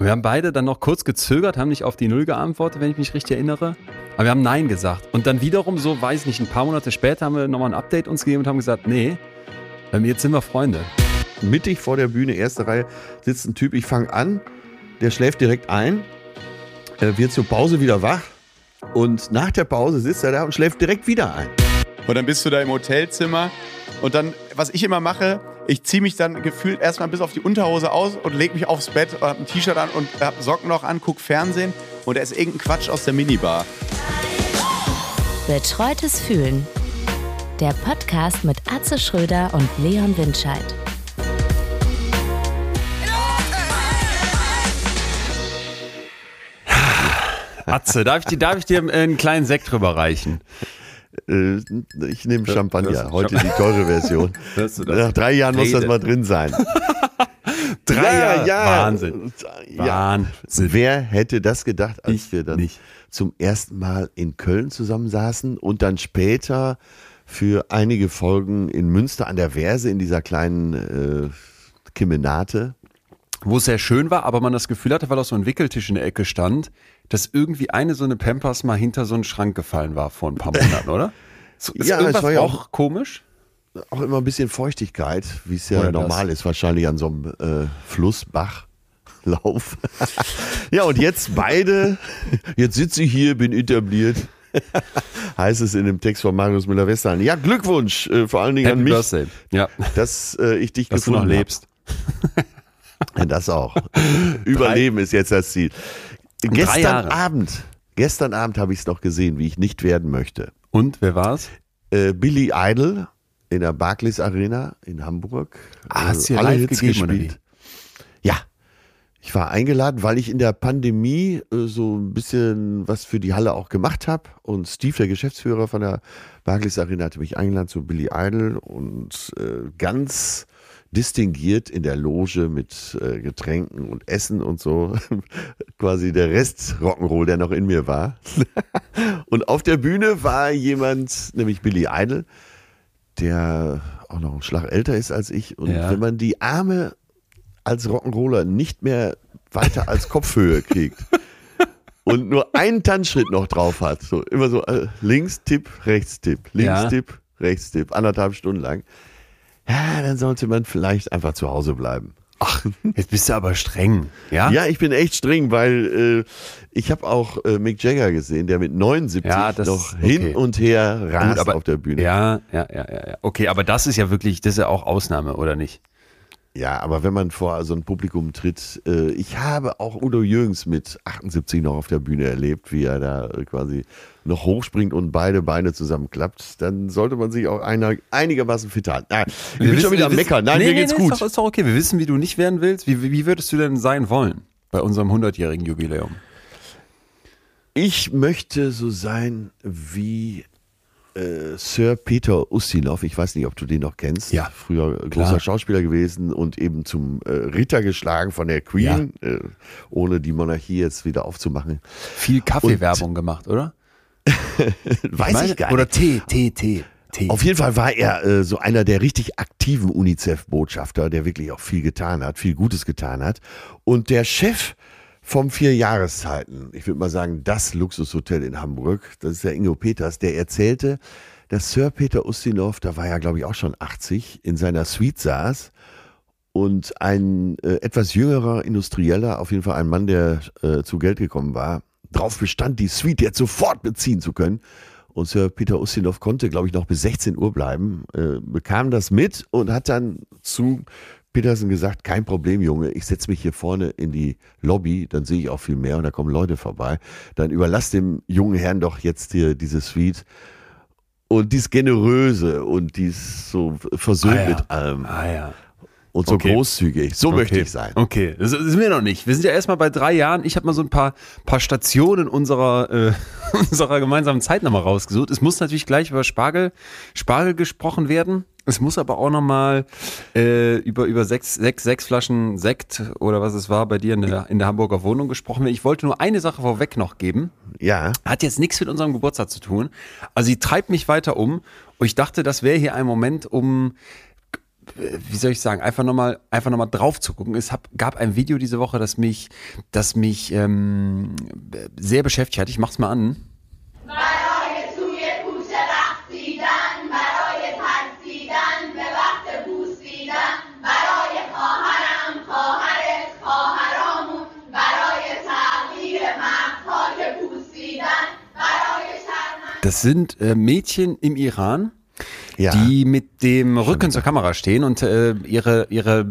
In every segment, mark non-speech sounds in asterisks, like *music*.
Wir haben beide dann noch kurz gezögert, haben nicht auf die Null geantwortet, wenn ich mich richtig erinnere. Aber wir haben Nein gesagt. Und dann wiederum so, weiß nicht, ein paar Monate später haben wir nochmal ein Update uns gegeben und haben gesagt, nee, ähm, jetzt sind wir Freunde. Mittig vor der Bühne, erste Reihe, sitzt ein Typ, ich fange an, der schläft direkt ein, wird zur Pause wieder wach und nach der Pause sitzt er da und schläft direkt wieder ein. Und dann bist du da im Hotelzimmer und dann, was ich immer mache, ich ziehe mich dann gefühlt erstmal bis auf die Unterhose aus und lege mich aufs Bett, habe ein T-Shirt an und habe Socken noch an, gucke Fernsehen und da ist irgendein Quatsch aus der Minibar. Betreutes Fühlen. Der Podcast mit Atze Schröder und Leon Windscheid. Atze, darf ich, dir, darf ich dir einen kleinen Sekt drüber reichen? Äh, ich nehme Champagner, heute die teure Version. *laughs* Nach drei Jahren muss das mal drin sein. *laughs* Drei Jahre? Wahnsinn. Ja. Wahnsinn. Wer hätte das gedacht, als Ich wir dann nicht. zum ersten Mal in Köln zusammensaßen und dann später für einige Folgen in Münster an der Verse in dieser kleinen äh, Kemenate. Wo es sehr schön war, aber man das Gefühl hatte, weil auch so ein Wickeltisch in der Ecke stand, dass irgendwie eine so eine Pampers mal hinter so einen Schrank gefallen war vor ein paar Monaten, oder? *laughs* So, ist Ja, es irgendwas war ja auch komisch? Auch immer ein bisschen Feuchtigkeit, wie es ja Oder das. normal ist, wahrscheinlich an so einem äh, Flussbachlauf. *laughs* ja, und jetzt beide, jetzt sitze ich hier, bin etabliert. *laughs* heißt es in dem Text von Marius Müller-Western. Ja, Glückwunsch, äh, vor allen Dingen an Happy mich, Birthday. Ja, dass äh, ich dich dass du gefunden noch hab. lebst. Das auch. Überleben ist jetzt das Ziel. Gestern. Abend, gestern Abend habe ich es noch gesehen, wie ich nicht werden möchte. Und, wer war's? Äh, Billy Idol in der Barclays Arena in Hamburg. Ah, hast du dir alle Hits gespielt. Ja. Ich war eingeladen, weil ich in der Pandemie äh, so ein bisschen was für die Halle auch gemacht habe. Und Steve, der Geschäftsführer von der Barclays Arena, hatte mich eingeladen zu Billy Idol und äh, ganz distinguiert in der Loge mit äh, Getränken und Essen und so. *laughs* Quasi der Rest Rock'n'Roll, der noch in mir war. *laughs* und auf der Bühne war jemand, nämlich Billy Idol, der auch noch einen Schlag älter ist als ich. Und Ja. wenn man die Arme als Rock'n'Roller nicht mehr weiter als Kopfhöhe *laughs* kriegt und nur einen Tanzschritt noch drauf hat, so immer so äh, links Tipp, rechts Tipp, links Ja. Tipp, rechts Tipp, anderthalb Stunden lang, ja, dann sollte man vielleicht einfach zu Hause bleiben. Ach, jetzt bist du aber streng. Ja? Ja, ich bin echt streng, weil äh, ich habe auch äh, Mick Jagger gesehen, der mit 79 Ja, das- noch okay. hin und her rast Gut, aber- auf der Bühne. Ja, ja, ja, ja, ja. Okay, aber das ist ja wirklich, das ist ja auch Ausnahme, oder nicht? Ja, aber wenn man vor so ein Publikum tritt, äh, ich habe auch Udo Jürgens mit 78 noch auf der Bühne erlebt, wie er da quasi noch hochspringt und beide Beine zusammenklappt, dann sollte man sich auch einer, einigermaßen fit halten. Nein, ich bin schon wieder am Meckern. Nein, nee, mir nee, geht's nee, gut. Ist doch, ist doch okay. Wir wissen, wie du nicht werden willst. Wie, wie würdest du denn sein wollen bei unserem 100-jährigen Jubiläum? Ich möchte so sein wie äh, Sir Peter Ustinov. Ich weiß nicht, ob du den noch kennst. Ja, Früher großer klar. Schauspieler gewesen und eben zum äh, Ritter geschlagen von der Queen, äh, ohne die Monarchie jetzt wieder aufzumachen. Viel Kaffeewerbung gemacht, oder? *laughs* Weiß Meine- ich gar nicht. Oder Tee, Tee, Tee. Tee. Auf jeden Fall war er äh, so einer der richtig aktiven UNICEF-Botschafter, der wirklich auch viel getan hat, viel Gutes getan hat. Und der Chef vom Vier Jahreszeiten, ich würde mal sagen, das Luxushotel in Hamburg, das ist der Ingo Peters, der erzählte, dass Sir Peter Ustinov, da war er glaube ich auch schon 80, in seiner Suite saß und ein äh, etwas jüngerer Industrieller, auf jeden Fall ein Mann, der äh, zu Geld gekommen war, darauf bestand, die Suite jetzt sofort beziehen zu können. Und Sir Peter Ustinov konnte, glaube ich, noch bis 16 Uhr bleiben, äh, bekam das mit und hat dann zu Petersen gesagt, kein Problem, Junge, ich setze mich hier vorne in die Lobby, dann sehe ich auch viel mehr und da kommen Leute vorbei. Dann überlass dem jungen Herrn doch jetzt hier diese Suite. Und dies Generöse und dies so versöhnt Ah ja. mit allem ah ja. Und so Okay. großzügig. So möchte ich sein. Okay, das ist mir noch nicht. Wir sind ja erstmal bei drei Jahren. Ich habe mal so ein paar, paar Stationen unserer, äh, *laughs* unserer gemeinsamen Zeit nochmal rausgesucht. Es muss natürlich gleich über Spargel, Spargel gesprochen werden. Es muss aber auch nochmal äh, über, über sechs, sechs, sechs Flaschen Sekt oder was es war bei dir in der, in der Hamburger Wohnung gesprochen werden. Ich wollte nur eine Sache vorweg noch geben. Ja, Hat jetzt nichts mit unserem Geburtstag zu tun. Also sie treibt mich weiter um. Und ich dachte, das wäre hier ein Moment, um wie soll ich sagen, einfach nochmal einfach noch mal drauf zu gucken. Es hab, gab ein Video diese Woche, das mich, das mich ähm, sehr beschäftigt hat. Ich mach's mal an. Das sind äh, Mädchen im Iran, ja. die mit dem Rücken zur Kamera stehen und äh, ihre, ihre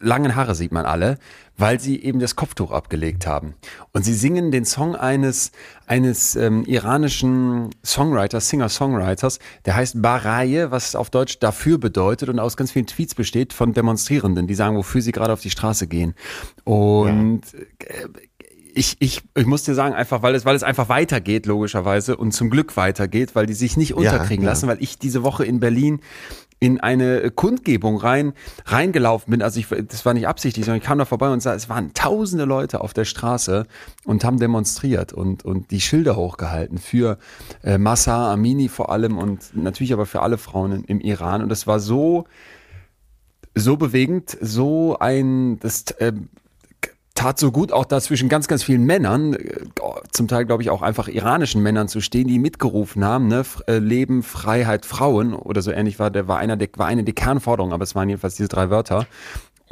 langen Haare sieht man alle, weil sie eben das Kopftuch abgelegt haben. Und sie singen den Song eines, eines ähm, iranischen Songwriters, Singer-Songwriters, der heißt Baraye, was auf Deutsch dafür bedeutet und aus ganz vielen Tweets besteht von Demonstrierenden, die sagen, wofür sie gerade auf die Straße gehen. Und äh, ich, ich, ich muss dir sagen, einfach, weil es, weil es einfach weitergeht, logischerweise, und zum Glück weitergeht, weil die sich nicht unterkriegen ja. lassen, weil ich diese Woche in Berlin in eine Kundgebung rein, reingelaufen bin. Also ich, das war nicht absichtlich, sondern ich kam da vorbei und sah, es waren tausende Leute auf der Straße und haben demonstriert und, und die Schilder hochgehalten für äh, Massa Amini vor allem und natürlich aber für alle Frauen im, Iran. Und das war so, so bewegend, so ein, das, äh, tat so gut, auch da zwischen ganz, ganz vielen Männern, äh, zum Teil glaube ich auch einfach iranischen Männern zu stehen, die mitgerufen haben, ne, äh, Leben, Freiheit, Frauen oder so ähnlich war, der war einer der, war eine der Kernforderungen, aber es waren jedenfalls diese drei Wörter.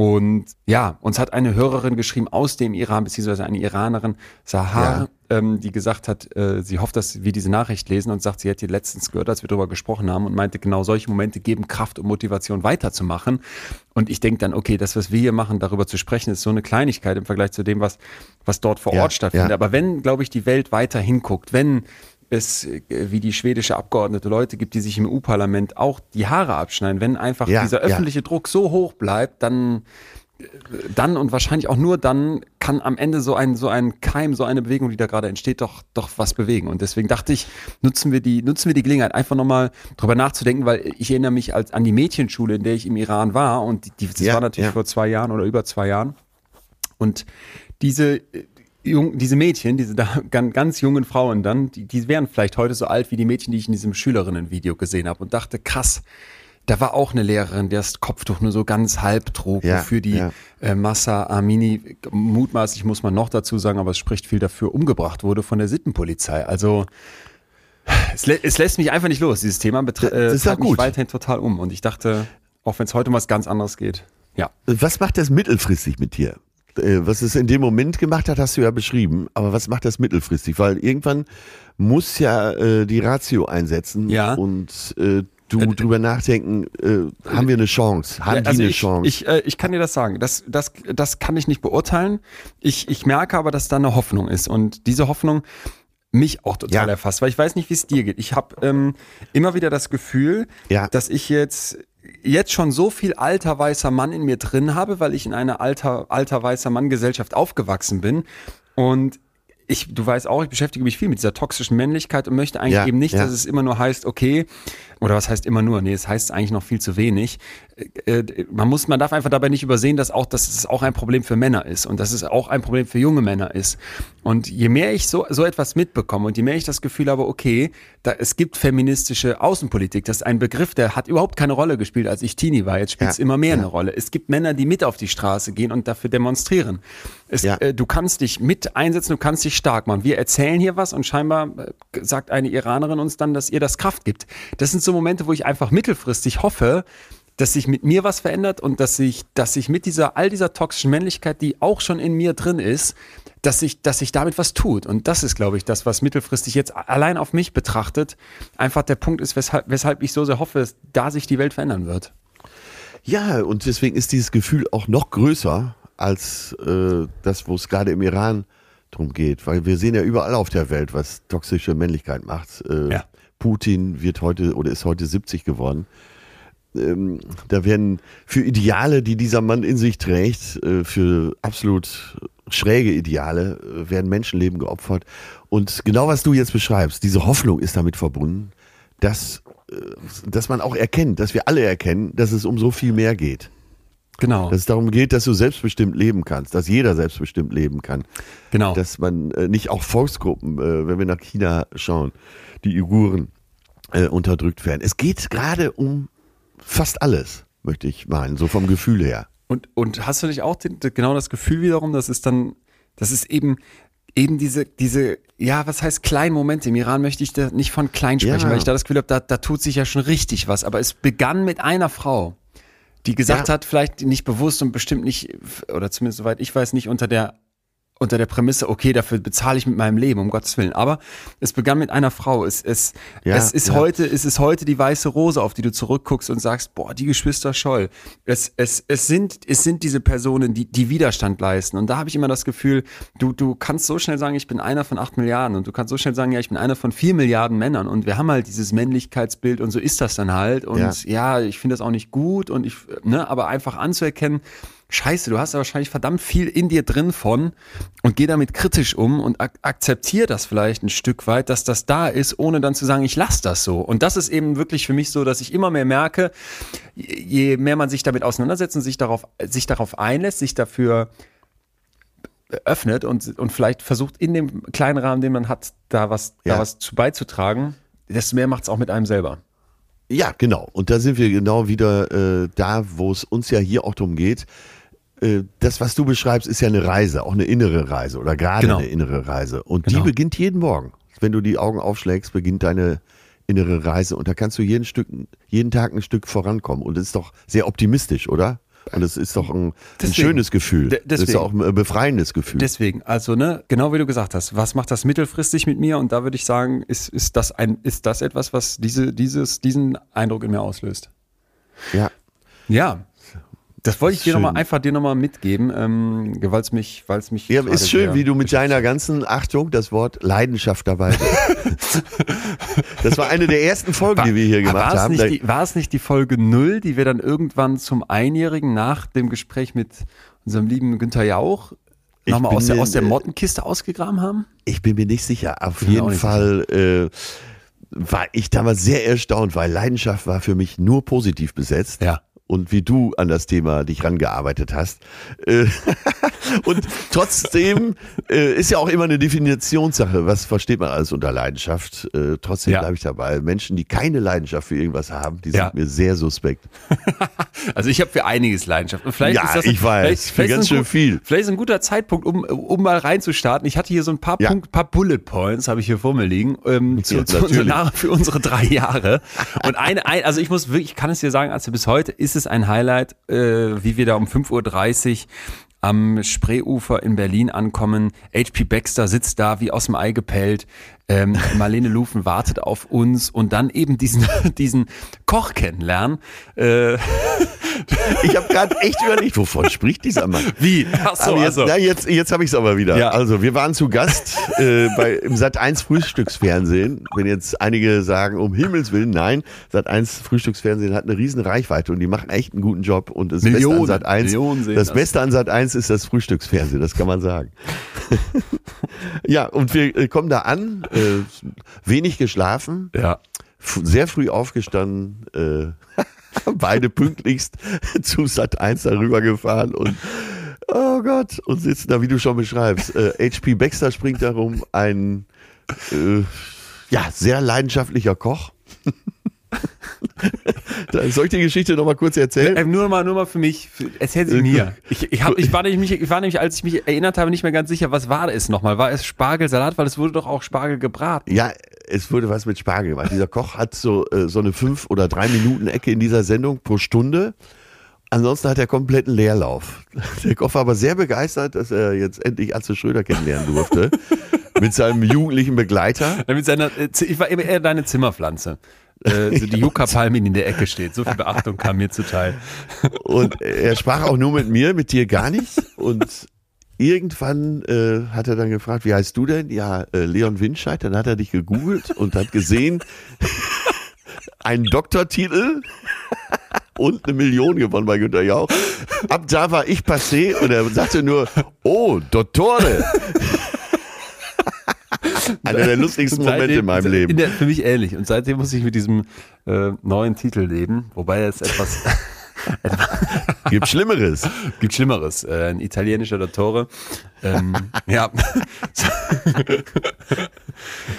Und ja, uns hat eine Hörerin geschrieben aus dem Iran, beziehungsweise eine Iranerin, Sahar, ähm, die gesagt hat, äh, sie hofft, dass wir diese Nachricht lesen und sagt, sie hätte letztens gehört, als wir darüber gesprochen haben und meinte, genau solche Momente geben Kraft und Motivation weiterzumachen. Und ich denke dann, okay, das, was wir hier machen, darüber zu sprechen, ist so eine Kleinigkeit im Vergleich zu dem, was, was dort vor Ja, Ort stattfindet. ja. Aber wenn, glaube ich, die Welt weiter hinguckt, wenn es, äh, wie die schwedische Abgeordnete, Leute gibt, die sich im EU-Parlament auch die Haare abschneiden, wenn einfach Ja, dieser ja. öffentliche Druck so hoch bleibt, dann dann und wahrscheinlich auch nur dann kann am Ende so ein so ein Keim, so eine Bewegung, die da gerade entsteht, doch doch was bewegen. Und deswegen dachte ich, nutzen wir die nutzen wir die Gelegenheit einfach nochmal drüber nachzudenken, weil ich erinnere mich als an die Mädchenschule, in der ich im Iran war und die, das Ja, war natürlich ja. vor zwei Jahren oder über zwei Jahren. Und diese äh, Jung, diese Mädchen, diese da, ganz, ganz jungen Frauen dann, die, die wären vielleicht heute so alt wie die Mädchen, die ich in diesem Schülerinnenvideo gesehen habe und dachte, krass, da war auch eine Lehrerin, der das Kopftuch nur so ganz halb trug, Ja, wofür die ja. äh, Massa Amini, mutmaßlich muss man noch dazu sagen, aber es spricht viel dafür, umgebracht wurde von der Sittenpolizei. Also es, lä es lässt mich einfach nicht los, dieses Thema betre- äh, mich gut. weiterhin total um. Und ich dachte, auch wenn es heute um was ganz anderes geht, ja. Was macht das mittelfristig mit dir? Äh, Was es in dem Moment gemacht hat, hast du ja beschrieben. Aber was macht das mittelfristig? Weil irgendwann muss ja äh, die Ratio einsetzen Ja. und äh, du drüber nachdenken, äh, haben wir eine Chance? Haben Ja, die also eine ich, Chance? Ich, äh, ich kann dir das sagen. Das, das, das kann ich nicht beurteilen. Ich, ich merke aber, dass da eine Hoffnung ist. Und diese Hoffnung mich auch total Ja. erfasst, weil ich weiß nicht, wie es dir geht. Ich habe ähm, immer wieder das Gefühl, Ja. dass ich jetzt jetzt schon so viel alter weißer Mann in mir drin habe, weil ich in einer alter alter weißer Mann Gesellschaft aufgewachsen bin und ich, du weißt auch, ich beschäftige mich viel mit dieser toxischen Männlichkeit und möchte eigentlich Ja, eben nicht, ja. dass es immer nur heißt, okay, oder was heißt immer nur? Nee, es heißt eigentlich noch viel zu wenig. Äh, äh, man muss, man darf einfach dabei nicht übersehen, dass auch, dass es auch ein Problem für Männer ist und dass es auch ein Problem für junge Männer ist. Und je mehr ich so, so etwas mitbekomme und je mehr ich das Gefühl habe, okay, da, es gibt feministische Außenpolitik, das ist ein Begriff, der hat überhaupt keine Rolle gespielt, als ich Teenie war. Jetzt spielt es Ja, immer mehr ja. eine Rolle. Es gibt Männer, die mit auf die Straße gehen und dafür demonstrieren. Es, Ja. äh, du kannst dich mit einsetzen, du kannst dich stark machen. Wir erzählen hier was und scheinbar äh, sagt eine Iranerin uns dann, dass ihr das Kraft gibt. Das sind so Momente, wo ich einfach mittelfristig hoffe, dass sich mit mir was verändert und dass sich, dass sich mit dieser, all dieser toxischen Männlichkeit, die auch schon in mir drin ist, dass sich, dass sich damit was tut. Und das ist, glaube ich, das, was mittelfristig jetzt allein auf mich betrachtet, einfach der Punkt ist, weshalb, weshalb ich so sehr hoffe, dass da sich die Welt verändern wird. Ja, und deswegen ist dieses Gefühl auch noch größer als äh, das, wo es gerade im Iran drum geht. Weil wir sehen ja überall auf der Welt, was toxische Männlichkeit macht. Äh, Ja. Putin wird heute oder ist heute 70 geworden. Ähm, da werden für Ideale, die dieser Mann in sich trägt, äh, für absolut schräge Ideale, äh, werden Menschenleben geopfert. Und genau was du jetzt beschreibst, diese Hoffnung ist damit verbunden, dass, äh, dass man auch erkennt, dass wir alle erkennen, dass es um so viel mehr geht. Genau. Dass es darum geht, dass du selbstbestimmt leben kannst, dass jeder selbstbestimmt leben kann. genau. Dass man äh, nicht auch Volksgruppen, äh, wenn wir nach China schauen, die Uiguren äh, unterdrückt werden. Es geht gerade um fast alles. möchte ich meinen, so vom Gefühl her. Und, und hast du nicht auch den, genau das Gefühl wiederum, das ist dann, das ist eben, eben diese, diese, ja, was heißt kleinen Momente? Im Iran möchte ich da nicht von klein sprechen, Ja. weil ich da das Gefühl habe, da, da tut sich ja schon richtig was. Aber es begann mit einer Frau, die gesagt Ja. hat, vielleicht nicht bewusst und bestimmt nicht, oder zumindest soweit ich weiß, nicht unter der unter der Prämisse, okay, dafür bezahle ich mit meinem Leben, um Gottes Willen. Aber es begann mit einer Frau. Es, es, Ja, es ist ja. heute, es ist heute die weiße Rose, auf die du zurückguckst und sagst, boah, die Geschwister Scholl. Es, es, es sind, es sind diese Personen, die, die Widerstand leisten. Und da habe ich immer das Gefühl, du, du kannst so schnell sagen, ich bin einer von acht Milliarden und du kannst so schnell sagen, ja, ich bin einer von vier Milliarden Männern und wir haben halt dieses Männlichkeitsbild und so ist das dann halt. Und ja, Ja. ich finde das auch nicht gut und ich, ne, aber einfach anzuerkennen, Scheiße, du hast da wahrscheinlich verdammt viel in dir drin von und geh damit kritisch um und ak akzeptier das vielleicht ein Stück weit, dass das da ist, ohne dann zu sagen, ich lasse das so. Und das ist eben wirklich für mich so, dass ich immer mehr merke, je mehr man sich damit auseinandersetzt und sich darauf, sich darauf einlässt, sich dafür öffnet und, und vielleicht versucht in dem kleinen Rahmen, den man hat, da was, da Ja. was zu beizutragen, desto mehr macht es auch mit einem selber. Ja, genau. Und da sind wir genau wieder äh, da, wo es uns ja hier auch drum geht. Äh, das, was du beschreibst, ist ja eine Reise, auch eine innere Reise oder gerade Genau. eine innere Reise. Und Genau. die beginnt jeden Morgen. Wenn du die Augen aufschlägst, beginnt deine innere Reise und da kannst du jeden Stück, jeden Tag ein Stück vorankommen. Und das ist doch sehr optimistisch, oder? Und es ist doch ein, ein Deswegen. schönes Gefühl. De- Das ist deswegen. auch ein befreiendes Gefühl. Deswegen, also ne, genau wie du gesagt hast, was macht das mittelfristig mit mir? Und da würde ich sagen, ist, ist das ein, ist das etwas, was diese, dieses, diesen Eindruck in mir auslöst? ja. Ja. Das wollte ich dir nochmal einfach dir nochmal mitgeben, ähm, weil es mich, weil es mich. Ja, ist schön, wie du mit deiner ganzen Achtung das Wort Leidenschaft dabei *laughs* das war eine der ersten Folgen, die wir hier gemacht war haben. Die, war es nicht die Folge null, die wir dann irgendwann zum Einjährigen nach dem Gespräch mit unserem lieben Günther Jauch nochmal aus der, aus der Mottenkiste ausgegraben haben? Ich bin mir nicht sicher. Auf jeden Fall äh, war ich damals sehr erstaunt, weil Leidenschaft war für mich nur positiv besetzt. Ja. Und wie du an das Thema dich rangearbeitet hast. Äh, *laughs* und trotzdem äh, ist ja auch immer eine Definitionssache. Was versteht man alles unter Leidenschaft? Äh, trotzdem Ja. bleibe ich dabei. Menschen, die keine Leidenschaft für irgendwas haben, die sind Ja. mir sehr suspekt. *laughs* Also ich habe für einiges Leidenschaft. Und vielleicht Ja, ist das ich weiß. Für ist ganz ein schön gut- viel. Vielleicht ist ein guter Zeitpunkt, um, um mal reinzustarten. Ich hatte hier so ein paar, Ja. Punkt, paar Bullet Points, habe ich hier vor mir liegen, ähm, zu, *laughs* zu. Nach- für unsere drei Jahre. Und eine, ein, also ich muss wirklich, ich kann es dir sagen, also bis heute ist es ein Highlight, äh, wie wir da um 5.30 Uhr am Spreeufer in Berlin ankommen. HP Baxter sitzt da wie aus dem Ei gepellt. Ähm, Marlene Lufen wartet auf uns und dann eben diesen, *laughs* diesen Koch kennenlernen. Äh, Ich habe gerade echt überlegt, wovon spricht dieser Mann? wie? Ach so, aber jetzt, also. na, jetzt, jetzt habe ich es aber wieder. Ja. Also wir waren zu Gast äh, bei, im Sat1 Frühstücksfernsehen. Wenn jetzt einige sagen, um Himmels Willen, nein, Sat1 Frühstücksfernsehen hat eine riesen Reichweite und die machen echt einen guten Job. Und das Millionen, Beste an Sat1, Millionen sehen das das. Beste an Sat1 ist das Frühstücksfernsehen, das kann man sagen. *laughs* ja, und wir äh, kommen da an, äh, wenig geschlafen, Ja. sehr früh aufgestanden, äh, *laughs* beide pünktlichst *laughs* zu Sat 1 darüber gefahren und oh Gott, und sitzen da, wie du schon beschreibst. Äh, HP Baxter springt darum, ein äh, ja, sehr leidenschaftlicher Koch. Soll ich die Geschichte noch mal kurz erzählen? Ähm, nur mal, nur mal für mich. Für, erzähl sie Äh, mir. Ich, ich, hab, ich, war nämlich, ich war nämlich, als ich mich erinnert habe, nicht mehr ganz sicher, was war es nochmal? War es Spargelsalat? Weil es wurde doch auch Spargel gebraten. Ja, es wurde was mit Spargel gemacht. Dieser Koch hat so, äh, so eine fünf oder drei Minuten Ecke in dieser Sendung pro Stunde. Ansonsten hat er kompletten Leerlauf. Der Koch war aber sehr begeistert, dass er jetzt endlich Atze Schröder kennenlernen durfte. *laughs* mit seinem jugendlichen Begleiter. Mit seiner, äh, ich war eher deine Zimmerpflanze. Äh, *laughs* so die Yucca-Palme, die in der Ecke steht. So viel Beachtung kam mir zuteil. *laughs* Und er sprach auch nur mit mir, mit dir gar nicht. Und irgendwann äh, hat er dann gefragt, wie heißt du denn? Ja, äh, Leon Winscheid. Dann hat er dich gegoogelt und hat gesehen, *laughs* einen Doktortitel und eine Million gewonnen bei Günter Jauch. Ab da war ich passé und er sagte nur, oh, Dottore. Einer der lustigsten Momente in meinem Leben. In der, für mich ähnlich. Und seitdem muss ich mit diesem äh, neuen Titel leben. Wobei es etwas *laughs* Gibt Schlimmeres. gibt Schlimmeres. Äh, ein italienischer Dottore. Ähm, ja. *laughs*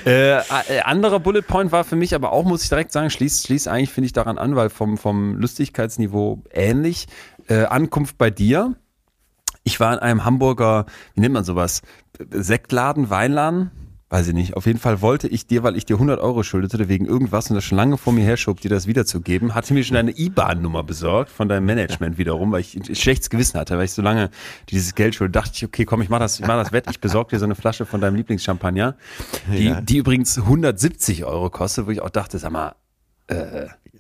Äh, äh, anderer Bullet Point war für mich aber auch, muss ich direkt sagen, schließt schließt eigentlich, finde ich, daran an, weil vom, vom Lustigkeitsniveau ähnlich. Äh, Ankunft bei dir. Ich war in einem Hamburger, wie nennt man sowas? Sektladen, Weinladen? Weiß ich nicht. Auf jeden Fall wollte ich dir, weil ich dir 100 Euro schuldete wegen irgendwas und das schon lange vor mir herschob, dir das wiederzugeben, hatte mir schon eine IBAN-Nummer besorgt von deinem Management wiederum, weil ich ein schlechtes Gewissen hatte, weil ich so lange dieses Geld schulde. Dachte ich, okay, komm, ich mach das, ich mach das wett, ich besorge dir so eine Flasche von deinem Lieblingschampagner, die, Ja. die übrigens 170 Euro kostet, wo ich auch dachte, sag mal,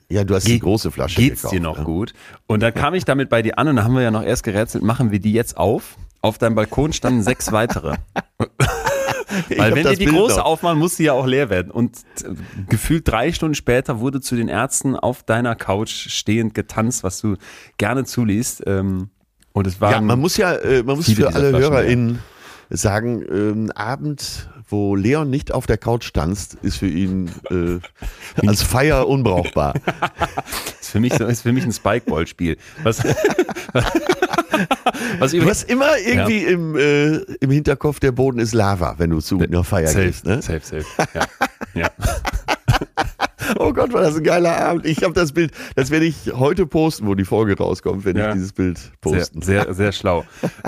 Ja, du hast Ge- die große Flasche geht's gekauft, dir noch ne? gut? Und dann kam ich damit bei dir an und dann haben wir ja noch erst gerätselt, machen wir die jetzt auf? Auf deinem Balkon standen sechs weitere. *laughs* Weil wenn wir die Bild große noch. aufmachen, muss sie ja auch leer werden. Und äh, gefühlt drei Stunden später wurde zu den Ärzten auf deiner Couch stehend getanzt, was du gerne zuliest. Ähm, Und es war Ja, man muss ja, äh, man muss für alle Flaschen, HörerInnen sagen, ähm, Abend, wo Leon nicht auf der Couch tanzt, ist für ihn äh, *laughs* als Feier unbrauchbar. *laughs* ist für mich ist für mich ein Spikeball-Spiel. Was, *laughs* was Du übrigens hast immer irgendwie im, äh, im Hinterkopf, der Boden ist Lava, wenn du zu einer Feier safe, gehst. Ne? safe, safe. Ja. *laughs* ja. Oh Gott, war das ein geiler Abend. Ich habe das Bild, das werde ich heute posten, wo die Folge rauskommt, wenn Ja. ich dieses Bild Sehr, posten. sehr, sehr schlau.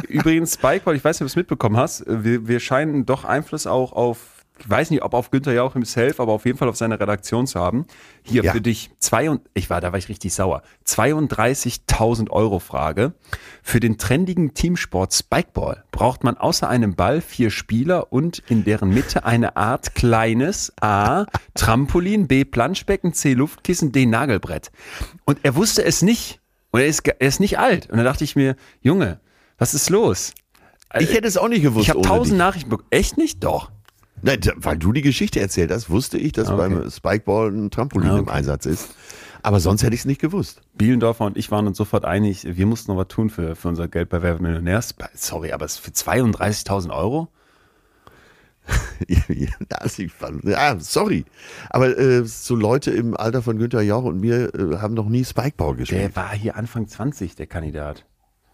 Übrigens, Spikeball, ich weiß nicht, ob du es mitbekommen hast, wir, wir scheinen doch Einfluss auch auf, ich weiß nicht, ob auf Günther Jauch himself, aber auf jeden Fall auf seine Redaktion zu haben. Hier Ja. für dich zwei und, ich war, da war ich richtig sauer. 32.000 Euro Frage. Für den trendigen Teamsport Spikeball braucht man außer einem Ball vier Spieler und in deren Mitte eine Art kleines A. Trampolin, B. Planschbecken, C. Luftkissen, D. Nagelbrett. Und er wusste es nicht. Und er ist, er ist nicht alt. Und da dachte ich mir, Junge, was ist los? Ich hätte es auch nicht gewusst. Ich habe tausend dich. Nachrichten bekommen. Echt nicht? Doch. Nein, weil du die Geschichte erzählt hast, wusste ich, dass Okay. beim Spikeball ein Trampolin Ah, im okay. Einsatz ist. Aber sonst hätte ich es nicht gewusst. Bielendorfer und ich waren uns sofort einig, wir mussten noch was tun für, für unser Geld bei Wer wird Millionär. Sp- Sorry, aber für 32.000 Euro? *laughs* ja, sorry. Aber äh, so Leute im Alter von Günther Jauch und mir äh, haben noch nie Spikeball gespielt. Der war hier Anfang 20, der Kandidat.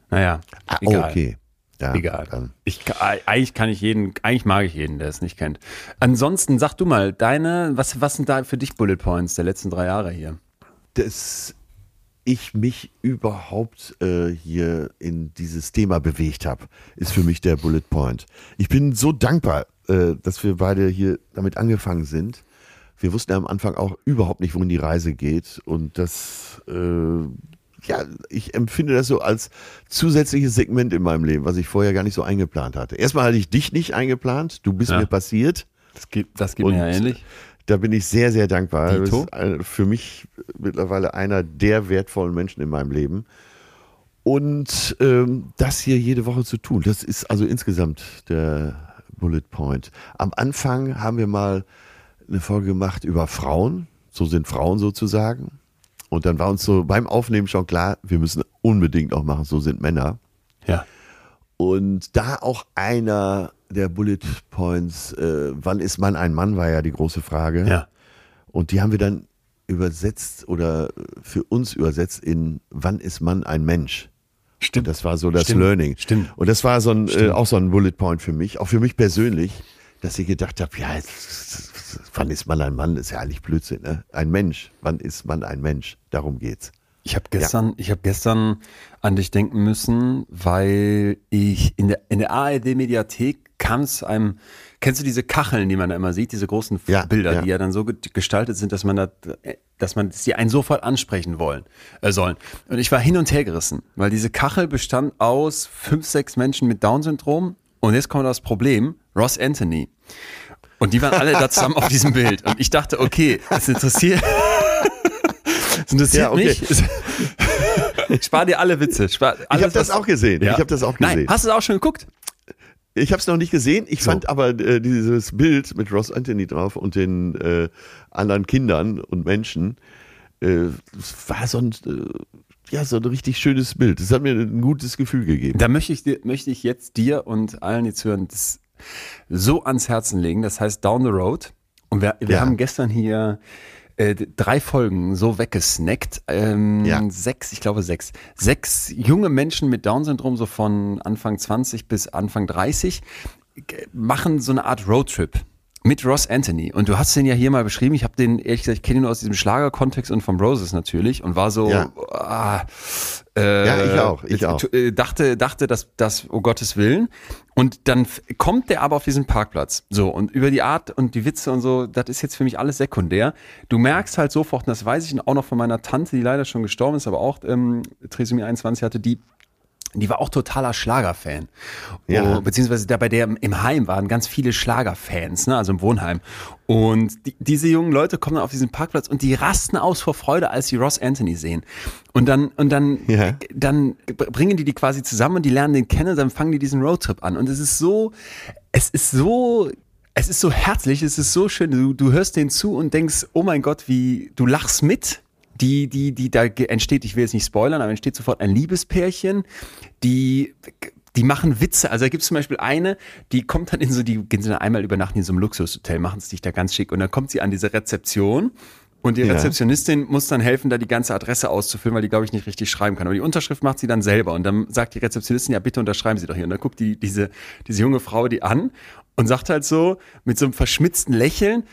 Naja, ah, egal. okay. Ja, Egal. Dann. Ich, eigentlich kann ich jeden, eigentlich mag ich jeden, der es nicht kennt. Ansonsten sag du mal, deine, was, was sind da für dich Bullet Points der letzten drei Jahre hier? Dass ich mich überhaupt äh, hier in dieses Thema bewegt habe, ist für mich der Bullet Point. Ich bin so dankbar, äh, dass wir beide hier damit angefangen sind. Wir wussten ja am Anfang auch überhaupt nicht, wohin die Reise geht. Und das, äh, ja, ich empfinde das so als zusätzliches Segment in meinem Leben, was ich vorher gar nicht so eingeplant hatte. Erstmal hatte ich dich nicht eingeplant, du bist Ja. mir passiert. Das geht, das geht mir ja ähnlich. Da bin ich sehr, sehr dankbar. Du bist für mich mittlerweile einer der wertvollen Menschen in meinem Leben. Und ähm, das hier jede Woche zu tun, das ist also insgesamt der Bullet Point. Am Anfang haben wir mal eine Folge gemacht über Frauen. So sind Frauen sozusagen. Und dann war uns so beim Aufnehmen schon klar, wir müssen unbedingt auch machen, so sind Männer. Ja. Und da auch einer der Bullet Points, äh, wann ist man ein Mann, war ja die große Frage. Ja. Und die haben wir dann übersetzt oder für uns übersetzt in wann ist man ein Mensch? Stimmt. Das war so das Stimmt. Learning. Stimmt. Und das war so ein, äh, auch so ein Bullet Point für mich, auch für mich persönlich, dass ich gedacht habe, ja, jetzt, wann ist man ein Mann? ist ja eigentlich Blödsinn, ne? Ein Mensch. Wann ist man ein Mensch? Darum geht's. Ich habe gestern, ich habe gestern an dich denken müssen, weil ich in der in der ARD Mediathek kam es einem. Kennst du diese Kacheln, die man da immer sieht, diese großen Ja, Bilder, ja. die ja dann so ge- gestaltet sind, dass man da, dass man sie einen sofort ansprechen wollen äh, sollen. Und ich war hin und her gerissen, weil diese Kachel bestand aus fünf, sechs Menschen mit Down-Syndrom. Und jetzt kommt das Problem: Ross Anthony. Und die waren alle da zusammen auf diesem Bild. Und ich dachte, okay, es interessiert. *laughs* Es interessiert Ja, okay. mich. Ich spar dir alle Witze. Spar Ich alles, habe das auch gesehen. Ja? Ich habe das auch gesehen. Nein, hast du es auch schon geguckt? Ich habe es noch nicht gesehen. Ich So. fand aber äh, dieses Bild mit Ross Anthony drauf und den äh, anderen Kindern und Menschen äh, das war so ein, äh, ja, so ein richtig schönes Bild. Das hat mir ein gutes Gefühl gegeben. Da möchte ich, dir, möchte ich jetzt dir und allen, die zuhören, das so ans Herzen legen. Das heißt Down the Road. Und wir, wir Ja. haben gestern hier äh, drei Folgen so weggesnackt. Ähm, Ja. Sechs, ich glaube sechs. Sechs junge Menschen mit Down-Syndrom, so von Anfang 20 bis Anfang 30, g- machen so eine Art Roadtrip. Mit Ross Anthony. Und du hast den ja hier mal beschrieben. Ich habe den, ehrlich gesagt, ich kenne ihn nur aus diesem Schlagerkontext und vom Roses natürlich und war so, Ja. ah, äh, Ja, ich auch, ich auch. äh, dachte, dachte, dass das, oh Gottes Willen. Und dann kommt der aber auf diesen Parkplatz. So, und über die Art und die Witze und so, das ist jetzt für mich alles sekundär. Du merkst halt sofort, und das weiß ich auch noch von meiner Tante, die leider schon gestorben ist, aber auch ähm, Trisomie 21 hatte, die die war auch totaler Schlagerfan. Ja. Oh, beziehungsweise da bei der im Heim waren ganz viele Schlagerfans, ne, also im Wohnheim. Und die, diese jungen Leute kommen dann auf diesen Parkplatz und die rasten aus vor Freude, als sie Ross Anthony sehen. Und dann, und dann, Ja. dann bringen die die quasi zusammen und die lernen den kennen, dann fangen die diesen Roadtrip an. Und es ist so, es ist so, es ist so herzlich, es ist so schön. Du, du hörst denen zu und denkst, oh mein Gott, wie, du lachst mit. Die, die, die, da entsteht, ich will jetzt nicht spoilern, aber entsteht sofort ein Liebespärchen, die, die machen Witze. Also da gibt es zum Beispiel eine, die kommt dann in so, die gehen sie dann einmal übernachten in so einem Luxushotel, machen es sich da ganz schick und dann kommt sie an diese Rezeption und die Ja. Rezeptionistin muss dann helfen, da die ganze Adresse auszufüllen, weil die, glaube ich, nicht richtig schreiben kann. Aber die Unterschrift macht sie dann selber. Und dann sagt die Rezeptionistin, ja, bitte unterschreiben Sie doch hier. Und dann guckt die, diese, diese junge Frau die an und sagt halt so, mit so einem verschmitzten Lächeln,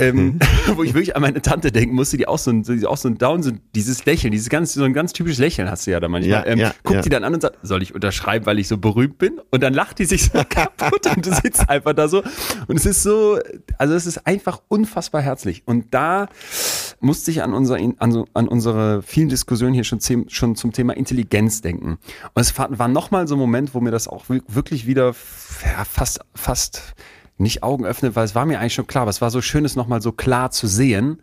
ähm, *laughs* wo ich wirklich an meine Tante denken musste, die auch so ein, die auch so ein Down sind, dieses Lächeln, dieses ganz, so ein ganz typisches Lächeln hast du ja da manchmal. Ja, ähm, ja, guckt ja. die dann an und sagt, soll ich unterschreiben, weil ich so berühmt bin? Und dann lacht die sich so *laughs* kaputt und du sitzt einfach da so. Und es ist so, also es ist einfach unfassbar herzlich. Und da musste ich an, unser, an, so- an unsere vielen Diskussionen hier schon, schon zum Thema Intelligenz denken. Und es war, nochmal so ein Moment, wo mir das auch wir- wirklich wieder ja, fast, fast nicht Augen öffnet, weil es war mir eigentlich schon klar, aber es war so schön, es nochmal so klar zu sehen.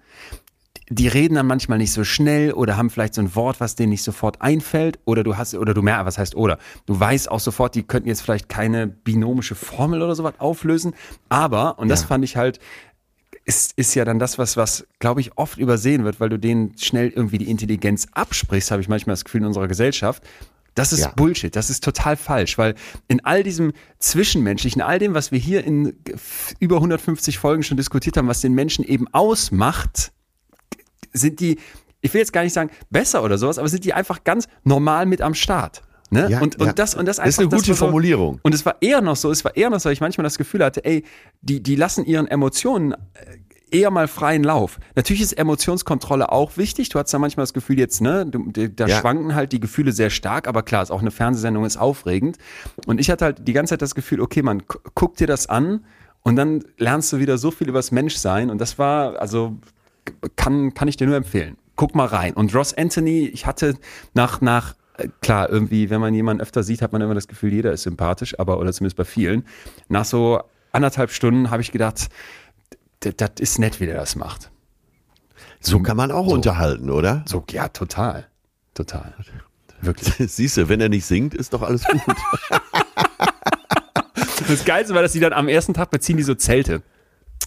Die reden dann manchmal nicht so schnell oder haben vielleicht so ein Wort, was denen nicht sofort einfällt oder du hast, oder du merkst, was heißt oder, du weißt auch sofort, die könnten jetzt vielleicht keine binomische Formel oder sowas auflösen, aber, und das Ja. fand ich halt, ist, ist ja dann das, was, was glaube ich, oft übersehen wird, weil du denen schnell irgendwie die Intelligenz absprichst, habe ich manchmal das Gefühl in unserer Gesellschaft. Das ist Ja. Bullshit, das ist total falsch, weil in all diesem Zwischenmenschlichen, all dem, was wir hier in über 150 Folgen schon diskutiert haben, was den Menschen eben ausmacht, sind die, ich will jetzt gar nicht sagen besser oder sowas, aber sind die einfach ganz normal mit am Start. Ne? Ja, und, und ja. das und das Das ist einfach, eine gute so, Formulierung. Und es war eher noch so, es war eher noch so, weil ich manchmal das Gefühl hatte, ey, die, die lassen ihren Emotionen äh, eher mal freien Lauf. Natürlich ist Emotionskontrolle auch wichtig. Du hast da manchmal das Gefühl jetzt, ne, da Ja. schwanken halt die Gefühle sehr stark, aber klar, ist auch eine Fernsehsendung, ist aufregend. Und ich hatte halt die ganze Zeit das Gefühl, okay, man, gu- guck dir das an und dann lernst du wieder so viel übers Menschsein. Und das war, also, kann, kann ich dir nur empfehlen. Guck mal rein. Und Ross Anthony, ich hatte nach, nach, klar, irgendwie, wenn man jemanden öfter sieht, hat man immer das Gefühl, jeder ist sympathisch, aber, oder zumindest bei vielen. Nach so anderthalb Stunden habe ich gedacht, das ist nett, wie der das macht. So kann man auch unterhalten, oder? So, ja, total. Total. Wirklich. *laughs* Siehst du, wenn er nicht singt, ist doch alles gut. *laughs* Das Geilste war, dass die dann am ersten Tag beziehen die so Zelte.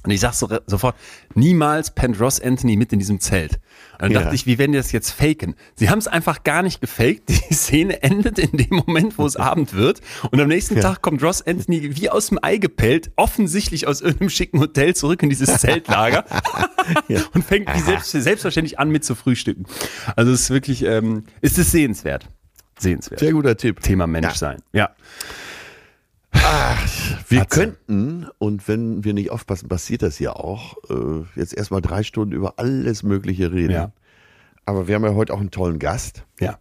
Und ich sag so, sofort, niemals pennt Ross Anthony mit in diesem Zelt. Und dann Ja. dachte ich, wie werden die das jetzt faken? Sie haben es einfach gar nicht gefaked. *laughs* Die Szene endet in dem Moment, wo es *laughs* Abend wird. Und am nächsten Ja. Tag kommt Ross Anthony wie aus dem Ei gepellt, offensichtlich aus irgendeinem schicken Hotel zurück in dieses Zeltlager *laughs* und fängt wie selbst, selbstverständlich an mit zu frühstücken. Also es ist wirklich, ähm, ist es sehenswert. Sehenswert. Sehr guter Tipp. Thema Mensch Ja. Ja. Wir Atze. könnten, und wenn wir nicht aufpassen, passiert das ja auch, äh, jetzt erstmal drei Stunden über alles Mögliche reden. Ja. Aber wir haben ja heute auch einen tollen Gast. Ja.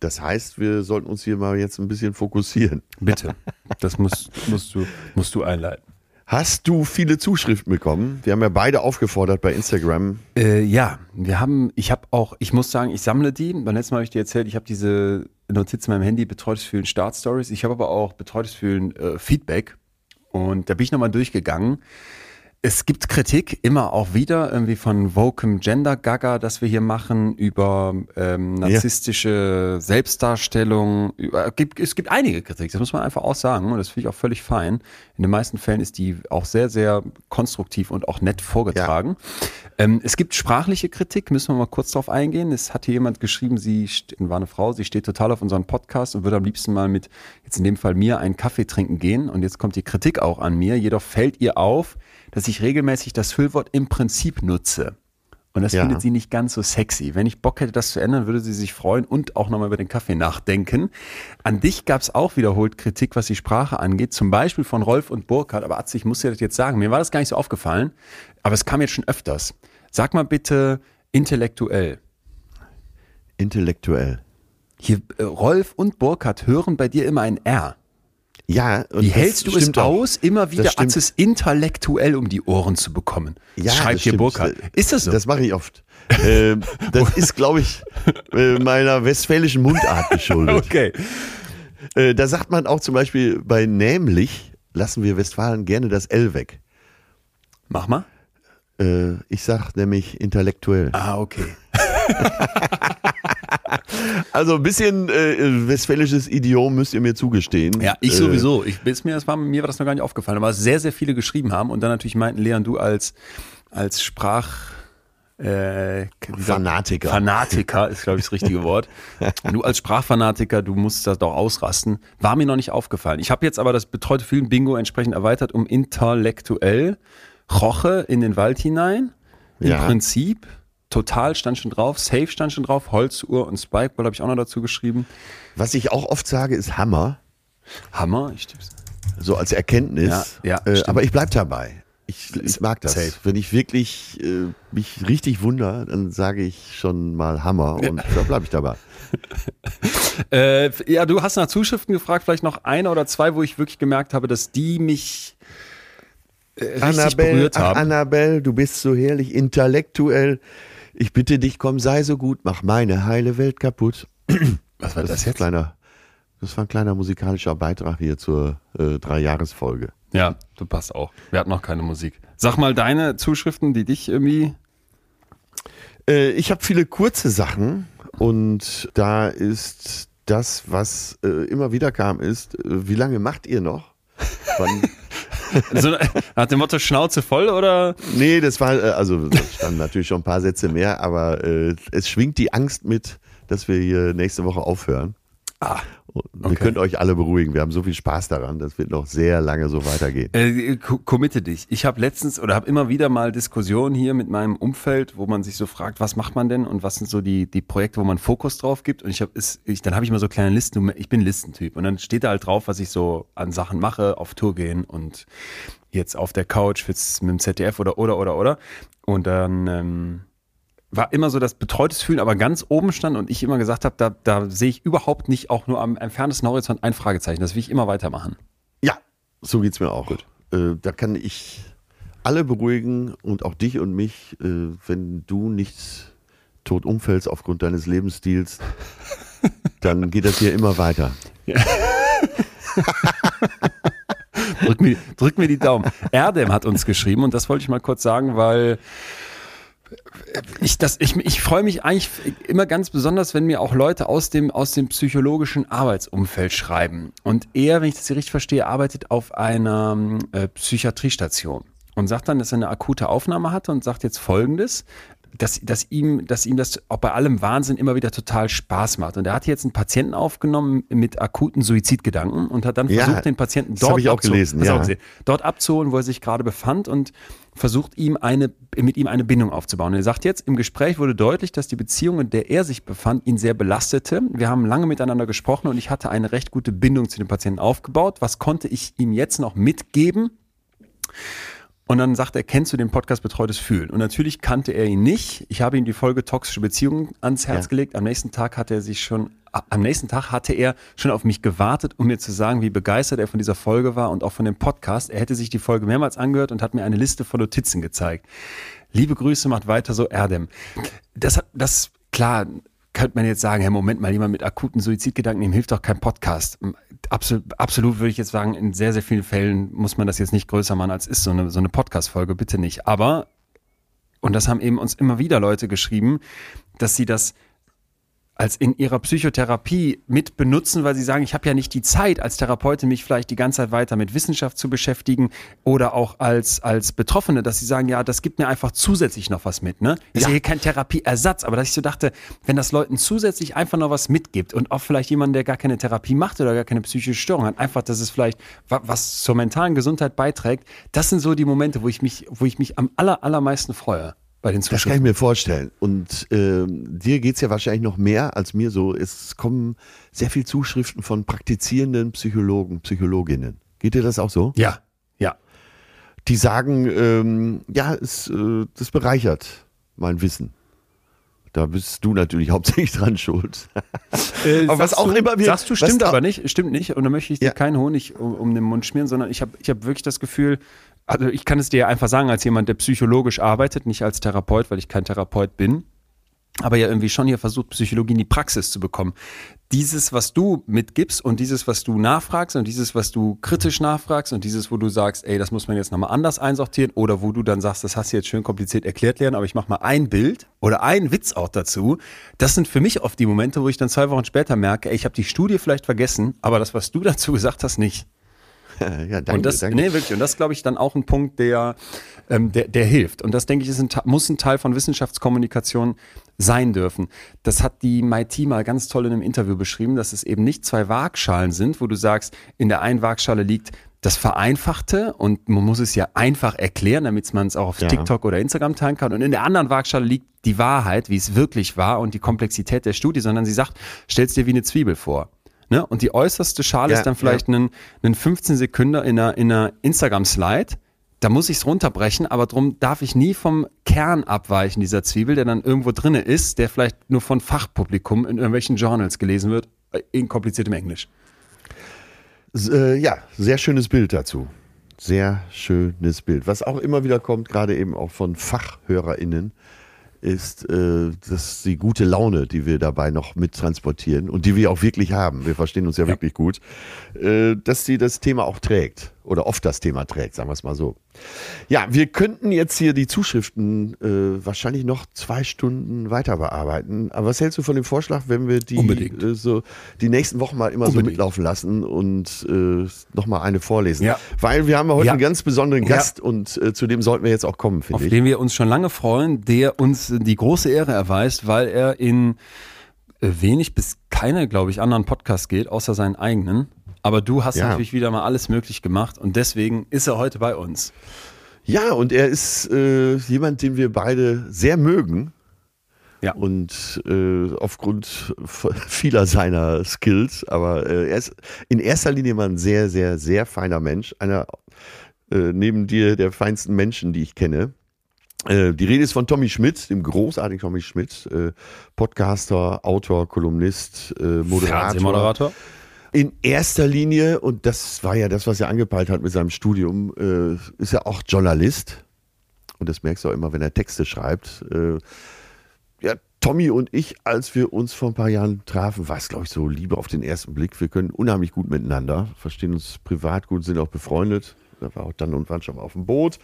Das heißt, wir sollten uns hier mal jetzt ein bisschen fokussieren. Bitte. Das musst, musst, du, musst du einleiten. Hast du viele Zuschriften bekommen? Wir haben ja beide aufgefordert bei Instagram. Äh, ja, wir haben, ich habe auch, ich muss sagen, ich sammle die. Beim letzten Mal habe ich dir erzählt, ich habe diese Notizen in meinem Handy, betreutes Fühlen Startstories. Ich habe aber auch betreutes Fühlen äh, Feedback. Und da bin ich nochmal durchgegangen. Es gibt Kritik immer auch wieder, irgendwie von Vocum Gender Gaga, das wir hier machen, über ähm, narzisstische Selbstdarstellung. Über, gibt, es gibt einige Kritik, das muss man einfach auch sagen. Und das finde ich auch völlig fein. In den meisten Fällen ist die auch sehr, sehr konstruktiv und auch nett vorgetragen. Ähm, es gibt sprachliche Kritik, müssen wir mal kurz drauf eingehen. Es hat hier jemand geschrieben, sie war eine Frau, sie steht total auf unseren Podcast und würde am liebsten mal mit, jetzt in dem Fall mir, einen Kaffee trinken gehen. Und jetzt kommt die Kritik auch an mir. Jedoch fällt ihr auf, dass ich regelmäßig das Füllwort im Prinzip nutze. Und das Ja. findet sie nicht ganz so sexy. Wenn ich Bock hätte, das zu ändern, würde sie sich freuen und auch nochmal über den Kaffee nachdenken. An dich gab es auch wiederholt Kritik, was die Sprache angeht. Zum Beispiel von Rolf und Burkhardt. Aber Atze, ich muss dir das jetzt sagen. Mir war das gar nicht so aufgefallen. Aber es kam jetzt schon öfters. Sag mal bitte intellektuell. Intellektuell. Hier, äh, Rolf und Burkhardt hören bei dir immer ein R. Ja, und Wie hältst du es auch. aus, immer wieder. Atzes intellektuell um die Ohren zu bekommen? Ja, Schreibt hier. Burkhardt. Ist das so? Das mache ich oft. ähm, das ist, glaube ich, äh, meiner westfälischen Mundart geschuldet. *laughs* okay. Äh, da sagt man auch zum Beispiel bei nämlich lassen wir Westfalen gerne das L weg. Mach mal. Äh, ich sag nämlich intellektuell. Ah, okay. *laughs* Also ein bisschen äh, westfälisches Idiom müsst ihr mir zugestehen. Ja, ich Äh, sowieso. Ich, bis mir, das war, mir war das noch gar nicht aufgefallen, aber sehr, sehr viele geschrieben haben und dann natürlich meinten, Leon, du als, als Sprach... Äh, Fanatiker. Fanatiker ist, glaube ich, das richtige Wort. *laughs* Du als Sprachfanatiker, du musst das doch ausrasten. War mir noch nicht aufgefallen. Ich habe jetzt aber das betreute Fühlen Bingo entsprechend erweitert um intellektuell. Roche in den Wald hinein. Im Ja. Prinzip. Total stand schon drauf. Safe stand schon drauf. Holzuhr und Spikeball habe ich auch noch dazu geschrieben. Was ich auch oft sage, ist Hammer, Hammer. Ich tipp's. so als Erkenntnis. Ja, ja, äh, aber ich bleib dabei. Ich, ich mag das. Safe. Wenn ich wirklich äh, mich richtig wunder, dann sage ich schon mal Hammer und da bleibe ich dabei. *laughs* Äh, ja, du hast nach Zuschriften gefragt, vielleicht noch eine oder zwei, wo ich wirklich gemerkt habe, dass die mich äh, richtig Annabelle, berührt ach, haben. Annabelle, du bist so herrlich intellektuell. Ich bitte dich, komm, sei so gut, mach meine heile Welt kaputt. *clears throat* Was war das, ein jetzt? Kleiner, das war ein kleiner musikalischer Beitrag hier zur äh, Dreijahresfolge. Ja, du passt auch. Wir hatten noch keine Musik. Sag mal deine Zuschriften, die dich irgendwie. Äh, ich habe viele kurze Sachen und da ist das, was äh, immer wieder kam, ist, äh, wie lange macht ihr noch? Wann, *laughs* So, nach dem Motto Schnauze voll oder? nee, das war, äh, also standen natürlich schon ein paar Sätze mehr, aber äh, es schwingt die Angst mit, dass wir hier nächste Woche aufhören. Ah, Okay. Wir könnt euch alle beruhigen. Wir haben so viel Spaß daran. Das wird noch sehr lange so weitergehen. Äh, co- committe dich. Ich habe letztens oder habe immer wieder mal Diskussionen hier mit meinem Umfeld, wo man sich so fragt, was macht man denn und was sind so die, die Projekte, wo man Fokus drauf gibt. Und ich habe ich, dann habe ich mal so kleine Listen. Ich bin Listentyp und dann steht da halt drauf, was ich so an Sachen mache, auf Tour gehen und jetzt auf der Couch mit dem ZDF oder oder oder oder. Und dann ähm, war immer so das betreutes Fühlen, aber ganz oben stand und ich immer gesagt habe, da, da sehe ich überhaupt nicht auch nur am entferntesten Horizont ein Fragezeichen. Das will ich immer weitermachen. Ja, so geht's mir auch. Äh, da kann ich alle beruhigen und auch dich und mich, äh, wenn du nicht tot umfällst aufgrund deines Lebensstils, *laughs* dann geht das hier immer weiter. *laughs* Drück mir, drück mir die Daumen. Erdem hat uns geschrieben und das wollte ich mal kurz sagen, weil ich, das, ich, ich freue mich eigentlich immer ganz besonders, wenn mir auch Leute aus dem, aus dem psychologischen Arbeitsumfeld schreiben. Und er, wenn ich das hier richtig verstehe, arbeitet auf einer äh, Psychiatriestation und sagt dann, dass er eine akute Aufnahme hatte und sagt jetzt Folgendes. Dass, dass, ihm, dass ihm das auch bei allem Wahnsinn immer wieder total Spaß macht. Und er hat jetzt einen Patienten aufgenommen mit akuten Suizidgedanken und hat dann Ja, versucht, den Patienten dort hab ich auch abzu- gelesen, ja. dort abzuholen, wo er sich gerade befand und versucht ihm eine, mit ihm eine Bindung aufzubauen. Und er sagt jetzt, im Gespräch wurde deutlich, dass die Beziehung, in der er sich befand, ihn sehr belastete. Wir haben lange miteinander gesprochen und ich hatte eine recht gute Bindung zu dem Patienten aufgebaut. Was konnte ich ihm jetzt noch mitgeben? Und dann sagt er, kennst du den Podcast Betreutes Fühlen? Und natürlich kannte er ihn nicht. Ich habe ihm die Folge Toxische Beziehungen ans Herz Ja. gelegt. Am nächsten Tag hatte er sich schon, am nächsten Tag hatte er schon auf mich gewartet, um mir zu sagen, wie begeistert er von dieser Folge war und auch von dem Podcast. Er hätte sich die Folge mehrmals angehört und hat mir eine Liste von Notizen gezeigt. Liebe Grüße, macht weiter so, Erdem. Das, hat- das, klar, könnte man jetzt sagen, Herr, Moment mal, jemand mit akuten Suizidgedanken, ihm hilft doch kein Podcast. Absolut, absolut würde ich jetzt sagen, in sehr, sehr vielen Fällen muss man das jetzt nicht größer machen, als ist so eine, so eine Podcast-Folge, bitte nicht. Aber, und das haben eben uns immer wieder Leute geschrieben, dass sie das als in ihrer Psychotherapie mit benutzen, weil sie sagen, ich habe ja nicht die Zeit als Therapeutin, mich vielleicht die ganze Zeit weiter mit Wissenschaft zu beschäftigen oder auch als, als Betroffene, dass sie sagen, ja, das gibt mir einfach zusätzlich noch was mit. Ne? Das ist Ja. ja hier kein Therapieersatz, aber dass ich so dachte, wenn das Leuten zusätzlich einfach noch was mitgibt und auch vielleicht jemand, der gar keine Therapie macht oder gar keine psychische Störung hat, einfach, dass es vielleicht wa- was zur mentalen Gesundheit beiträgt, das sind so die Momente, wo ich mich, wo ich mich am aller, allermeisten freue. Bei den Das kann ich mir vorstellen. Und ähm, dir geht's ja wahrscheinlich noch mehr als mir so. Es kommen sehr viel Zuschriften von praktizierenden Psychologen, Psychologinnen. Geht dir das auch so? Ja, ja. Die sagen, ähm, ja, es, äh, das bereichert mein Wissen. Da bist du natürlich *laughs* hauptsächlich dran schuld. Aber was auch du, immer wir- Sagst du, stimmt aber nicht, stimmt nicht. Und da möchte ich dir Ja. keinen Honig um, um den Mund schmieren, sondern ich habe ich hab wirklich das Gefühl, also ich kann es dir einfach sagen, als jemand, der psychologisch arbeitet, nicht als Therapeut, weil ich kein Therapeut bin, aber ja irgendwie schon hier versucht, Psychologie in die Praxis zu bekommen. Dieses, was du mitgibst und dieses, was du nachfragst und dieses, was du kritisch nachfragst und dieses, wo du sagst, ey, das muss man jetzt nochmal anders einsortieren oder wo du dann sagst, das hast du jetzt schön kompliziert erklärt lernen, aber ich mache mal ein Bild oder einen Witz auch dazu. Das sind für mich oft die Momente, wo ich dann zwei Wochen später merke, ey, ich habe die Studie vielleicht vergessen, aber das, was du *laughs* dazu gesagt hast, nicht. *laughs* ja, danke, Und das, danke. nee, wirklich. Und das glaube ich dann auch ein Punkt, der, ähm, der, der hilft. Und das denke ich, ist ein, muss ein Teil von Wissenschaftskommunikation sein dürfen. Das hat die MIT mal ganz toll in einem Interview beschrieben, dass es eben nicht zwei Waagschalen sind, wo du sagst, in der einen Waagschale liegt das Vereinfachte und man muss es ja einfach erklären, damit man es auch auf Ja. TikTok oder Instagram teilen kann. Und in der anderen Waagschale liegt die Wahrheit, wie es wirklich war und die Komplexität der Studie, sondern sie sagt, stell's dir wie eine Zwiebel vor. Ne? Und die äußerste Schale Ja, ist dann vielleicht ein, ein 15 Sekunden in einer, in einer Instagram-Slide. Da muss ich es runterbrechen, aber drum darf ich nie vom Kern abweichen dieser Zwiebel, der dann irgendwo drinne ist, der vielleicht nur von Fachpublikum in irgendwelchen Journals gelesen wird, äh, in kompliziertem Englisch. Äh, ja, sehr schönes Bild dazu. Sehr schönes Bild. Was auch immer wieder kommt, gerade eben auch von FachhörerInnen, ist äh, das die gute Laune, die wir dabei noch mittransportieren und die wir auch wirklich haben. Wir verstehen uns ja, wirklich gut, äh, dass sie das Thema auch trägt oder oft das Thema trägt, sagen wir es mal so. Ja, wir könnten jetzt hier die Zuschriften äh, wahrscheinlich noch zwei Stunden weiter bearbeiten. Aber was hältst du von dem Vorschlag, wenn wir die äh, so die nächsten Wochen mal immer so Unbedingt. mitlaufen lassen und äh, nochmal eine vorlesen? Ja. Weil wir haben ja heute Ja. einen ganz besonderen Ja. Gast und äh, zu dem sollten wir jetzt auch kommen, auf finde ich. den wir uns schon lange freuen, der uns die große Ehre erweist, weil er in äh, wenig bis keine, glaube ich, anderen Podcasts geht, außer seinen eigenen. Aber du hast Ja. natürlich wieder mal alles möglich gemacht und deswegen ist er heute bei uns. Ja, und er ist äh, jemand, den wir beide sehr mögen. Ja. Und äh, aufgrund *laughs* vieler seiner Skills, aber äh, er ist in erster Linie mal ein sehr, sehr, sehr feiner Mensch. Einer äh, neben dir der feinsten Menschen, die ich kenne. Äh, die Rede ist von Tommy Schmidt, dem großartigen Tommy Schmidt, äh, Podcaster, Autor, Kolumnist, Moderator. Fernsehmoderator. In erster Linie, und das war ja das, was er angepeilt hat mit seinem Studium, äh, ist er auch Journalist. Und das merkst du auch immer, wenn er Texte schreibt. Äh, ja, Tommy und ich, als wir uns vor ein paar Jahren trafen, war es, glaube ich, so Liebe auf den ersten Blick. Wir können unheimlich gut miteinander, verstehen uns privat gut, sind auch befreundet. Da war auch dann und wann schon mal auf dem Boot.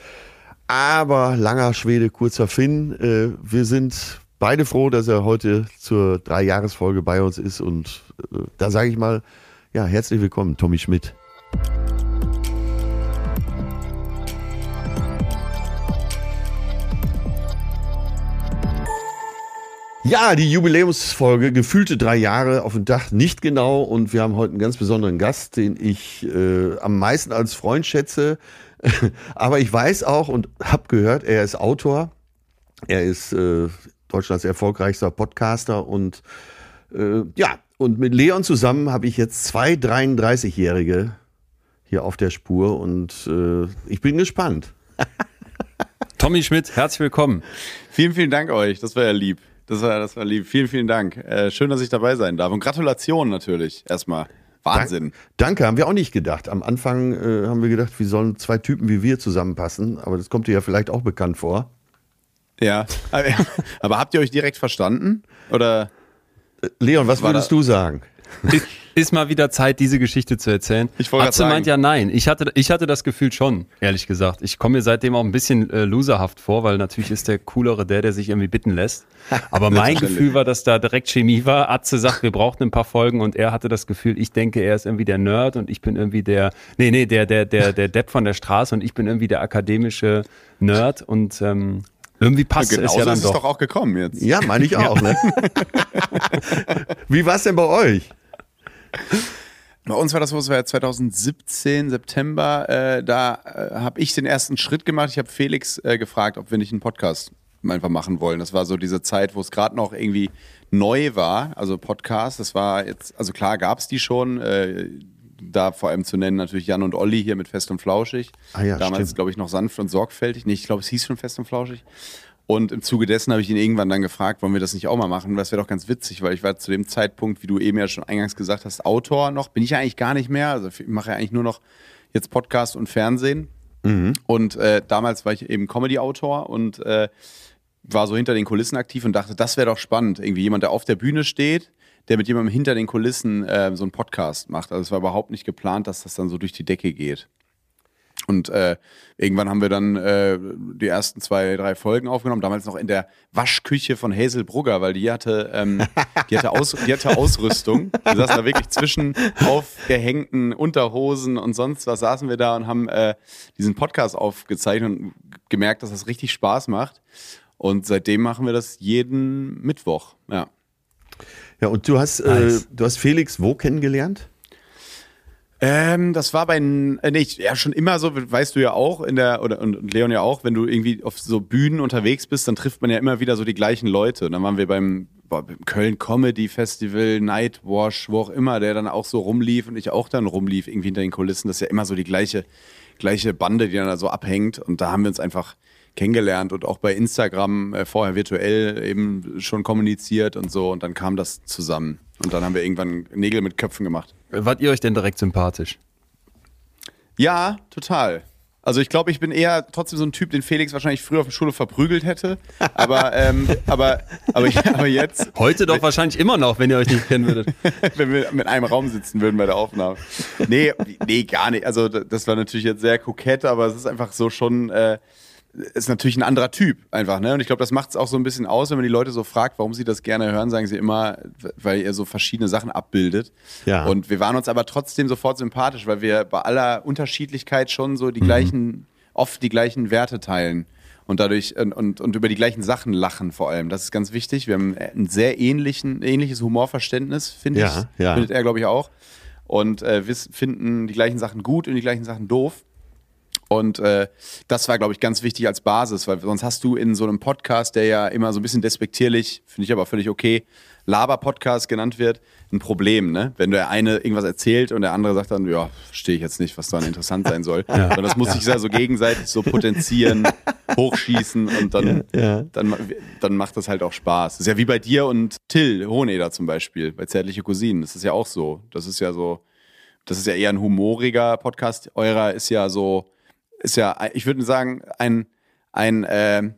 Aber langer Schwede, kurzer Finn. Äh, wir sind beide froh, dass er heute zur Dreijahresfolge bei uns ist. Und äh, da sage ich mal, ja, herzlich willkommen, Tommy Schmidt. Ja, die Jubiläumsfolge, gefühlte drei Jahre auf dem Dach, nicht genau. Und wir haben heute einen ganz besonderen Gast, den ich äh, am meisten als Freund schätze. *laughs* Aber ich weiß auch und habe gehört, er ist Autor. Er ist äh, Deutschlands erfolgreichster Podcaster und äh, ja, und mit Leon zusammen habe ich jetzt zwei 33-Jährige hier auf der Spur und äh, ich bin gespannt. *laughs* Tommy Schmidt, herzlich willkommen. Vielen, vielen Dank euch. Das war ja lieb. Das war, das war lieb. Vielen, vielen Dank. Äh, schön, dass ich dabei sein darf. Und Gratulation natürlich. Erstmal. Wahnsinn. Danke, haben wir auch nicht gedacht. Am Anfang äh, haben wir gedacht, wie sollen zwei Typen wie wir zusammenpassen, aber das kommt dir ja vielleicht auch bekannt vor. Ja. Aber, *laughs* aber habt ihr euch direkt verstanden? Oder? Leon, was War würdest da- du sagen? Ist, ist mal wieder Zeit, diese Geschichte zu erzählen. Ich Atze meint sagen. ja nein. Ich hatte, ich hatte das Gefühl schon, ehrlich gesagt. Ich komme mir seitdem auch ein bisschen äh, loserhaft vor, weil natürlich ist der Coolere der, der sich irgendwie bitten lässt. *laughs* Aber mein. Gefühl war, dass da direkt Chemie war. Atze sagt, wir brauchten ein paar Folgen und er hatte das Gefühl, ich denke, er ist irgendwie der Nerd und ich bin irgendwie der, nee, nee, der, der, der, der Depp von der Straße und ich bin irgendwie der akademische Nerd und ähm, irgendwie passt es Genauso ja dann ist es doch. doch auch gekommen jetzt. Ja, meine ich auch. Ne? *laughs* wie war es denn bei euch? Bei uns war das so, es war ja 2017, September, äh, da äh, habe ich den ersten Schritt gemacht. Ich habe Felix äh, gefragt, ob wir nicht einen Podcast einfach machen wollen. Das war so diese Zeit, wo es gerade noch irgendwie neu war, also Podcast. Das war jetzt, also klar gab es die schon. Da vor allem zu nennen natürlich Jan und Olli hier mit Fest und Flauschig. Ah ja, Damals, glaube ich, noch sanft und sorgfältig. Nee, ich glaube, es hieß schon Fest und Flauschig. Und im Zuge dessen habe ich ihn irgendwann dann gefragt, wollen wir das nicht auch mal machen? Das wäre doch ganz witzig, weil ich war zu dem Zeitpunkt, wie du eben ja schon eingangs gesagt hast, Autor noch. Bin ich ja eigentlich gar nicht mehr. Also ich mache ja eigentlich nur noch jetzt Podcast und Fernsehen. Und äh, damals war ich eben Comedy-Autor und äh, war so hinter den Kulissen aktiv und dachte, das wäre doch spannend. Irgendwie jemand, der auf der Bühne steht, der mit jemandem hinter den Kulissen äh, so einen Podcast macht. Also es war überhaupt nicht geplant, dass das dann so durch die Decke geht. Und äh, irgendwann haben wir dann äh, die ersten zwei, drei Folgen aufgenommen, damals noch in der Waschküche von Hazel Brugger, weil die hatte, ähm, die hatte, Aus, die hatte Ausrüstung. Wir saßen da wirklich zwischen aufgehängten Unterhosen und sonst was saßen wir da und haben äh, diesen Podcast aufgezeichnet und gemerkt, dass das richtig Spaß macht. Und seitdem machen wir das jeden Mittwoch. Ja. Ja, und du hast, Nice. äh, du hast Felix wo kennengelernt? Ähm, das war bei, äh, nicht, ja, schon immer so, weißt du ja auch, in der, oder, und, und Leon ja auch, wenn du irgendwie auf so Bühnen unterwegs bist, dann trifft man ja immer wieder so die gleichen Leute. Und dann waren wir beim, boah, beim Köln Comedy Festival, Nightwash, wo auch immer, der dann auch so rumlief und ich auch dann rumlief, irgendwie hinter den Kulissen. Das ist ja immer so die gleiche, gleiche Bande, die dann da so abhängt. Und da haben wir uns einfach kennengelernt und auch bei Instagram äh, vorher virtuell eben schon kommuniziert und so. Und dann kam das zusammen. Und dann haben wir irgendwann Nägel mit Köpfen gemacht. Wart ihr euch denn direkt sympathisch? Ja, total. Also ich glaube, ich bin eher trotzdem so ein Typ, den Felix wahrscheinlich früher auf der Schule verprügelt hätte. Aber, *laughs* ähm, aber, aber, aber jetzt, Heute doch wahrscheinlich immer noch, wenn ihr euch nicht kennen würdet. *laughs* wenn wir mit einem Raum sitzen würden bei der Aufnahme. Nee, nee, gar nicht. Also das war natürlich jetzt sehr kokett, aber es ist einfach so schon, äh, ist natürlich ein anderer Typ einfach, ne? Und ich glaube, das macht es auch so ein bisschen aus, wenn man die Leute so fragt, warum sie das gerne hören, sagen sie immer, weil ihr so verschiedene Sachen abbildet. Ja. Und wir waren uns aber trotzdem sofort sympathisch, weil wir bei aller Unterschiedlichkeit schon so die gleichen, oft die gleichen Werte teilen. Und dadurch und, und, und über die gleichen Sachen lachen vor allem. Das ist ganz wichtig. Wir haben ein sehr ähnlichen, ähnliches Humorverständnis, finde Ja, ich. ja. Findet er, glaube ich, auch. Und äh, wir finden die gleichen Sachen gut und die gleichen Sachen doof. Und äh, das war, glaube ich, ganz wichtig als Basis, weil sonst hast du in so einem Podcast, der ja immer so ein bisschen despektierlich, finde ich aber völlig okay, Laber-Podcast genannt wird, ein Problem, ne? Wenn der eine irgendwas erzählt und der andere sagt dann, ja, verstehe ich jetzt nicht, was daran interessant sein soll. *laughs* Sondern das muss sich ja so gegenseitig so potenzieren, *laughs* hochschießen und dann, Ja. dann, dann macht das halt auch Spaß. Das ist ja wie bei dir und Till Hoheneder zum Beispiel, bei Zärtliche Cousinen. Das ist ja auch so. Das ist ja so, das ist ja eher ein humoriger Podcast. Eurer ist ja so, ist ja, ich würde sagen, ein, ein äh,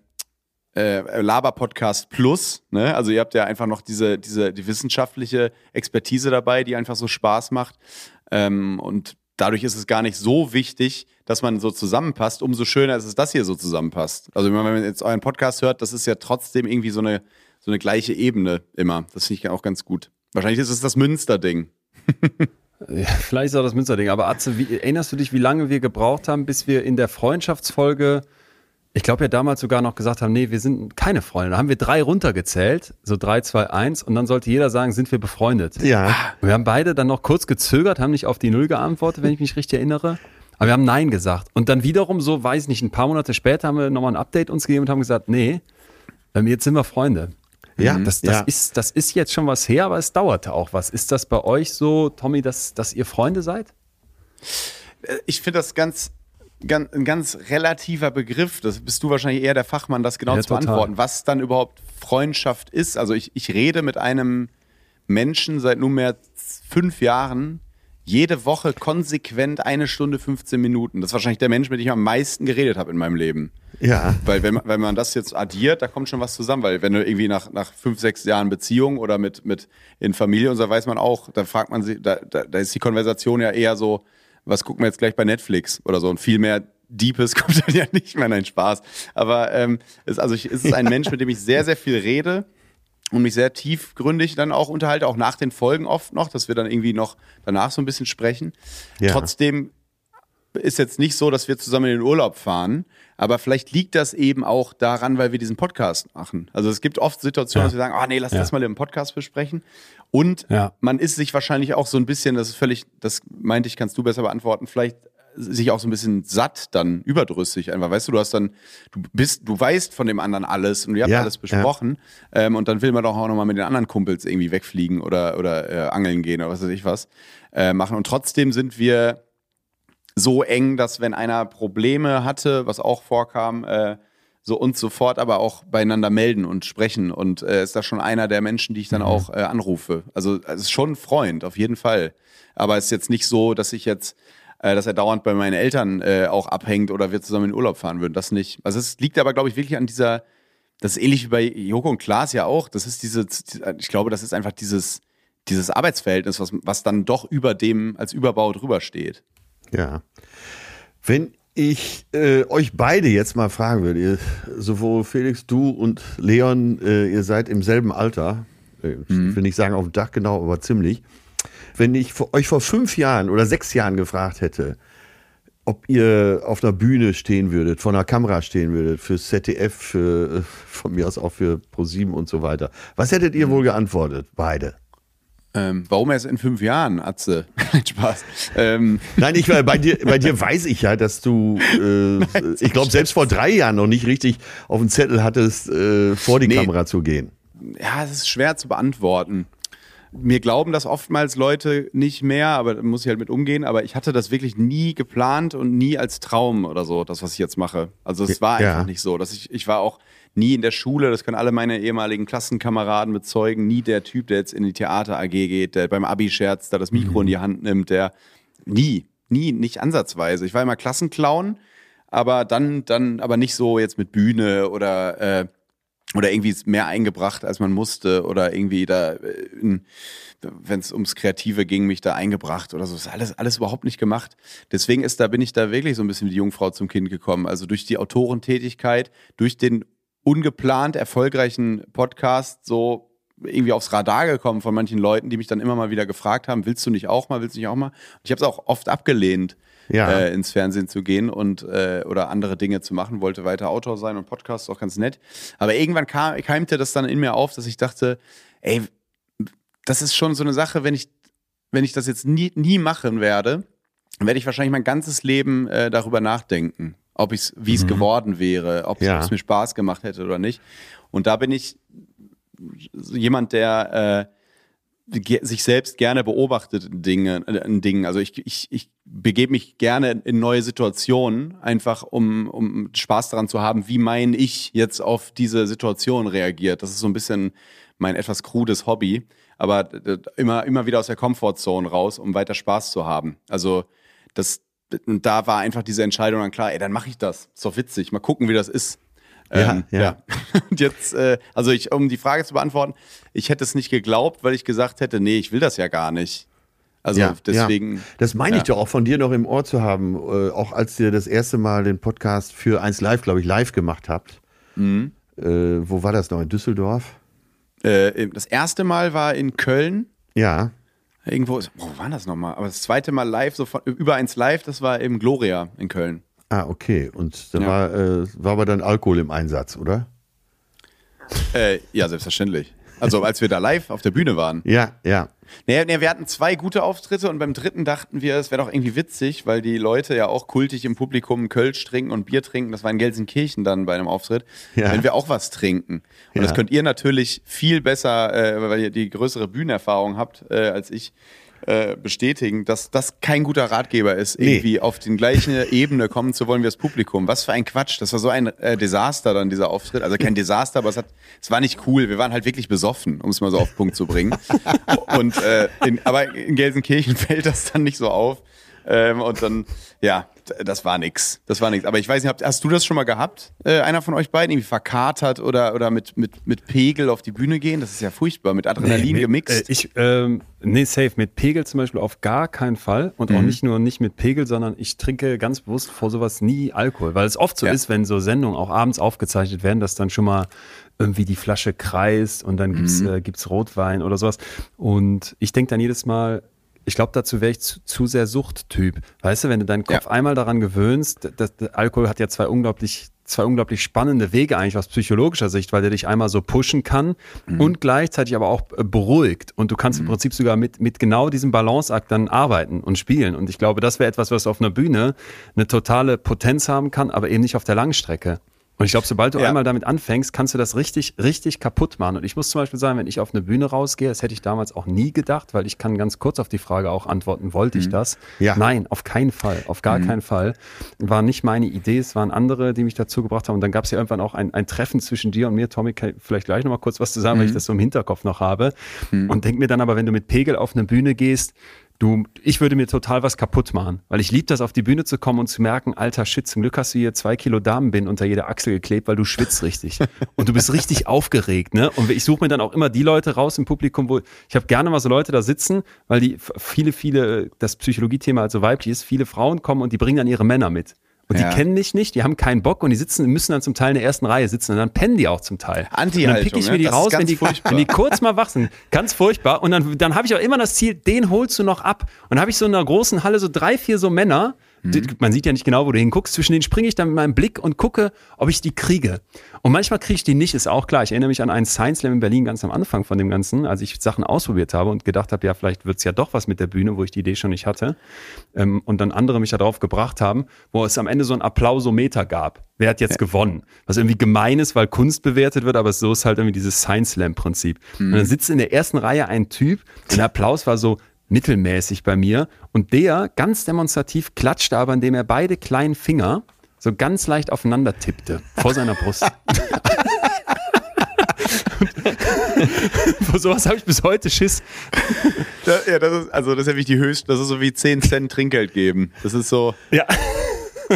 äh, Laber-Podcast plus. Ne? Also ihr habt ja einfach noch diese, diese die wissenschaftliche Expertise dabei, die einfach so Spaß macht. Ähm, und dadurch ist es gar nicht so wichtig, dass man so zusammenpasst. Umso schöner ist es, dass ihr so zusammenpasst. Also wenn man jetzt euren Podcast hört, das ist ja trotzdem irgendwie so eine, so eine gleiche Ebene immer. Das finde ich auch ganz gut. Wahrscheinlich ist es das Münster-Ding. *laughs* Ja, vielleicht ist auch das Münsterding. Aber Atze, wie, erinnerst du dich, wie lange wir gebraucht haben, bis wir in der Freundschaftsfolge, ich glaube ja damals sogar noch gesagt haben, nee, wir sind keine Freunde. Da haben wir drei runtergezählt, so drei, zwei, eins, und dann sollte jeder sagen, sind wir befreundet. Ja. Und wir haben beide dann noch kurz gezögert, haben nicht auf die Null geantwortet, wenn ich mich richtig erinnere. Aber wir haben Nein gesagt. Und dann wiederum so, weiß nicht, ein paar Monate später haben wir nochmal ein Update uns gegeben und haben gesagt, nee, ähm, jetzt sind wir Freunde. Ja, Das, das, ja. ist, das ist jetzt schon was her, aber es dauerte auch was. Ist das bei euch so, Tommy, dass, dass ihr Freunde seid? ich finde das ganz, ganz, ein ganz relativer Begriff. Das bist du wahrscheinlich eher der Fachmann, das genau Ja, zu total. beantworten. Was dann überhaupt Freundschaft ist. Also ich, ich rede mit einem Menschen seit nunmehr fünf Jahren jede Woche konsequent eine Stunde 15 Minuten. Das ist wahrscheinlich der Mensch, mit dem ich am meisten geredet habe in meinem Leben. Ja. Weil wenn man, wenn man das jetzt addiert, da kommt schon was zusammen. Weil wenn du irgendwie nach, nach fünf, sechs Jahren Beziehung oder mit, mit in Familie und so weiß man auch, da fragt man sich, da, da, da ist die Konversation ja eher so, was gucken wir jetzt gleich bei Netflix oder so und viel mehr Deepes *laughs* kommt dann ja nicht mehr, nein, Spaß. Aber ähm, es, also ich, es ist ein Mensch, mit dem ich sehr, sehr viel rede und mich sehr tiefgründig dann auch unterhalte, auch nach den Folgen oft noch, dass wir dann irgendwie noch danach so ein bisschen sprechen. Ja. Trotzdem ist jetzt nicht so, dass wir zusammen in den Urlaub fahren, aber vielleicht liegt das eben auch daran, weil wir diesen Podcast machen. Also es gibt oft Situationen, Ja. dass wir sagen, ah nee, lass Ja. das mal im Podcast besprechen. Und man ist sich wahrscheinlich auch so ein bisschen, das ist völlig, das meinte ich, kannst du besser beantworten, vielleicht sich auch so ein bisschen satt, dann überdrüssig einfach. Weißt du, du hast dann, du bist, du weißt von dem anderen alles und ihr habt Ja, alles besprochen. Ähm, und dann will man doch auch nochmal mit den anderen Kumpels irgendwie wegfliegen oder, oder äh, angeln gehen oder was weiß ich was äh, machen. Und trotzdem sind wir so eng, dass wenn einer Probleme hatte, was auch vorkam, äh, so uns sofort aber auch beieinander melden und sprechen. Und äh, ist da schon einer der Menschen, die ich dann auch äh, anrufe. Also es ist schon ein Freund, auf jeden Fall. Aber es ist jetzt nicht so, dass ich jetzt, äh, dass er dauernd bei meinen Eltern äh, auch abhängt oder wir zusammen in den Urlaub fahren würden. Das nicht. Also es liegt aber, glaube ich, wirklich an dieser, das ist ähnlich wie bei Joko und Klaas ja auch. Das ist diese, ich glaube, das ist einfach dieses, dieses Arbeitsverhältnis, was, was dann doch über dem als Überbau drüber steht. Ja. Wenn ich äh, euch beide jetzt mal fragen würde, ihr, sowohl Felix, du und Leon, äh, ihr seid im selben Alter, äh, ich will nicht sagen auf dem Dach genau, aber ziemlich. Wenn ich euch vor fünf Jahren oder sechs Jahren gefragt hätte, ob ihr auf einer Bühne stehen würdet, vor einer Kamera stehen würdet, für ZDF, für, äh, von mir aus auch für ProSieben und so weiter, was hättet ihr wohl geantwortet? Beide. Ähm, warum erst in fünf Jahren, Atze? *laughs* Nein, Spaß. Ähm, Nein, ich, bei, dir, bei dir *laughs* weiß ich ja, dass du, äh, ich glaube, selbst vor drei Jahren noch nicht richtig auf dem Zettel hattest, äh, vor die Nee. Kamera zu gehen. ja, es ist schwer zu beantworten. Mir glauben das oftmals Leute nicht mehr, aber da muss ich halt mit umgehen. Aber ich hatte das wirklich nie geplant und nie als Traum oder so, das, was ich jetzt mache. Also es war Ja. einfach nicht so. Dass ich, ich war auch nie in der Schule, das können alle meine ehemaligen Klassenkameraden bezeugen, nie der Typ, der jetzt in die Theater AG geht, der beim Abi-Scherz da das Mikro in die Hand nimmt, der nie, nie, nicht ansatzweise. Ich war immer Klassenclown, aber dann, dann, aber nicht so jetzt mit Bühne oder äh, oder irgendwie mehr eingebracht, als man musste oder irgendwie da, wenn es ums Kreative ging, mich da eingebracht oder so. Das ist alles, alles überhaupt nicht gemacht. Deswegen ist da, bin ich da wirklich so ein bisschen wie die Jungfrau zum Kind gekommen. Also durch die Autorentätigkeit, durch den ungeplant erfolgreichen Podcast so irgendwie aufs Radar gekommen von manchen Leuten, die mich dann immer mal wieder gefragt haben, willst du nicht auch mal, willst du nicht auch mal? Und ich habe es auch oft abgelehnt, Ja. äh, ins Fernsehen zu gehen und äh, oder andere Dinge zu machen, wollte weiter Autor sein und Podcast auch ganz nett. Aber irgendwann kam, keimte das dann in mir auf, dass ich dachte, ey, das ist schon so eine Sache, wenn ich, wenn ich das jetzt nie, nie machen werde, werde ich wahrscheinlich mein ganzes Leben äh, darüber nachdenken, ob ich wie es geworden wäre, ob Ja. es mir Spaß gemacht hätte oder nicht. Und da bin ich jemand, der äh, sich selbst gerne beobachtet in, Dinge, äh, in Dingen. Also ich, ich, ich begebe mich gerne in neue Situationen, einfach um, um Spaß daran zu haben, wie mein Ich jetzt auf diese Situation reagiert. Das ist so ein bisschen mein etwas krudes Hobby, aber d- immer, immer wieder aus der Comfortzone raus, um weiter Spaß zu haben. Also das, da war einfach diese Entscheidung dann klar, ey, dann mache ich das. Ist doch witzig. Mal gucken, wie das ist. Ja, ja. *laughs* Und jetzt, äh, also ich, um die Frage zu beantworten, ich hätte es nicht geglaubt, weil ich gesagt hätte, nee, ich will das ja gar nicht. Also ja, deswegen. Ja. Das meine ich ja. doch auch von dir noch im Ohr zu haben, äh, auch als ihr das erste Mal den Podcast für 1 Live, glaube ich, live gemacht habt. Mhm. Äh, wo war das noch? In Düsseldorf? Äh, das erste Mal war in Köln. Ja. Irgendwo, wo war das nochmal? Aber das zweite Mal live, so von, über eins live, das war im Gloria in Köln. Ah, okay. Und da Ja. war, äh, war aber dann Alkohol im Einsatz, oder? Äh, ja, selbstverständlich. Also als wir da live auf der Bühne waren. Ja, ja. Nee, nee, wir hatten zwei gute Auftritte und beim dritten dachten wir, es wäre doch irgendwie witzig, weil die Leute ja auch kultig im Publikum Kölsch trinken und Bier trinken. Das war in Gelsenkirchen dann bei einem Auftritt. Ja. Wenn wir auch was trinken. Und Ja. das könnt ihr natürlich viel besser, äh, weil ihr die größere Bühnenerfahrung habt äh, als ich, äh, bestätigen, dass das kein guter Ratgeber ist, Nee. irgendwie auf die gleiche Ebene kommen zu wollen wie das Publikum. Was für ein Quatsch. Das war so ein äh, Desaster dann, dieser Auftritt. Also kein Desaster, aber es, hat, es war nicht cool. Wir waren halt wirklich besoffen, um es mal so auf den Punkt zu bringen. *laughs* Und äh, in, aber in Gelsenkirchen *laughs* fällt das dann nicht so auf. Ähm, und dann, ja, das war nix. Das war nix. Aber ich weiß nicht, hast du das schon mal gehabt? Äh, einer von euch beiden irgendwie verkatert oder, oder mit, mit, mit Pegel auf die Bühne gehen? Das ist ja furchtbar. Mit Adrenalin Nee, gemixt. Äh, ich, ähm, nee, safe. Mit Pegel zum Beispiel auf gar keinen Fall. Und Mhm. auch nicht nur nicht mit Pegel, sondern ich trinke ganz bewusst vor sowas nie Alkohol. Weil es oft so Ja. ist, wenn so Sendungen auch abends aufgezeichnet werden, dass dann schon mal irgendwie die Flasche kreist und dann gibt's, Mhm. äh, gibt's Rotwein oder sowas. Und ich denke dann jedes Mal, ich glaube, dazu wäre ich zu, zu sehr Suchttyp. Weißt du, wenn du deinen Kopf Ja. einmal daran gewöhnst, das, das, Alkohol hat ja zwei unglaublich zwei unglaublich spannende Wege eigentlich aus psychologischer Sicht, weil der dich einmal so pushen kann und gleichzeitig aber auch äh, beruhigt. Und du kannst im Prinzip sogar mit, mit genau diesem Balanceakt dann arbeiten und spielen. Und ich glaube, das wäre etwas, was auf einer Bühne eine totale Potenz haben kann, aber eben nicht auf der Langstrecke. Und ich glaube, sobald du Ja. einmal damit anfängst, kannst du das richtig, richtig kaputt machen. Und ich muss zum Beispiel sagen, wenn ich auf eine Bühne rausgehe, das hätte ich damals auch nie gedacht, weil ich kann ganz kurz auf die Frage auch antworten, wollte ich das? Ja. Nein, auf keinen Fall, auf gar keinen Fall. War nicht meine Idee, es waren andere, die mich dazu gebracht haben. Und dann gab es ja irgendwann auch ein, ein Treffen zwischen dir und mir. Tommy, kann ich vielleicht gleich nochmal kurz was zu sagen, weil ich das so im Hinterkopf noch habe. Und denk mir dann aber, wenn du mit Pegel auf eine Bühne gehst, Du, ich würde mir total was kaputt machen, weil ich liebe das, auf die Bühne zu kommen und zu merken, alter Shit, zum Glück hast du hier zwei Kilo Damenbind unter jeder Achsel geklebt, weil du schwitzt richtig. *laughs* Und du bist richtig aufgeregt, ne? Und ich suche mir dann auch immer die Leute raus im Publikum, wo ich habe gerne mal so Leute da sitzen, weil die viele, viele, das Psychologie-Thema also weiblich ist, viele Frauen kommen und die bringen dann ihre Männer mit. Und Ja. die kennen dich nicht, die haben keinen Bock und die sitzen, müssen dann zum Teil in der ersten Reihe sitzen und dann pennen die auch zum Teil. Anti-Haltung, Und dann pick ich ne? mir die raus, wenn die, wenn die kurz mal wach sind. Ganz furchtbar. Und dann, dann habe ich auch immer das Ziel, den holst du noch ab. Und dann habe ich so in einer großen Halle so drei, vier so Männer. Die, man sieht ja nicht genau, wo du hinguckst. Zwischen denen springe ich dann mit meinem Blick und gucke, ob ich die kriege. Und manchmal kriege ich die nicht, ist auch klar. Ich erinnere mich an einen Science Slam in Berlin ganz am Anfang von dem Ganzen, als ich Sachen ausprobiert habe und gedacht habe, ja, vielleicht wird's ja doch was mit der Bühne, wo ich die Idee schon nicht hatte. Ähm, und dann andere mich darauf gebracht haben, wo es am Ende so ein Applausometer gab. Wer hat jetzt gewonnen? Was irgendwie gemein ist, weil Kunst bewertet wird, aber so ist halt irgendwie dieses Science Slam Prinzip. Und dann sitzt in der ersten Reihe ein Typ, der *laughs* Applaus war so mittelmäßig bei mir und der ganz demonstrativ klatschte aber, indem er beide kleinen Finger so ganz leicht aufeinander tippte vor seiner Brust. Vor sowas habe ich bis heute Schiss. Ja, das ist, also das ist ja wie die höchste, das ist so wie 10 Cent Trinkgeld geben. Das ist so Ja,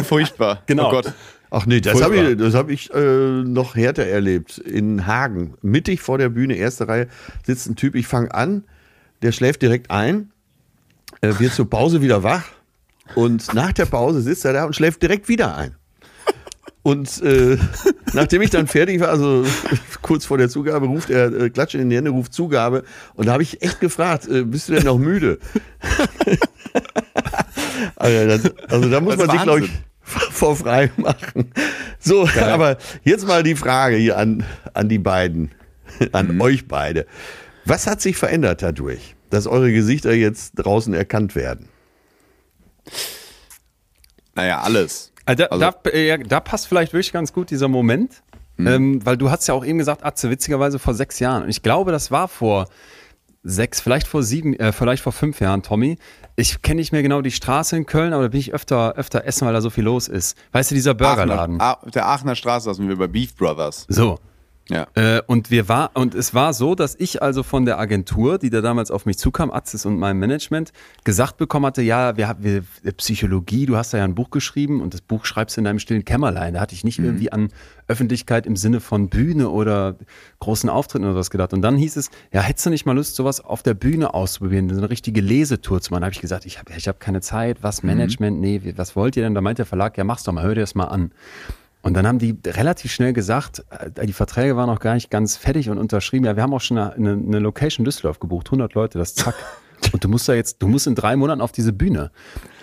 furchtbar. Genau. Oh Gott. Ach nee, das habe ich, das hab ich äh, noch härter erlebt. In Hagen, mittig vor der Bühne, erste Reihe, sitzt ein Typ, ich fange an, der schläft direkt ein, äh, wird zur Pause wieder wach und nach der Pause sitzt er da und schläft direkt wieder ein. Und äh, nachdem ich dann fertig war, also *laughs* kurz vor der Zugabe, ruft er, äh, klatscht in die Hände, ruft Zugabe. Und da habe ich echt gefragt, äh, bist du denn noch müde? *laughs* also, das, also da muss man ist sich, glaube ich, Wahnsinn. *laughs* vor frei machen. So, aber jetzt mal die Frage hier an, an die beiden, an Mhm. euch beide. Was hat sich verändert dadurch, dass eure Gesichter jetzt draußen erkannt werden? Naja, alles. Also, da, Also- da, äh, ja, da passt vielleicht wirklich ganz gut dieser Moment, ähm, weil du hast ja auch eben gesagt, Atze, witzigerweise vor sechs Jahren. Und ich glaube, das war vor sechs, vielleicht vor sieben, äh, vielleicht vor fünf Jahren, Tommy. Ich kenne nicht mehr genau die Straße in Köln, aber da bin ich öfter, öfter essen, weil da so viel los ist. Weißt du, dieser Burgerladen. Aachener, der Aachener Straße saßen wir bei Beef Brothers. So. Ja. Äh, und wir war, und es war so, dass ich also von der Agentur, die da damals auf mich zukam, Atzis und meinem Management, gesagt bekommen hatte, ja, wir haben wir, Psychologie, du hast da ja ein Buch geschrieben und das Buch schreibst du in deinem stillen Kämmerlein. Da hatte ich nicht irgendwie an Öffentlichkeit im Sinne von Bühne oder großen Auftritten oder was gedacht. Und dann hieß es, ja, hättest du nicht mal Lust, sowas auf der Bühne auszuprobieren, so eine richtige Lesetour zu machen? Da habe ich gesagt, ich habe ich hab keine Zeit, was Management, nee, wie- was wollt ihr denn? Da meint der Verlag, ja, mach's doch mal, hör dir das mal an. Und dann haben die relativ schnell gesagt, äh, die Verträge waren noch gar nicht ganz fertig und unterschrieben. Ja, wir haben auch schon eine, eine, Location Düsseldorf gebucht, 100 Leute, das zack. *laughs* Und du musst da jetzt, du musst in drei Monaten auf diese Bühne.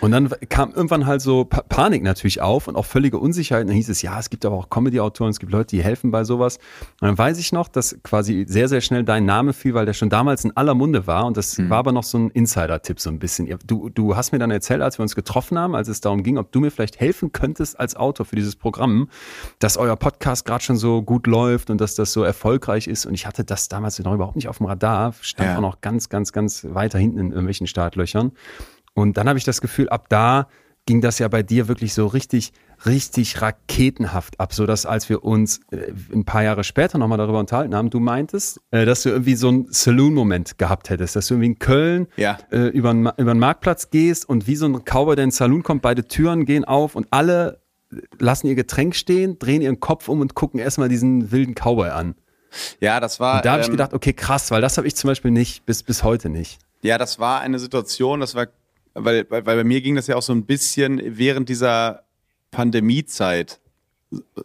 Und dann kam irgendwann halt so Pa- Panik natürlich auf und auch völlige Unsicherheit. Und dann hieß es, ja, es gibt aber auch Comedy-Autoren, es gibt Leute, die helfen bei sowas. Und dann weiß ich noch, dass quasi sehr, sehr schnell dein Name fiel, weil der schon damals in aller Munde war. Und das war aber noch so ein Insider-Tipp so ein bisschen. Du, du hast mir dann erzählt, als wir uns getroffen haben, als es darum ging, ob du mir vielleicht helfen könntest als Autor für dieses Programm, dass euer Podcast gerade schon so gut läuft und dass das so erfolgreich ist. Und ich hatte das damals noch überhaupt nicht auf dem Radar, stand Ja. auch noch ganz, ganz, ganz weiter hinten in irgendwelchen Startlöchern. Und dann habe ich das Gefühl, ab da ging das ja bei dir wirklich so richtig, richtig raketenhaft ab, so dass als wir uns äh, ein paar Jahre später nochmal darüber unterhalten haben, du meintest, äh, dass du irgendwie so einen Saloon-Moment gehabt hättest, dass du irgendwie in Köln Ja. äh, über, den, Ma- über den Marktplatz gehst und wie so ein Cowboy, der in den Saloon kommt, beide Türen gehen auf und alle lassen ihr Getränk stehen, drehen ihren Kopf um und gucken erstmal diesen wilden Cowboy an. Ja, das war. Und da habe ich ähm, gedacht, okay, krass, weil das habe ich zum Beispiel nicht, bis, bis heute nicht. Ja, das war eine Situation, das war, weil, weil, weil bei mir ging das ja auch so ein bisschen während dieser Pandemiezeit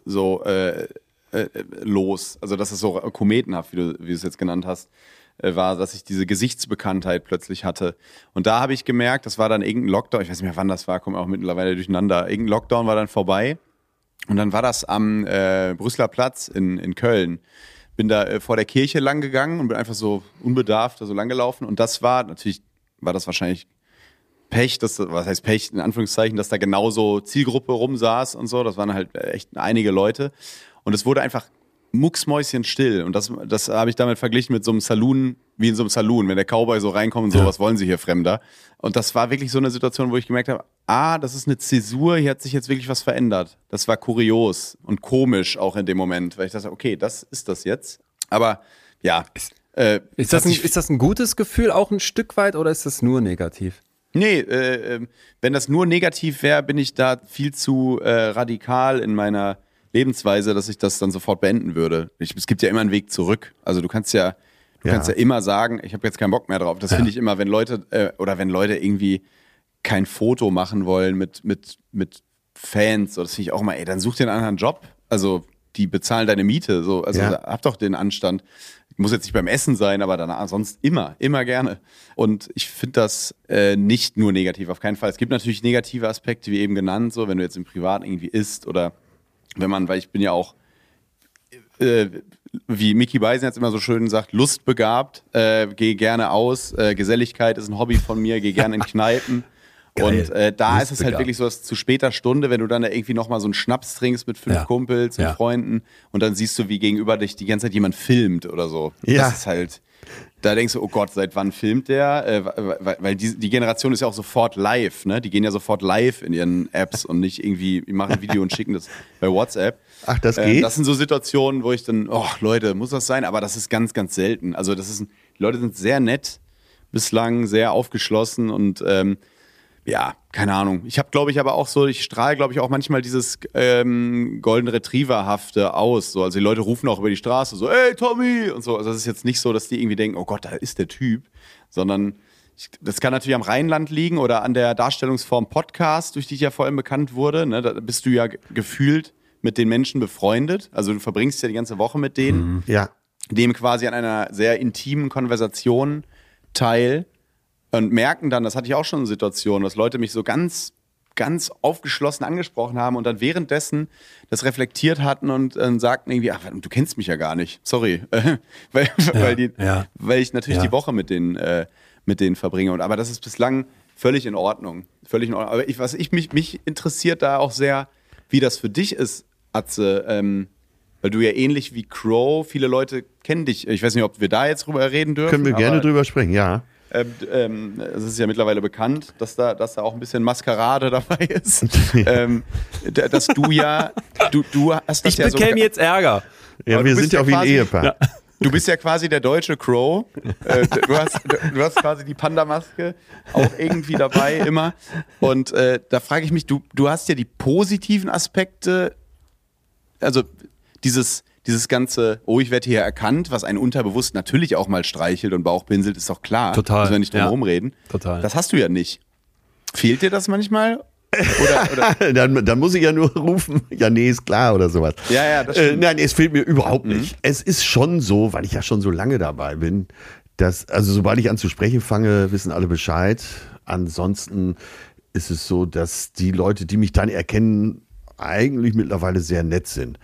so äh, äh, los. Also, dass es so kometenhaft, wie du, wie du es jetzt genannt hast, äh, war, dass ich diese Gesichtsbekanntheit plötzlich hatte. Und da habe ich gemerkt, das war dann irgendein Lockdown, ich weiß nicht mehr, wann das war, komme auch mittlerweile durcheinander. Irgendein Lockdown war dann vorbei. Und dann war das am äh, Brüsseler Platz in, in Köln. Bin da äh, vor der Kirche lang gegangen und bin einfach so unbedarft da so lang gelaufen. Und das war natürlich, war das wahrscheinlich Pech, dass, was heißt Pech, in Anführungszeichen, dass da genauso Zielgruppe rumsaß und so. Das waren halt echt einige Leute. Und es wurde einfach mucksmäuschen still. Und das, das habe ich damit verglichen mit so einem Saloon, wie in so einem Saloon, wenn der Cowboy so reinkommt und so, Ja. was wollen sie hier, Fremder? Und das war wirklich so eine Situation, wo ich gemerkt habe, ah, das ist eine Zäsur, hier hat sich jetzt wirklich was verändert. Das war kurios und komisch auch in dem Moment, weil ich dachte, okay, das ist das jetzt. Aber ja. Äh, Ist das, ein, ist das ein gutes Gefühl auch ein Stück weit oder ist das nur negativ? Nee, äh, ähm, wenn das nur negativ wäre, bin ich da viel zu äh, radikal in meiner Lebensweise, dass ich das dann sofort beenden würde. Ich, es gibt ja immer einen Weg zurück. Also du kannst ja, du Ja. kannst ja immer sagen, ich habe jetzt keinen Bock mehr drauf. Das finde ich immer, wenn Leute äh, oder wenn Leute irgendwie kein Foto machen wollen mit mit mit Fans, so das finde ich auch mal, ey, dann such dir einen anderen Job. Also die bezahlen deine Miete, so also Ja. hab doch den Anstand. Muss jetzt nicht beim Essen sein, aber danach sonst immer, immer gerne. Und ich finde das äh, nicht nur negativ, auf keinen Fall. Es gibt natürlich negative Aspekte, wie eben genannt, so wenn du jetzt im Privat irgendwie isst oder wenn man, weil ich bin ja auch, äh, wie Mickey Beisen jetzt immer so schön sagt, lustbegabt, äh, gehe gerne aus, äh, Geselligkeit ist ein Hobby von mir, gehe gerne in *laughs* Kneipen. Geil. Und äh, da ist es halt wirklich so, dass zu später Stunde, wenn du dann da irgendwie nochmal so einen Schnaps trinkst mit fünf Ja. Kumpels, mit Ja. Freunden und dann siehst du, wie gegenüber dich die ganze Zeit jemand filmt oder so. Ja. Das ist halt, da denkst du, oh Gott, seit wann filmt der? Äh, weil weil die, die Generation ist ja auch sofort live, ne? Die gehen ja sofort live in ihren Apps und nicht irgendwie, machen ein Video und schicken das bei WhatsApp. Ach, das Äh, geht? das sind so Situationen, wo ich dann, oh Leute, muss das sein? Aber das ist ganz, ganz selten. Also das ist, die Leute sind sehr nett bislang, sehr aufgeschlossen und ähm, ja, keine Ahnung. Ich habe, glaube ich, aber auch so, ich strahle, glaube ich, auch manchmal dieses ähm, Golden Retriever-hafte aus. So. Also die Leute rufen auch über die Straße so, ey Tommy! Und so. Also das ist jetzt nicht so, dass die irgendwie denken, oh Gott, da ist der Typ, sondern ich, das kann natürlich am Rheinland liegen oder an der Darstellungsform Podcast, durch die ich ja vor allem bekannt wurde. Ne? Da bist du ja ge- gefühlt mit den Menschen befreundet. Also du verbringst ja die ganze Woche mit denen Ja. nehmen quasi an einer sehr intimen Konversation teil und merken dann, das hatte ich auch schon in Situationen, dass Leute mich so ganz, ganz aufgeschlossen angesprochen haben und dann währenddessen das reflektiert hatten und äh, sagten irgendwie, ach, du kennst mich ja gar nicht, sorry, *laughs* weil, weil, die, ja. weil ich natürlich Ja. die Woche mit denen, äh, mit denen verbringe. Und, aber das ist bislang völlig in Ordnung. Völlig in Ordnung. Aber ich, was ich mich, mich interessiert da auch sehr, wie das für dich ist, Atze, ähm, weil du ja ähnlich wie Crow, viele Leute kennen dich. Ich weiß nicht, ob wir da jetzt drüber reden dürfen. Können wir gerne drüber sprechen, ja. Ähm, ähm, es ist ja mittlerweile bekannt, dass da, dass da auch ein bisschen Maskerade dabei *laughs* ist. ähm, dass du ja, du, du hast das Ich ja so. bekäme jetzt Ärger. Ja, wir sind ja ja auch wie ein Ehepaar. Du bist ja quasi der deutsche Crow. Äh, du, hast, du hast quasi die Panda-Maske auch irgendwie dabei immer. Und äh, da frage ich mich, du, du hast ja die positiven Aspekte, also dieses, dieses ganze, oh, ich werde hier erkannt, was einen unterbewusst natürlich auch mal streichelt und Bauchpinselt, ist doch klar. Total, Müssen wir nicht drum ja. herum reden. Total. Das hast du ja nicht. Fehlt dir das manchmal? Oder, oder *laughs* dann, dann muss ich ja nur rufen, *laughs* ja, nee, ist klar oder sowas. Ja, ja, das Äh, stimmt. Mhm. nein, es fehlt mir überhaupt nicht. Es ist schon so, weil ich ja schon so lange dabei bin, dass, also sobald ich an zu sprechen fange, wissen alle Bescheid. Ansonsten ist es so, dass die Leute, die mich dann erkennen, eigentlich mittlerweile sehr nett sind.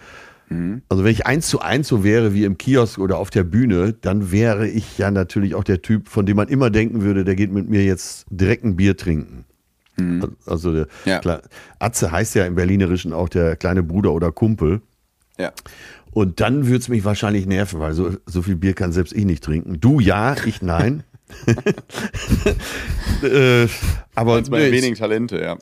Mhm. Also wenn ich eins zu eins so wäre wie im Kiosk oder auf der Bühne, dann wäre ich ja natürlich auch der Typ, von dem man immer denken würde, der geht mit mir jetzt direkt ein Bier trinken. Also der Mhm. Ja. Atze heißt ja im Berlinerischen auch der kleine Bruder oder Kumpel. ja. Und dann würde es mich wahrscheinlich nerven, weil so, so viel Bier kann selbst ich nicht trinken. Du ja, ich nein. Äh, aber, nö, wenigen Talente, ja.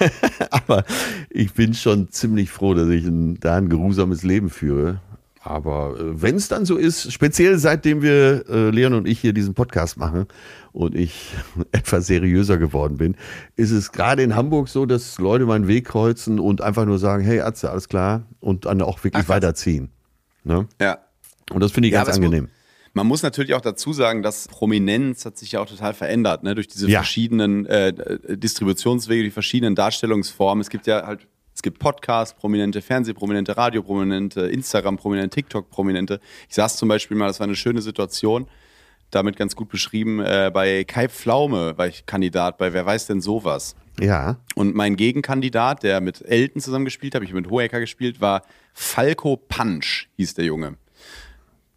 *laughs* aber ich bin schon ziemlich froh, dass ich ein, da ein geruhsames Leben führe. Aber äh, wenn es dann so ist, speziell seitdem wir, äh, Leon und ich hier diesen Podcast machen und ich *laughs* etwas seriöser geworden bin, ist es gerade in Hamburg so, dass Leute meinen Weg kreuzen und einfach nur sagen, hey Atze, alles klar und dann auch wirklich Ach, weiterziehen. Ne? Ja. Und das finde ich Ja, ganz angenehm. Man muss natürlich auch dazu sagen, dass Prominenz hat sich ja auch total verändert, ne? durch diese Ja. verschiedenen äh, Distributionswege, die verschiedenen Darstellungsformen. Es gibt ja halt, es gibt Podcasts, prominente Fernsehprominente, Radioprominente, Instagram Prominente, TikTok Prominente. Ich saß zum Beispiel mal, das war eine schöne Situation, damit ganz gut beschrieben, äh, bei Kai Pflaume war ich Kandidat bei Wer weiß denn sowas. Ja. Und mein Gegenkandidat, der mit Elton zusammen gespielt hat, ich mit Hohecker gespielt, war Falco Punch, hieß der Junge.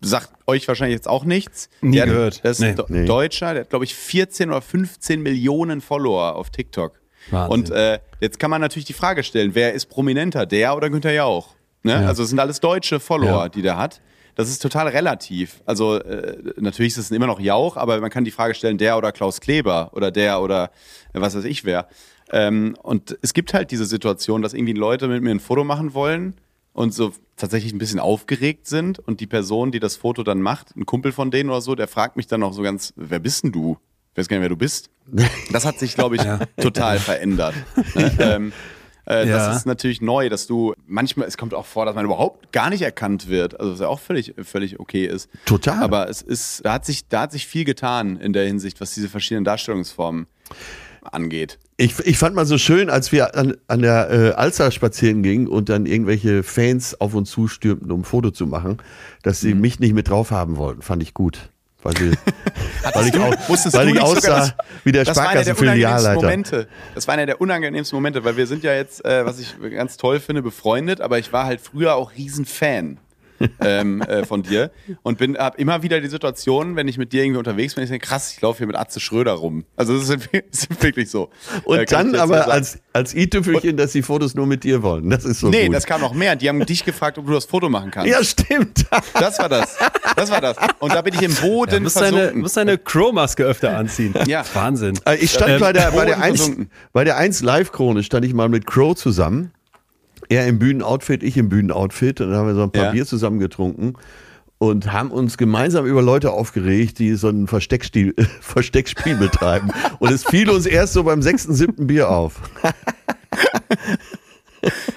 Sagt euch wahrscheinlich jetzt auch nichts. Nie der, gehört. Der ist Nee. Do- Nee. Deutscher, der hat, glaube ich, 14 oder 15 Millionen Follower auf TikTok. Wahnsinn. Und äh, jetzt kann man natürlich die Frage stellen, wer ist prominenter, der oder Günther Jauch? Ne? Ja. Also es sind alles deutsche Follower, Ja. die der hat. Das ist total relativ. Also äh, natürlich ist es immer noch Jauch, aber man kann die Frage stellen, der oder Klaus Kleber oder der oder äh, was weiß ich wer. Ähm, und es gibt halt diese Situation, dass irgendwie Leute mit mir ein Foto machen wollen und so tatsächlich ein bisschen aufgeregt sind und die Person, die das Foto dann macht, ein Kumpel von denen oder so, der fragt mich dann auch so ganz, wer bist denn du? Ich weiß gar nicht, wer du bist. *laughs* Das hat sich, glaube ich, total verändert. *laughs* Ne? ähm, äh, Ja. Das ist natürlich neu, dass du manchmal, es kommt auch vor, dass man überhaupt gar nicht erkannt wird, also was ja auch völlig, völlig okay ist. Total. Aber es ist, da hat sich, da hat sich viel getan in der Hinsicht, was diese verschiedenen Darstellungsformen angeht. Ich, ich fand mal so schön, als wir an, an der äh, Alster spazieren gingen und dann irgendwelche Fans auf uns zustürmten, um ein Foto zu machen, dass Mhm. sie mich nicht mit drauf haben wollten. Fand ich gut. Weil, sie, *laughs* weil ich, auch, weil ich nicht sogar, aussah wie der Das war einer der unangenehmsten Sparkassenfilialleiter. Momente. Das war einer der unangenehmsten Momente, weil wir sind ja jetzt, äh, was ich ganz toll finde, befreundet, aber ich war halt früher auch Riesenfan. Ähm, äh, von dir und bin hab immer wieder die Situation, wenn ich mit dir irgendwie unterwegs bin, ich denke, krass, ich laufe hier mit Atze Schröder rum. Also das ist, *laughs* das ist wirklich so. Und Äh, dann aber als, als i-Tüpfelchen, dass die Fotos nur mit dir wollen. Das ist so Nee, gut. das kam noch mehr. Die haben dich gefragt, ob du das Foto machen kannst. ja, stimmt. *laughs* Das war das. Das war das. Und da bin ich im Boden Du musst deine, versunken. musst deine Crow-Maske öfter anziehen. Ja. Wahnsinn. Äh, Ich stand Ähm, bei der, bei der Boden 1, versunken. bei der 1 Live-Krone stand ich mal mit Crow zusammen. Er im Bühnenoutfit, ich im Bühnenoutfit. Und dann haben wir so ein paar Ja. Bier zusammen getrunken und haben uns gemeinsam über Leute aufgeregt, die so ein Versteckspiel, *laughs* Versteckspiel betreiben. Und es fiel uns erst so beim sechsten, siebten Bier auf.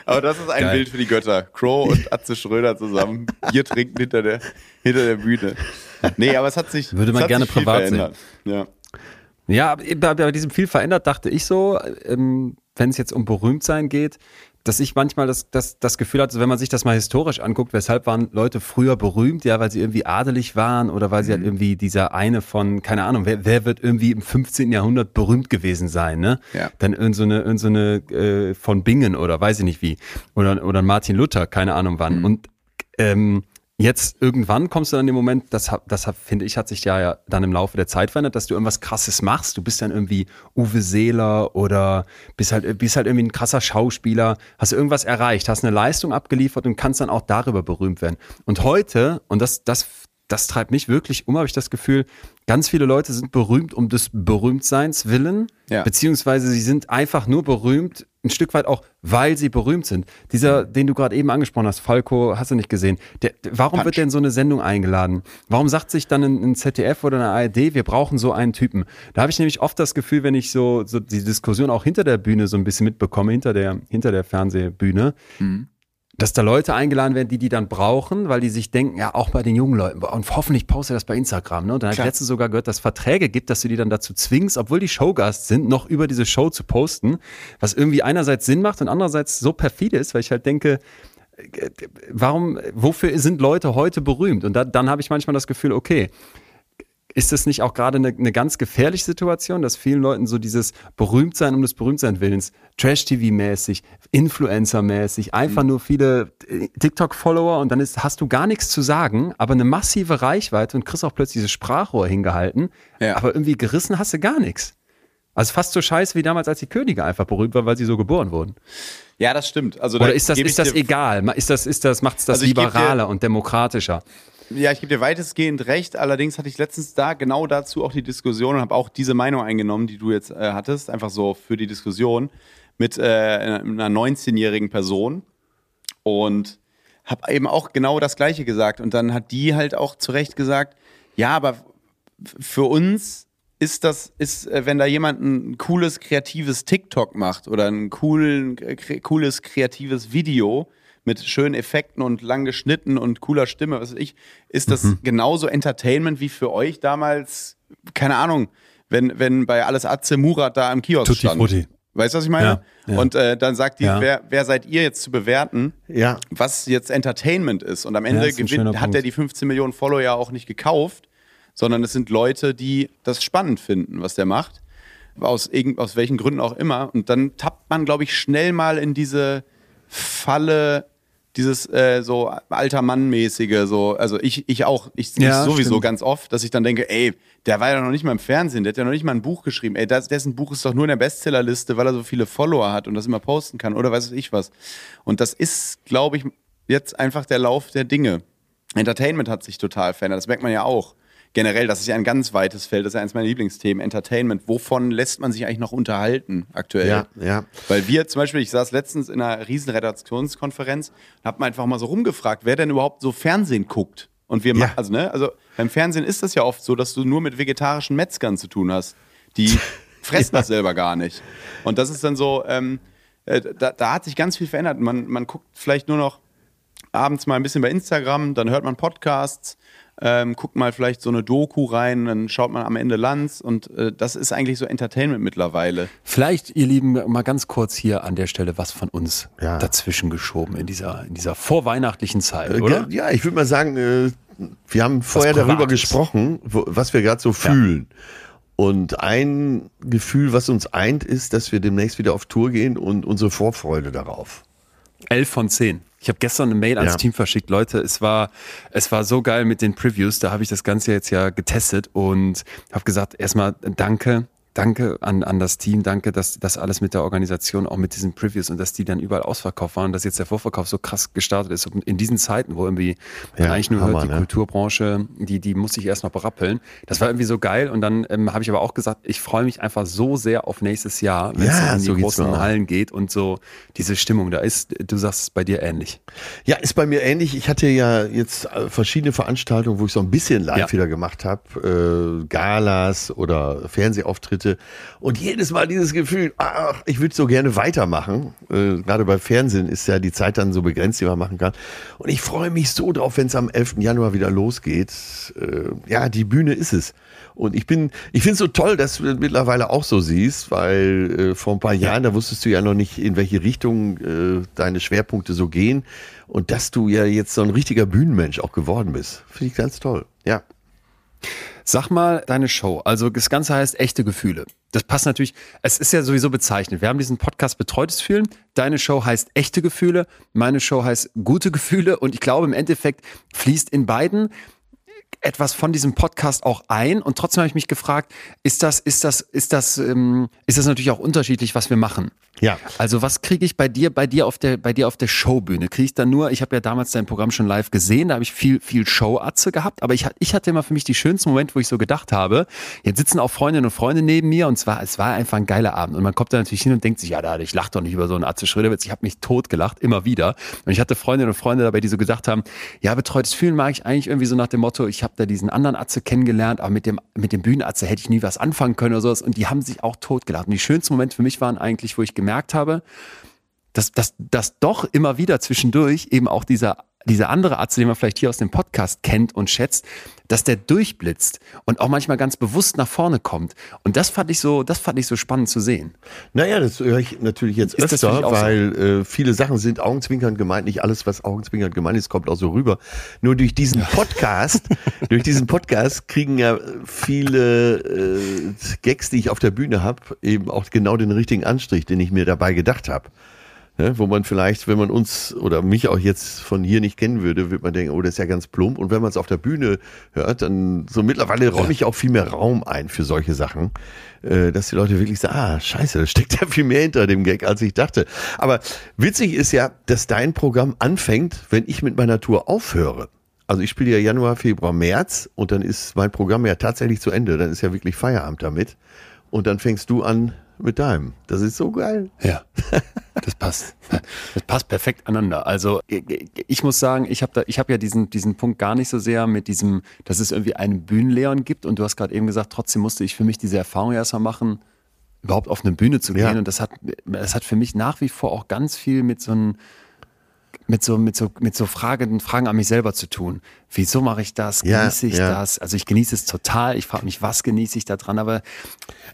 Aber das ist ein Geil. Bild für die Götter. Crow und Atze Schröder zusammen Bier trinken hinter der, hinter der Bühne. Nee, aber es hat sich, Würde man gerne privat verändert. Ja. Ja, aber bei, bei diesem viel verändert dachte ich so, ähm, wenn es jetzt um Berühmtsein geht, dass ich manchmal das, das, das Gefühl hatte, wenn man sich das mal historisch anguckt, weshalb waren Leute früher berühmt, ja, weil sie irgendwie adelig waren oder weil sie Mhm. halt irgendwie dieser eine von, keine Ahnung, wer, wer wird irgendwie im 15. Jahrhundert berühmt gewesen sein, ne? Ja. Dann irgend so eine, irgend so eine äh, von Bingen oder weiß ich nicht wie. Oder, oder Martin Luther, keine Ahnung Mhm. wann. Und ähm, jetzt irgendwann kommst du dann in den Moment, das, das finde ich, hat sich ja, ja dann im Laufe der Zeit verändert, dass du irgendwas krasses machst. Du bist dann irgendwie Uwe Seeler oder bist halt, bist halt irgendwie ein krasser Schauspieler, hast irgendwas erreicht, hast eine Leistung abgeliefert und kannst dann auch darüber berühmt werden. Und heute, und das, das, das treibt mich wirklich um, habe ich das Gefühl, ganz viele Leute sind berühmt um des Berühmtseins willen, Ja. beziehungsweise sie sind einfach nur berühmt, ein Stück weit auch, weil sie berühmt sind. Dieser, den du gerade eben angesprochen hast, Falco, hast du nicht gesehen. Der, warum Punch. wird denn so eine Sendung eingeladen? Warum sagt sich dann ein, ein ZDF oder eine ARD, wir brauchen so einen Typen? Da habe ich nämlich oft das Gefühl, wenn ich so, so die Diskussion auch hinter der Bühne so ein bisschen mitbekomme, hinter der, hinter der Fernsehbühne, dass da Leute eingeladen werden, die die dann brauchen, weil die sich denken, ja, auch bei den jungen Leuten, und hoffentlich postet das bei Instagram. Ne? Und dann habe ich letztens sogar gehört, dass es Verträge gibt, dass du die dann dazu zwingst, obwohl die Showgast sind, noch über diese Show zu posten, was irgendwie einerseits Sinn macht und andererseits so perfide ist, weil ich halt denke, äh, warum, wofür sind Leute heute berühmt? Und da, dann habe ich manchmal das Gefühl, okay, ist das nicht auch gerade eine, eine ganz gefährliche Situation, dass vielen Leuten so dieses Berühmtsein um des Berühmtsein willens, Trash-TV-mäßig, Influencer-mäßig, einfach Mhm. nur viele äh, TikTok-Follower und dann ist, hast du gar nichts zu sagen, aber eine massive Reichweite und kriegst auch plötzlich dieses Sprachrohr hingehalten, Ja. aber irgendwie gerissen hast du gar nichts. Also fast so scheiße wie damals, als die Könige einfach berühmt waren, weil sie so geboren wurden. ja, das stimmt. Also, da Oder ist das, ist das egal? Ist das, ist das, macht es das Also liberaler und demokratischer? Ja, ich gebe dir weitestgehend recht. Allerdings hatte ich letztens da genau dazu auch die Diskussion und habe auch diese Meinung eingenommen, die du jetzt äh, hattest, einfach so für die Diskussion mit äh, einer 19-jährigen Person und habe eben auch genau das Gleiche gesagt. Und dann hat die halt auch zu Recht gesagt, ja, aber für uns ist das, ist, äh, wenn da jemand ein cooles, kreatives TikTok macht oder ein coolen, cooles, kreatives Video mit schönen Effekten und lang geschnitten und cooler Stimme, was weiß ich, ist das genauso Entertainment wie für euch damals, keine Ahnung, wenn, wenn bei Alles Atze Murat da am Kiosk Tutti stand. Frutti. Weißt du, was ich meine? Ja, ja. Und äh, dann sagt die, Ja. wer, wer seid ihr jetzt zu bewerten? Ja. was jetzt Entertainment ist. Und am Ende gewinnt, hat er die 15 Millionen Follower ja auch nicht gekauft, sondern es sind Leute, die das spannend finden, was der macht. aus, irgend, aus welchen Gründen auch immer. Und dann tappt man, glaube ich, schnell mal in diese Falle, dieses äh, so alter Mann-mäßige, so, also ich, ich auch, ich, Ja, sowieso stimmt. ganz oft, dass ich dann denke, ey, der war ja noch nicht mal im Fernsehen, der hat ja noch nicht mal ein Buch geschrieben, ey, das, dessen Buch ist doch nur in der Bestsellerliste, weil er so viele Follower hat und das immer posten kann oder weiß ich was. Und das ist, glaube ich, jetzt einfach der Lauf der Dinge. Entertainment hat sich total verändert, das merkt man ja auch. Generell, das ist ja ein ganz weites Feld, das ist ja eines meiner Lieblingsthemen, Entertainment. Wovon lässt man sich eigentlich noch unterhalten aktuell? Ja, ja. Weil wir zum Beispiel, ich saß letztens in einer riesen Redaktionskonferenz und hab mal einfach mal so rumgefragt, wer denn überhaupt so Fernsehen guckt. Und wir Ja. machen, also, ne, also beim Fernsehen ist das ja oft so, dass du nur mit vegetarischen Metzgern zu tun hast. Die *laughs* fressen das selber gar nicht. Und das ist dann so, ähm, äh, da, da hat sich ganz viel verändert. Man, man guckt vielleicht nur noch abends mal ein bisschen bei Instagram, dann hört man Podcasts, ähm, guckt mal vielleicht so eine Doku rein, dann schaut man am Ende Lanz und äh, das ist eigentlich so Entertainment mittlerweile. Vielleicht, ihr Lieben, mal ganz kurz hier an der Stelle was von uns Ja. dazwischen geschoben in dieser, in dieser vorweihnachtlichen Zeit, Äh, oder? Ja, ich würde mal sagen, äh, wir haben vorher darüber gesprochen, wo, was wir gerade so fühlen. Und ein Gefühl, was uns eint, ist, dass wir demnächst wieder auf Tour gehen und unsere Vorfreude darauf. 11 von 10. Ich habe gestern eine Mail ans Ja. Team verschickt. Leute, es war, es war so geil mit den Previews. Da habe ich das Ganze jetzt ja getestet und habe gesagt, erstmal danke. Danke an, an das Team, danke, dass das alles mit der Organisation, auch mit diesen Previews und dass die dann überall ausverkauft waren, dass jetzt der Vorverkauf so krass gestartet ist. Und in diesen Zeiten, wo irgendwie man Ja, eigentlich nur Hammer, hört, die ne? Kulturbranche, die, die muss sich erst noch berappeln. Das war irgendwie so geil. Und dann ähm, habe ich aber auch gesagt, ich freue mich einfach so sehr auf nächstes Jahr, wenn Ja, es in die so großen. Hallen geht und so diese Stimmung da ist. Du sagst es bei dir ähnlich. Ja, ist bei mir ähnlich. Ich hatte ja jetzt äh, verschiedene Veranstaltungen, wo ich so ein bisschen live Ja. wieder gemacht habe. Äh, Galas oder Fernsehauftritte. Und jedes Mal dieses Gefühl, ach, ich würde so gerne weitermachen. Äh, Gerade bei Fernsehen ist ja die Zeit dann so begrenzt, die man machen kann. Und ich freue mich so drauf, wenn es am 11. Januar wieder losgeht. Äh, ja, die Bühne ist es. Und ich bin, ich finde es so toll, dass du das mittlerweile auch so siehst, weil äh, vor ein paar Jahren, da wusstest du ja noch nicht, in welche Richtung äh, deine Schwerpunkte so gehen. Und dass du ja jetzt so ein richtiger Bühnenmensch auch geworden bist. Finde ich ganz toll. Ja. Sag mal deine Show. Also das Ganze heißt echte Gefühle. Das passt natürlich. Es ist ja sowieso bezeichnet. Wir haben diesen Podcast Betreutes Fühlen. Deine Show heißt echte Gefühle. Meine Show heißt gute Gefühle. Und ich glaube, im Endeffekt fließt in beiden etwas von diesem Podcast auch ein und trotzdem habe ich mich gefragt, ist das, ist das, ist das, ähm, ist das natürlich auch unterschiedlich, was wir machen. Ja. Also was kriege ich bei dir, bei dir auf der, bei dir auf der Showbühne? Kriege ich dann nur, ich habe ja damals dein Programm schon live gesehen, da habe ich viel, viel Show-Atze gehabt, aber ich, ich hatte immer für mich die schönsten Momente, wo ich so gedacht habe, jetzt sitzen auch Freundinnen und Freunde neben mir und zwar, es war einfach ein geiler Abend und man kommt da natürlich hin und denkt sich, ja, da, ich lache doch nicht über so einen Atze Schröderwitz, ich habe mich tot gelacht, immer wieder. Und ich hatte Freundinnen und Freunde dabei, die so gedacht haben, ja, betreutes Fühlen mag ich eigentlich irgendwie so nach dem Motto, ich habe da diesen anderen Atze kennengelernt, aber mit dem, mit dem Bühnenatze hätte ich nie was anfangen können oder sowas und die haben sich auch tot gelacht. Und die schönsten Momente für mich waren eigentlich, wo ich gemerkt habe, dass, dass, dass doch immer wieder zwischendurch eben auch dieser, dieser andere Arzt, den man vielleicht hier aus dem Podcast kennt und schätzt, dass der durchblitzt und auch manchmal ganz bewusst nach vorne kommt. Und das fand ich so, das fand ich so spannend zu sehen. Naja, das höre ich natürlich jetzt Ist öfter, auch so? weil äh, viele Sachen sind augenzwinkernd gemeint. Nicht alles, was augenzwinkernd gemeint ist, kommt auch so rüber. Nur durch diesen *laughs* Podcast, durch diesen Podcast kriegen ja viele äh, Gags, die ich auf der Bühne habe, eben auch genau den richtigen Anstrich, den ich mir dabei gedacht habe. Ne, wo man vielleicht, wenn man uns oder mich auch jetzt von hier nicht kennen würde, wird man denken, oh, das ist ja ganz plump. Und wenn man es auf der Bühne hört, dann so mittlerweile räume ich auch viel mehr Raum ein für solche Sachen, äh, dass die Leute wirklich sagen, ah, scheiße, da steckt ja viel mehr hinter dem Gag, als ich dachte. Aber witzig ist ja, dass dein Programm anfängt, wenn ich mit meiner Tour aufhöre. Also ich spiele ja Januar, Februar, März und dann ist mein Programm ja tatsächlich zu Ende. Dann ist ja wirklich Feierabend damit. Und dann fängst du an mit deinem. Das ist so geil. Ja, das passt. Das passt perfekt aneinander. Also ich, muss sagen, ich habe habe ja diesen diesen Punkt gar nicht so sehr mit diesem, dass es irgendwie einen Bühnenleon gibt. Und du hast gerade eben gesagt, trotzdem musste ich für mich diese Erfahrung erstmal machen, überhaupt auf eine Bühne zu gehen. Ja. Und das hat, das hat für mich nach wie vor auch ganz viel mit so einem mit so, mit so, mit so Fragen, Fragen an mich selber zu tun. Wieso mache ich das? Ja, Genieße ich ja. das? Also ich genieße es total. Ich frage mich, was genieße ich da dran? Aber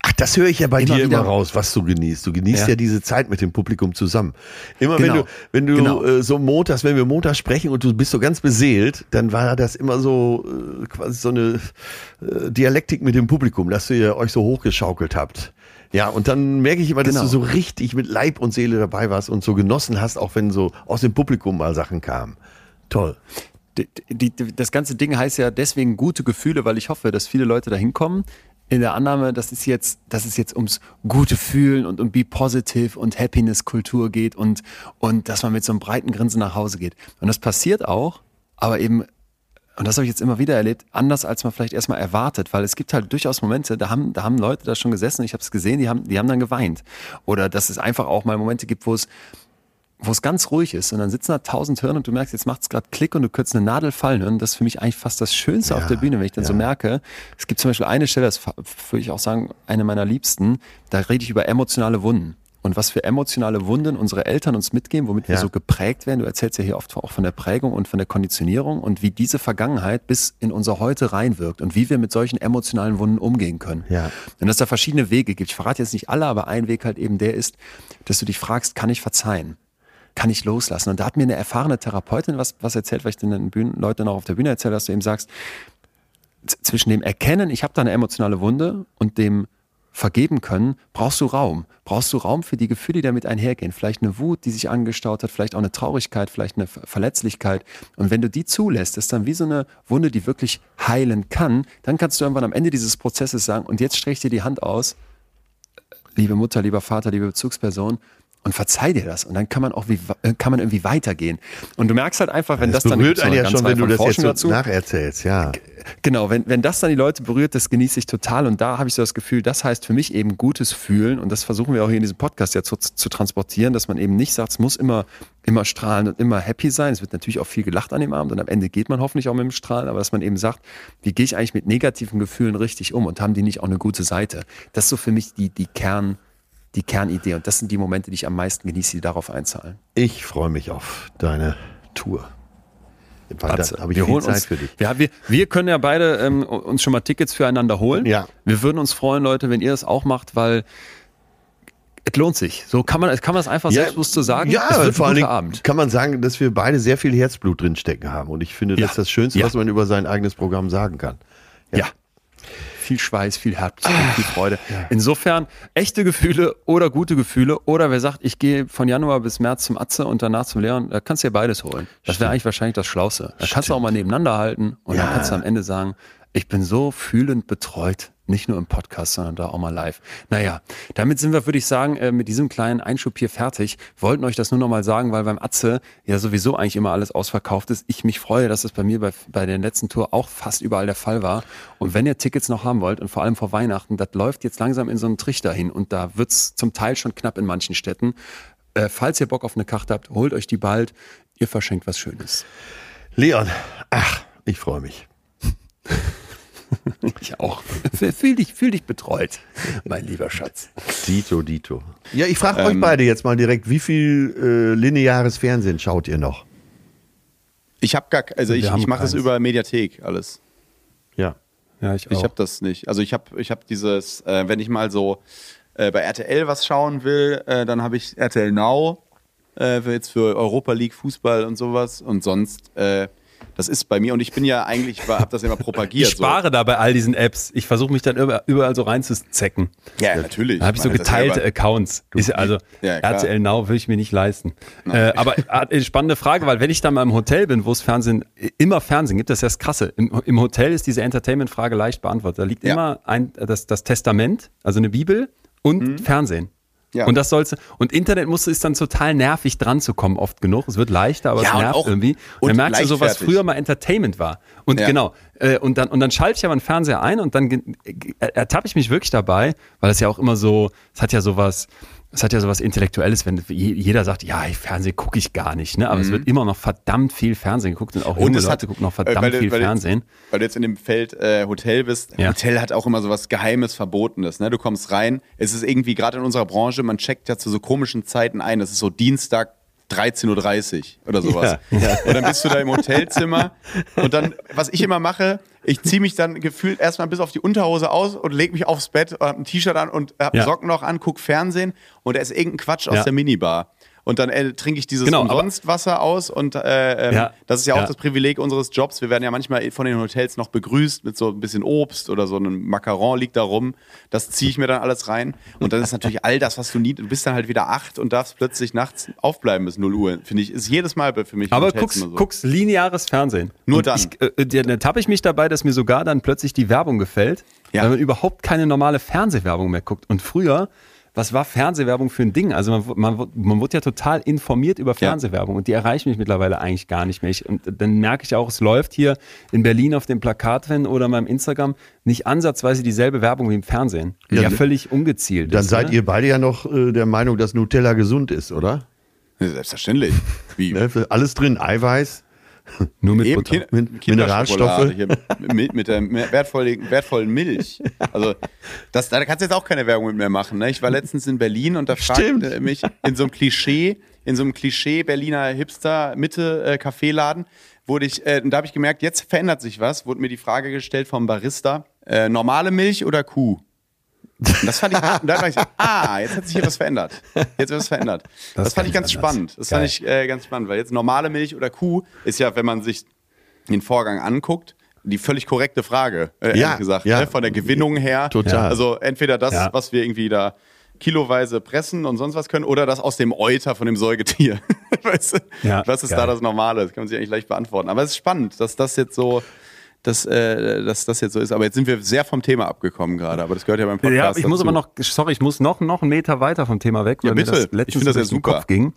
Ach, das höre ich ja bei Immer dir wieder- immer raus, was du genießt. Du genießt ja, Ja. diese Zeit mit dem Publikum zusammen. Immer Genau. wenn du, wenn du Genau. äh, so montags, wenn wir montags sprechen und du bist so ganz beseelt, dann war das immer so äh, quasi so eine äh, Dialektik mit dem Publikum, dass ihr euch so hochgeschaukelt habt. Ja, und dann merke ich immer, dass Genau. du so richtig mit Leib und Seele dabei warst und so genossen hast, auch wenn so aus dem Publikum mal Sachen kamen. Toll. die, die, die, das ganze Ding heißt ja deswegen gute Gefühle, weil ich hoffe, dass viele Leute da hinkommen. In der Annahme, dass es jetzt, dass es jetzt ums gute Fühlen und um Be Positive und Happiness-Kultur geht und, und dass man mit so einem breiten Grinsen nach Hause geht. Und das passiert auch, aber eben, und das habe ich jetzt immer wieder erlebt, anders als man vielleicht erstmal erwartet, weil es gibt halt durchaus Momente, da haben, da haben Leute da schon gesessen, ich habe es gesehen, die haben, die haben dann geweint. Oder dass es einfach auch mal Momente gibt, wo es, wo es ganz ruhig ist und dann sitzen da tausend Hirn und du merkst, jetzt macht es gerade Klick und du könntest eine Nadel fallen hören. Das ist für mich eigentlich fast das Schönste auf der Bühne, wenn ich dann so merke. Es gibt zum Beispiel eine Stelle, das würde ich auch sagen, eine meiner liebsten, da rede ich über emotionale Wunden. Und was für emotionale Wunden unsere Eltern uns mitgeben, womit wir Ja. so geprägt werden. Du erzählst ja hier oft auch von der Prägung und von der Konditionierung und wie diese Vergangenheit bis in unser Heute reinwirkt und wie wir mit solchen emotionalen Wunden umgehen können. Ja. Und dass es da verschiedene Wege gibt. Ich verrate jetzt nicht alle, aber ein Weg halt eben der ist, dass du dich fragst, kann ich verzeihen? Kann ich loslassen? Und da hat mir eine erfahrene Therapeutin was, was erzählt, weil ich den Bühnen, Leuten auch auf der Bühne erzählt, dass du eben sagst, zwischen dem Erkennen, ich habe da eine emotionale Wunde und dem vergeben können, brauchst du Raum. Brauchst du Raum für die Gefühle, die damit einhergehen. Vielleicht eine Wut, die sich angestaut hat, vielleicht auch eine Traurigkeit, vielleicht eine Ver- Verletzlichkeit. Und wenn du die zulässt, ist dann wie so eine Wunde, die wirklich heilen kann, dann kannst du irgendwann am Ende dieses Prozesses sagen, und jetzt strecke ich dir die Hand aus, liebe Mutter, lieber Vater, liebe Bezugsperson, und verzeih dir das. Und dann kann man auch wie, äh, kann man irgendwie weitergehen. Und du merkst halt einfach, wenn das, Das dann berührt einen eine ja schon, wenn du das jetzt Forschung so dazu. nacherzählst, ja. Genau, wenn, wenn das dann die Leute berührt, das genieße ich total. Und da habe ich so das Gefühl, das heißt für mich eben gutes Fühlen. Und das versuchen wir auch hier in diesem Podcast ja zu, zu transportieren, dass man eben nicht sagt, es muss immer, immer strahlen und immer happy sein. Es wird natürlich auch viel gelacht an dem Abend und am Ende geht man hoffentlich auch mit dem Strahlen, aber dass man eben sagt, wie gehe ich eigentlich mit negativen Gefühlen richtig um und haben die nicht auch eine gute Seite? Das ist so für mich die, die Kern, die Kernidee. Und das sind die Momente, die ich am meisten genieße, die darauf einzahlen. Ich freue mich auf deine Tour. Weil Atze, da habe ich wir viel Zeit uns, für dich. Ja, wir, wir können ja beide ähm, uns schon mal Tickets füreinander holen. Ja. Wir würden uns freuen, Leute, wenn ihr das auch macht, weil es lohnt sich. So kann man, kann man es einfach selbstbewusst so sagen. Ja, es wird vor Dingen Abend. kann man sagen, dass wir beide sehr viel Herzblut drinstecken haben. Und ich finde, das Ja. ist das Schönste, Ja. was man über sein eigenes Programm sagen kann. Ja. Viel Schweiß, viel Herz, viel Freude. Insofern echte Gefühle oder gute Gefühle oder wer sagt, ich gehe von Januar bis März zum Atze und danach zum Leon, da kannst du dir beides holen. Das wäre eigentlich wahrscheinlich das Schlauste. Da kannst du auch mal nebeneinander halten und dann Ja. kannst du am Ende sagen, ich bin so fühlend betreut. Nicht nur im Podcast, sondern da auch mal live. Naja, damit sind wir, würde ich sagen, äh, mit diesem kleinen Einschub hier fertig. Wollten euch das nur noch mal sagen, weil beim Atze ja sowieso eigentlich immer alles ausverkauft ist. Ich mich freue, dass es bei mir bei, bei der letzten Tour auch fast überall der Fall war. Und wenn ihr Tickets noch haben wollt und vor allem vor Weihnachten, das läuft jetzt langsam in so einen Trichter hin und da wird's zum Teil schon knapp in manchen Städten. Äh, falls ihr Bock auf eine Karte habt, holt euch die bald. Ihr verschenkt was Schönes. Leon, ach, ich freue mich. *laughs* *laughs* Ich auch. Fühl dich, fühl dich betreut, mein lieber Schatz. Dito, Dito. Ja, ich frage euch beide jetzt mal direkt, wie viel äh, lineares Fernsehen schaut ihr noch? Ich habe gar, also Wir ich, ich mache das über Mediathek alles. Ja. Ja, ich auch. Ich habe das nicht. Also ich habe ich hab dieses, äh, wenn ich mal so äh, bei RTL was schauen will, äh, dann habe ich RTL Now äh, für jetzt für Europa League Fußball und sowas und sonst äh, das ist bei mir und ich bin ja eigentlich, ich habe das immer propagiert. ich spare da bei all diesen Apps. Ich versuche mich dann über- überall so reinzuzecken. So. Ja, natürlich. Da habe ich so geteilte. Accounts. Ist ja also Ja. RTL Now will ich mir nicht leisten. Äh, aber äh, spannende Frage, weil wenn ich dann mal im Hotel bin, wo es Fernsehen immer Fernsehen gibt, das ist ja das Krasse. Im, im Hotel ist diese Entertainment-Frage leicht beantwortet. Da liegt Ja. immer ein, das, das Testament, also eine Bibel und Fernsehen. Ja. Und das soll's, und Internet musste ist dann total nervig dran zu kommen, oft genug. Es wird leichter, aber Ja, es nervt auch- irgendwie. Und, dann merkst du so, was früher mal Entertainment war. Und Ja. genau, äh, und dann, und dann schalte ich aber einen Fernseher ein und dann ertappe ich mich wirklich dabei, weil es ja auch immer so, es hat ja sowas, es hat ja sowas Intellektuelles, wenn je- jeder sagt, ja, Fernsehen gucke ich gar nicht, ne? Aber es wird immer noch verdammt viel Fernsehen geguckt und auch junge Mhm. es Leute gucken noch äh, verdammt du- viel Fernsehen. Weil du jetzt in dem Feld äh, Hotel bist. Ja. Hotel hat auch immer so was Geheimes, Verbotenes. Ne? Du kommst rein, es ist irgendwie gerade in unserer Branche, man checkt ja zu so komischen Zeiten ein. Das ist so Dienstag 13.30 Uhr oder sowas. Und dann bist du da im Hotelzimmer und dann, was ich immer mache, ich ziehe mich dann gefühlt erstmal bis auf die Unterhose aus und lege mich aufs Bett, hab ein T-Shirt an und hab Ja. Socken noch an, guck Fernsehen und da ist irgendein Quatsch aus Ja. der Minibar. Und dann äh, trinke ich dieses Genau, aber- Umsonstwasser aus und äh, ähm, Ja, das ist ja auch ja. das Privileg unseres Jobs. Wir werden ja manchmal von den Hotels noch begrüßt mit so ein bisschen Obst oder so einem Macaron liegt da rum. Das ziehe ich mir dann alles rein und dann ist natürlich all das, was du nie, du bist dann halt wieder acht und darfst plötzlich nachts aufbleiben bis 0 Uhr. Finde ich, ist jedes Mal für mich. Aber guckst, so. guckst lineares Fernsehen. Nur Und dann. Ich, äh, dann ertappe ich mich dabei, dass mir sogar dann plötzlich die Werbung gefällt, Ja. weil man überhaupt keine normale Fernsehwerbung mehr guckt. Und früher, was war Fernsehwerbung für ein Ding? Also man, man, man wurde ja total informiert über Fernsehwerbung und die erreicht mich mittlerweile eigentlich gar nicht mehr. Ich, und dann merke ich auch, es läuft hier in Berlin auf dem Plakatwänden oder meinem Instagram nicht ansatzweise dieselbe Werbung wie im Fernsehen. Die Ja, ja, völlig ungezielt Dann ist. seid ne? ihr beide ja noch äh, der Meinung, dass Nutella gesund ist, oder? Ja, Selbstverständlich. Wie? Ne, alles drin, Eiweiß. Nur mit Eben, Butter. Kin- Mit Mineralstoffe. Hier, mit, mit der wertvollen, wertvollen Milch. Also, das, da kannst du jetzt auch keine Werbung mit mehr machen. Ne? Ich war letztens in Berlin und da fragte mich in so einem Klischee, in so einem Klischee Berliner Hipster Mitte äh, Kaffeeladen, wurde ich, äh, und da habe ich gemerkt, jetzt verändert sich was, wurde mir die Frage gestellt vom Barista, äh, normale Milch oder Kuh? Und das fand ich, da dachte ich, ah, jetzt hat sich hier was verändert. Jetzt wird was verändert. Das, Das fand ich ganz anders. spannend. Das Geil. fand ich äh, ganz spannend, weil jetzt normale Milch oder Kuh ist ja, wenn man sich den Vorgang anguckt, die völlig korrekte Frage, äh, Ja, ehrlich gesagt, ja. ne? von der Gewinnung her. Total. Also entweder das, Ja. was wir irgendwie da kiloweise pressen und sonst was können, oder das aus dem Euter von dem Säugetier. *laughs* weißt du? Ja, was ist geil. da das Normale? Das kann man sich eigentlich leicht beantworten. Aber es ist spannend, dass das jetzt so, dass, äh, dass das jetzt so ist. Aber jetzt sind wir sehr vom Thema abgekommen gerade. Aber das gehört ja beim Podcast Ja, ich muss dazu. aber noch, sorry, ich muss noch, noch einen Meter weiter vom Thema weg, weil Ja, mir bitte. das Ich letztens das ja super. Kopf ging.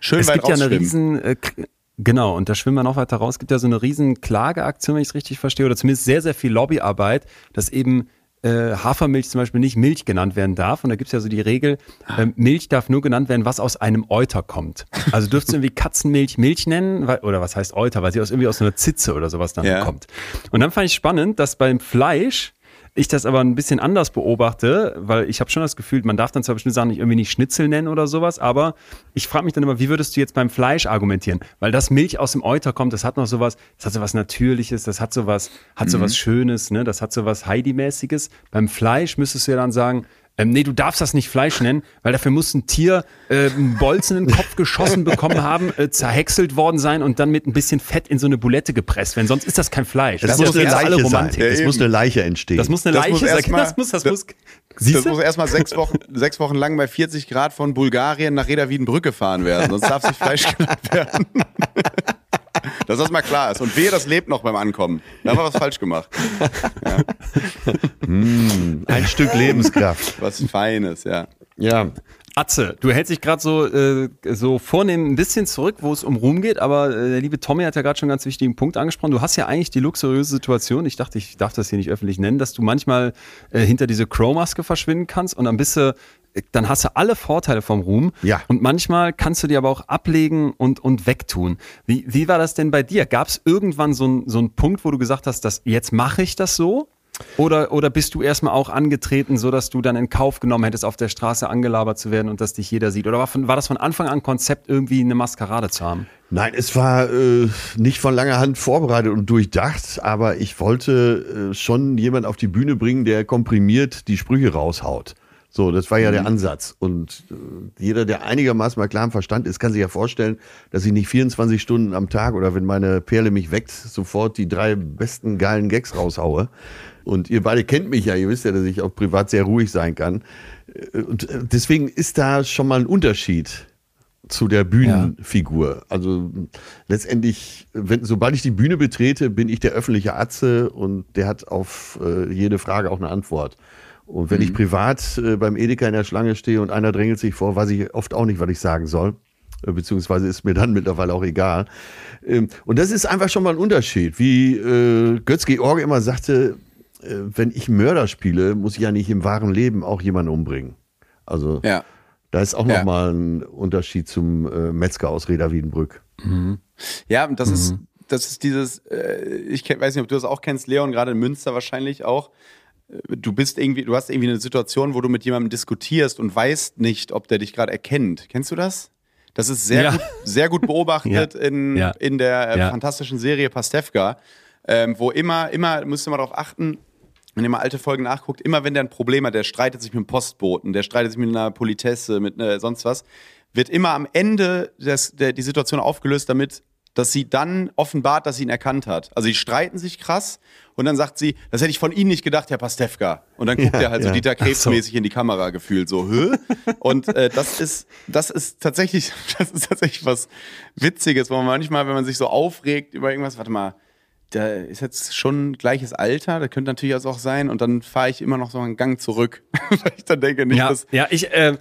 schön es gibt ja eine riesen, äh, genau, und da schwimmen wir noch weiter raus, es gibt ja so eine riesen Klageaktion, wenn ich es richtig verstehe, oder zumindest sehr, sehr viel Lobbyarbeit, dass eben äh, Hafermilch zum Beispiel nicht Milch genannt werden darf. Und da gibt es ja so die Regel, äh, Milch darf nur genannt werden, was aus einem Euter kommt. Also dürftest du irgendwie Katzenmilch Milch nennen, weil, oder was heißt Euter, weil sie aus irgendwie aus einer Zitze oder sowas dann Ja. kommt. Und dann fand ich spannend, dass beim Fleisch ich das aber ein bisschen anders beobachte, weil ich habe schon das Gefühl, man darf dann zwar bestimmte Sachen nicht irgendwie nicht Schnitzel nennen oder sowas, aber ich frage mich dann immer, wie würdest du jetzt beim Fleisch argumentieren? Weil das Milch aus dem Euter kommt, das hat noch sowas, das hat sowas Natürliches, das hat sowas, hat sowas Schönes, ne? Das hat sowas Heidi-mäßiges. Beim Fleisch müsstest du ja dann sagen, ähm, nee, du darfst das nicht Fleisch nennen, weil dafür muss ein Tier äh, einen Bolzen in den Kopf geschossen bekommen haben, äh, zerhäckselt worden sein und dann mit ein bisschen Fett in so eine Bulette gepresst werden. Sonst ist das kein Fleisch. Das, ist muss eine Leiche sein. Romantik. Es Ja, muss eben. eine Leiche entstehen. Das muss eine Das Leiche muss sein. erst mal- das muss, das, das- muss. Das muss erstmal sechs Wochen, sechs Wochen lang bei 40 Grad von Bulgarien nach Reda Wiedenbrück gefahren werden. Sonst darf sich Fleisch *laughs* genannt werden. Dass das mal klar ist. Und wehe, das lebt noch beim Ankommen. Da haben wir was falsch gemacht. Ein Stück Lebenskraft. Was Feines, ja. Ja. Atze, du hältst dich gerade so, äh, so vornehm ein bisschen zurück, wo es um Ruhm geht, aber äh, der liebe Tommy hat ja gerade schon einen ganz wichtigen Punkt angesprochen. Du hast ja eigentlich die luxuriöse Situation, ich dachte, ich darf das hier nicht öffentlich nennen, dass du manchmal äh, hinter diese Crow-Maske verschwinden kannst und dann bist du, dann hast du alle Vorteile vom Ruhm. Ja. Und manchmal kannst du die aber auch ablegen und, und wegtun. Wie, wie war das denn bei dir? Gab es irgendwann so, ein, so einen Punkt, wo du gesagt hast, dass jetzt mache ich das so? Oder, oder bist du erstmal auch angetreten, so dass du dann in Kauf genommen hättest, auf der Straße angelabert zu werden und dass dich jeder sieht? Oder war, von, war das von Anfang an Konzept, irgendwie eine Maskerade zu haben? Nein, es war äh, nicht von langer Hand vorbereitet und durchdacht, aber ich wollte äh, schon jemand auf die Bühne bringen, der komprimiert die Sprüche raushaut. So, das war ja der Ansatz. Und äh, jeder, der einigermaßen mal klar im Verstand ist, kann sich ja vorstellen, dass ich nicht 24 Stunden am Tag oder wenn meine Perle mich weckt, sofort die drei besten geilen Gags raushaue. Und ihr beide kennt mich ja, ihr wisst ja, dass ich auch privat sehr ruhig sein kann. Äh, Und äh, deswegen ist da schon mal ein Unterschied zu der Bühnenfigur. Also letztendlich, wenn, sobald ich die Bühne betrete, bin ich der öffentliche Atze und der hat auf äh, jede Frage auch eine Antwort. Und wenn ich privat äh, beim Edeka in der Schlange stehe und einer drängelt sich vor, weiß ich oft auch nicht, was ich sagen soll. Äh, Beziehungsweise ist mir dann *laughs* mittlerweile auch egal. Ähm, und das ist einfach schon mal ein Unterschied. Wie äh, Götz-George immer sagte, äh, wenn ich Mörder spiele, muss ich ja nicht im wahren Leben auch jemanden umbringen. Also Ja. da ist auch Ja. noch mal ein Unterschied zum äh, Metzger aus Reda Wiedenbrück. Ja, und das ist, das ist dieses, äh, ich weiß nicht, ob du das auch kennst, Leon, gerade in Münster wahrscheinlich auch. Äh, Du bist irgendwie, du hast irgendwie eine Situation, wo du mit jemandem diskutierst und weißt nicht, ob der dich gerade erkennt. Kennst du das? Das ist sehr, Ja. gut, sehr gut beobachtet *laughs* Ja. in, Ja. in der äh, fantastischen Serie Pastewka, ähm, wo immer, immer, müsst ihr mal darauf achten, wenn ihr mal alte Folgen nachguckt, immer wenn der ein Problem hat, der streitet sich mit dem Postboten, der streitet sich mit einer Politesse, mit einer, sonst was, wird immer am Ende des, der, die Situation aufgelöst, damit dass sie dann offenbart, dass sie ihn erkannt hat. Also sie streiten sich krass und dann sagt sie, das hätte ich von Ihnen nicht gedacht, Herr Pastewka. Und dann guckt Ja, er halt so ja. Dieter Krebs-mäßig in die Kamera gefühlt so, Hö? Und äh, das ist, das ist tatsächlich, *laughs* das ist tatsächlich was Witziges, wo man manchmal, wenn man sich so aufregt über irgendwas, warte mal, da ist jetzt schon gleiches Alter, das könnte natürlich auch sein, und dann fahre ich immer noch so einen Gang zurück, *laughs* weil ich dann denke, nicht, Ja, dass ja ich, äh,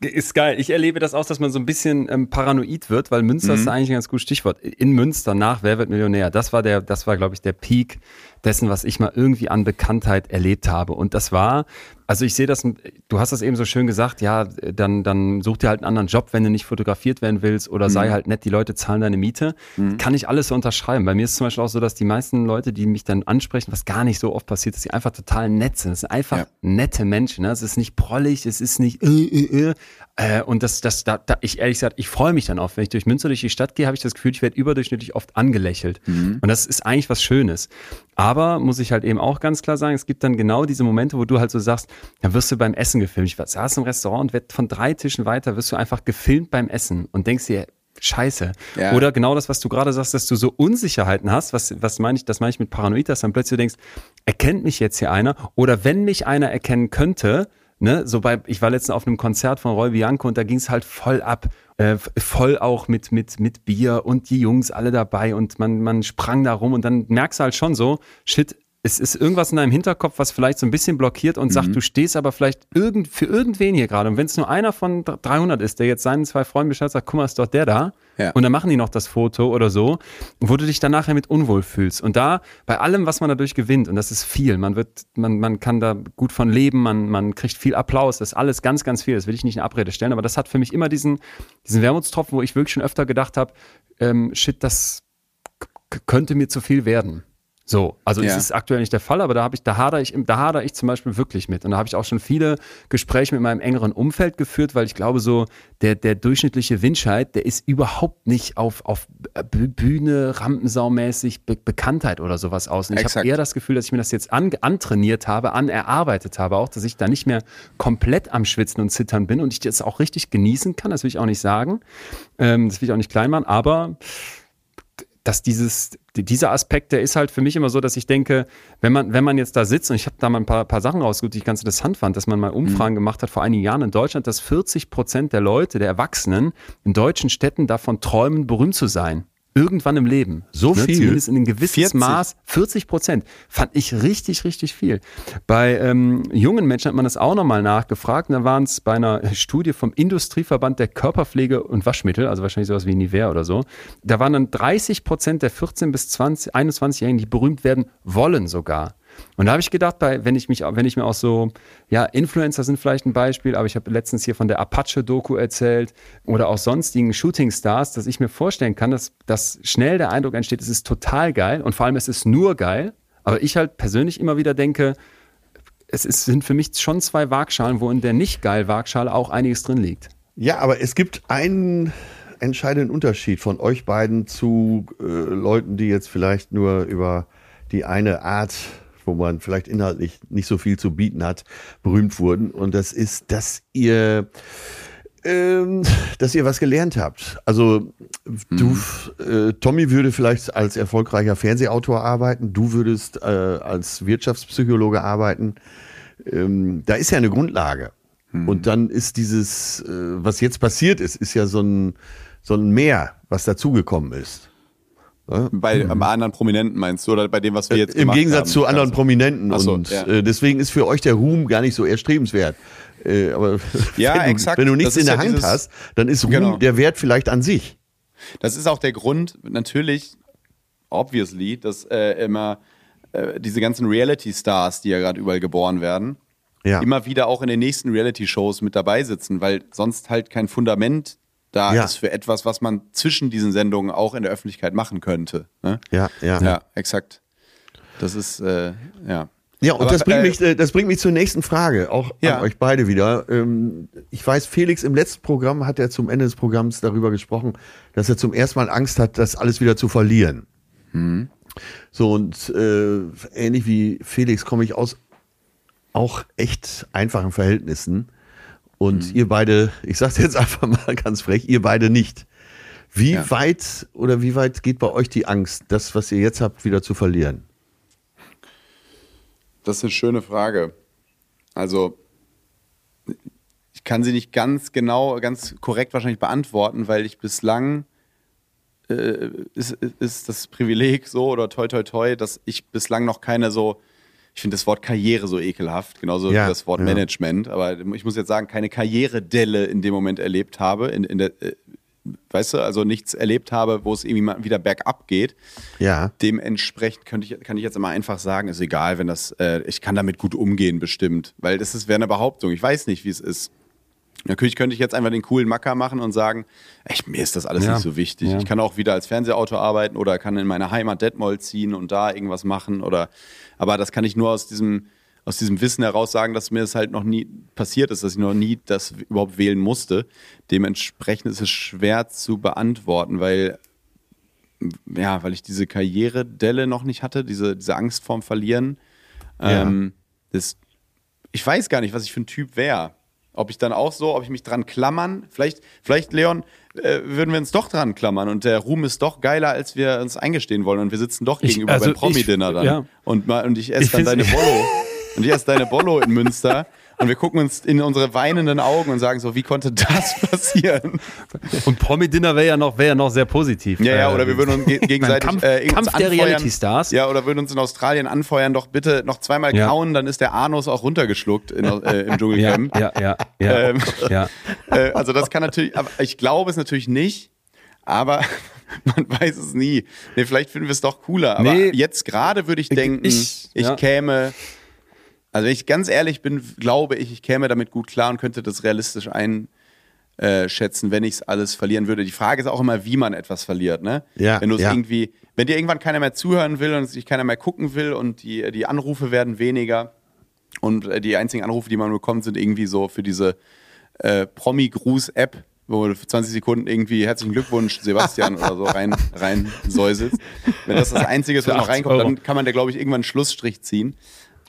ist geil. Ich erlebe das auch, dass man so ein bisschen ähm, paranoid wird, weil Münster ist eigentlich ein ganz gutes Stichwort. In Münster nach Wer wird Millionär? Das war der, das war, glaube ich, der Peak dessen, was ich mal irgendwie an Bekanntheit erlebt habe. Und das war, also ich sehe das, du hast das eben so schön gesagt, ja, dann, dann such dir halt einen anderen Job, wenn du nicht fotografiert werden willst oder sei halt nett, die Leute zahlen deine Miete. Kann ich alles so unterschreiben. Bei mir ist es zum Beispiel auch so, dass die meisten Leute, die mich dann ansprechen, was gar nicht so oft passiert, dass sie einfach total nett sind. Das sind einfach Ja. nette Menschen. Ne? Es ist nicht prollig, es ist nicht äh, äh, äh. Äh, und das, das, da, da, ich ehrlich gesagt, ich freue mich dann auf. Wenn ich durch Münster durch die Stadt gehe, habe ich das Gefühl, ich werde überdurchschnittlich oft angelächelt. Und das ist eigentlich was Schönes. Aber muss ich halt eben auch ganz klar sagen, es gibt dann genau diese Momente, wo du halt so sagst, dann wirst du beim Essen gefilmt. Ich saß im Restaurant und werd von drei Tischen weiter wirst du einfach gefilmt beim Essen und denkst dir, Scheiße. Ja. Oder genau das, was du gerade sagst, dass du so Unsicherheiten hast, was, was meine ich, das meine ich mit Paranoid, dass dann plötzlich denkst, erkennt mich jetzt hier einer? Oder wenn mich einer erkennen könnte, ne, so bei, ich war letztens auf einem Konzert von Roy Bianco und da ging es halt voll ab. Äh, voll auch mit, mit, mit Bier und die Jungs alle dabei und man, man sprang da rum und dann merkst du halt schon so, shit, es ist irgendwas in deinem Hinterkopf, was vielleicht so ein bisschen blockiert und Mhm. sagt, du stehst aber vielleicht irgend, für irgendwen hier gerade. Und wenn es nur einer von 300 ist, der jetzt seinen zwei Freunden Bescheid sagt, guck mal, ist doch der da. Ja. Und dann machen die noch das Foto oder so, wo du dich dann nachher mit unwohl fühlst. Und da, bei allem, was man dadurch gewinnt, und das ist viel, man wird, man, man kann da gut von leben, man, man kriegt viel Applaus, das ist alles ganz, ganz viel, das will ich nicht in Abrede stellen, aber das hat für mich immer diesen, diesen Wermutstropfen, wo ich wirklich schon öfter gedacht habe, ähm, shit, das könnte mir zu viel werden. So, also Ja. es ist aktuell nicht der Fall, aber da habe ich, da hadere ich, da hadere ich zum Beispiel wirklich mit. Und da habe ich auch schon viele Gespräche mit meinem engeren Umfeld geführt, weil ich glaube, so der, der durchschnittliche Windscheid, der ist überhaupt nicht auf, auf Bü- Bühne, Rampensaumäßig Be Bekanntheit oder sowas aus. Und ich habe eher das Gefühl, dass ich mir das jetzt an, antrainiert habe, anerarbeitet habe, auch, dass ich da nicht mehr komplett am Schwitzen und Zittern bin und ich das auch richtig genießen kann. Das will ich auch nicht sagen. Ähm, das will ich auch nicht klein machen, aber dass dieses, dieser Aspekt, der ist halt für mich immer so, dass ich denke, wenn man, wenn man jetzt da sitzt, und ich habe da mal ein paar, paar Sachen rausgesucht, die ich ganz interessant fand, dass man mal Umfragen gemacht hat vor einigen Jahren in Deutschland, dass 40 Prozent der Leute, der Erwachsenen in deutschen Städten davon träumen, berühmt zu sein. Irgendwann im Leben. So viel? Zumindest in einem gewissen 40? Maß. 40 Prozent. Fand ich richtig, richtig viel. Bei ähm, jungen Menschen hat man das auch nochmal nachgefragt. Und da waren es bei einer Studie vom Industrieverband der Körperpflege und Waschmittel, also wahrscheinlich sowas wie Nivea oder so. Da waren dann 30 Prozent der 14 bis 20, 21-Jährigen, die berühmt werden wollen sogar. Und da habe ich gedacht, bei, wenn ich mich, wenn ich mir auch so, ja, Influencer sind vielleicht ein Beispiel, aber ich habe letztens hier von der Apache-Doku erzählt oder auch sonstigen Shooting-Stars, dass ich mir vorstellen kann, dass, dass schnell der Eindruck entsteht, es ist total geil und vor allem es ist nur geil. Aber ich halt persönlich immer wieder denke, es ist, sind für mich schon zwei Waagschalen, wo in der nicht geil Waagschale auch einiges drin liegt. Ja, aber es gibt einen entscheidenden Unterschied von euch beiden zu äh, Leuten, die jetzt vielleicht nur über die eine Art, wo man vielleicht inhaltlich nicht so viel zu bieten hat, berühmt wurden. Und das ist, dass ihr ähm, dass ihr was gelernt habt. Also du, äh, Tommy würde vielleicht als erfolgreicher Fernsehautor arbeiten, du würdest äh, als Wirtschaftspsychologe arbeiten. Ähm, da ist ja eine Grundlage. Und dann ist dieses, äh, was jetzt passiert ist, ist ja so ein, so ein Mehr, was dazugekommen ist. Bei einem anderen Prominenten meinst du, oder bei dem, was wir jetzt Im Gegensatz haben? zu anderen Also- Prominenten. So, und ja. äh, deswegen ist für euch der Ruhm gar nicht so erstrebenswert. Äh, aber *laughs* Ja, wenn, du, exakt. wenn du nichts in der ja Hand dieses- hast, dann ist Ruhm Genau. der Wert vielleicht an sich. Das ist auch der Grund, natürlich, obviously, dass äh, immer äh, diese ganzen Reality-Stars, die ja gerade überall geboren werden, Ja. immer wieder auch in den nächsten Reality-Shows mit dabei sitzen, weil sonst halt kein Fundament da Ja. ist für etwas, was man zwischen diesen Sendungen auch in der Öffentlichkeit machen könnte. Ne? Ja, ja. Ja, exakt. Das ist, äh, ja. Ja, und Aber, das, bringt äh, mich, äh, das bringt mich zur nächsten Frage, auch Ja. an euch beide wieder. Ähm, ich weiß, Felix im letzten Programm hat er zum Ende des Programms darüber gesprochen, dass er zum ersten Mal Angst hat, das alles wieder zu verlieren. Mhm. So, und äh, ähnlich wie Felix komme ich aus auch echt einfachen Verhältnissen. Und Mhm. ihr beide, ich sag's jetzt *laughs* einfach mal ganz frech, ihr beide nicht. Wie Ja. weit oder wie weit geht bei euch die Angst, das, was ihr jetzt habt, wieder zu verlieren? Das ist eine schöne Frage. Also, ich kann sie nicht ganz genau, ganz korrekt wahrscheinlich beantworten, weil ich bislang äh, ist, ist das Privileg so oder toi toi toi, dass ich bislang noch keine so, ich finde das Wort Karriere so ekelhaft, genauso Ja, wie das Wort ja. Management, aber ich muss jetzt sagen, keine Karrieredelle in dem Moment erlebt habe, in, in der, äh, weißt du, also nichts erlebt habe, wo es irgendwie mal wieder bergab geht Ja. dementsprechend könnte ich, kann ich jetzt immer einfach sagen, ist egal, wenn das, äh, ich kann damit gut umgehen, bestimmt. Weil das ist wäre eine Behauptung. Ich weiß nicht, wie es ist. Natürlich könnte ich jetzt einfach den coolen Macker machen und sagen, echt, mir ist das alles Ja, nicht so wichtig. ja. Ich kann auch wieder als Fernsehautor arbeiten oder kann in meine Heimat Detmold ziehen und da irgendwas machen oder, aber das kann ich nur aus diesem, aus diesem Wissen heraus sagen, dass mir das halt noch nie passiert ist, dass ich noch nie das überhaupt wählen musste. Dementsprechend ist es schwer zu beantworten, weil ja, weil ich diese Karrieredelle noch nicht hatte, diese, diese Angst vorm Verlieren. Ja. Ähm, das, ich weiß gar nicht, was ich für ein Typ wäre. Ob ich dann auch so, ob ich mich dran klammern, vielleicht, vielleicht Leon, äh, würden wir uns doch dran klammern und der Ruhm ist doch geiler, als wir uns eingestehen wollen und wir sitzen doch Ich- gegenüber also beim Promi-Dinner ich- dann. ja. Und, mal, und ich esse Ich dann deine Bollo. und ich esse deine Bollo in Münster *laughs* und wir gucken uns in unsere weinenden Augen und sagen so, wie konnte das *laughs* passieren? Und Promi-Dinner wäre ja, noch- wär ja noch sehr positiv. Ja, ja, Äh, oder wir würden uns ge gegenseitig Kampf, äh, Kampf der. Reality-Stars. Ja, oder würden uns in Australien anfeuern, doch bitte noch zweimal Ja. kauen, dann ist der Anus auch runtergeschluckt in, äh, im Dschungelcamp. ja, ja, ja, Ähm, ja. *laughs* Äh, also das kann natürlich, aber ich glaube es natürlich nicht, aber *laughs* man weiß es nie. Nee, vielleicht finden wir es doch cooler. Aber Nee. jetzt gerade würde ich denken, ich, ich- ja. käme, also wenn ich ganz ehrlich bin, glaube ich, ich käme damit gut klar und könnte das realistisch einschätzen, wenn ich es alles verlieren würde. Die Frage ist auch immer, wie man etwas verliert, ne? Ja, Wenn du es ja. irgendwie, wenn dir irgendwann keiner mehr zuhören will und sich keiner mehr gucken will und die, die Anrufe werden weniger und äh, die einzigen Anrufe, die man bekommt, sind irgendwie so für diese äh, Promi-Gruß-App, wo du für 20 Sekunden irgendwie herzlichen Glückwunsch, Sebastian *laughs* oder so rein, rein säuselst. Wenn das das Einzige ist, was noch 80 reinkommt, dann kann man da, glaube ich, irgendwann einen Schlussstrich ziehen.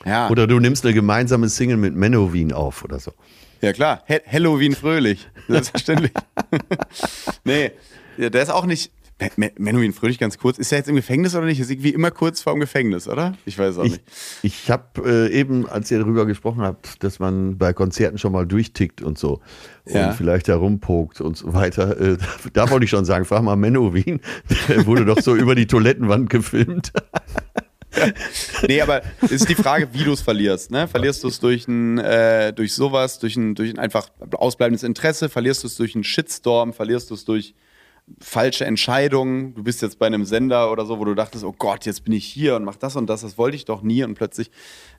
Ja, Oder du nimmst eine gemeinsame Single mit Menowin auf oder so. ja klar. Ha Halloween fröhlich. Selbstverständlich. *laughs* nee, ja, der ist auch nicht. Me- Me- Menuhin Fröhlich, ganz kurz. Ist er jetzt im Gefängnis oder nicht? Ist irgendwie immer kurz vorm Gefängnis, oder? Ich weiß auch Ich, nicht. ich habe äh, eben, als ihr darüber gesprochen habt, dass man bei Konzerten schon mal durchtickt und so Ja. und vielleicht herumpokt und so weiter. Äh, da wollte ich schon sagen, frag mal Menno Wien. Der wurde doch so *laughs* über die Toilettenwand gefilmt. *laughs* Nee, aber es ist die Frage, wie du es verlierst. Ne? Verlierst du es durch, ein, äh, durch sowas, durch ein, durch ein einfach ausbleibendes Interesse? Verlierst du es durch einen Shitstorm? Verlierst du es durch falsche Entscheidungen? Du bist jetzt bei einem Sender oder so, wo du dachtest, oh Gott, jetzt bin ich hier und mach das und das, das wollte ich doch nie. Und plötzlich,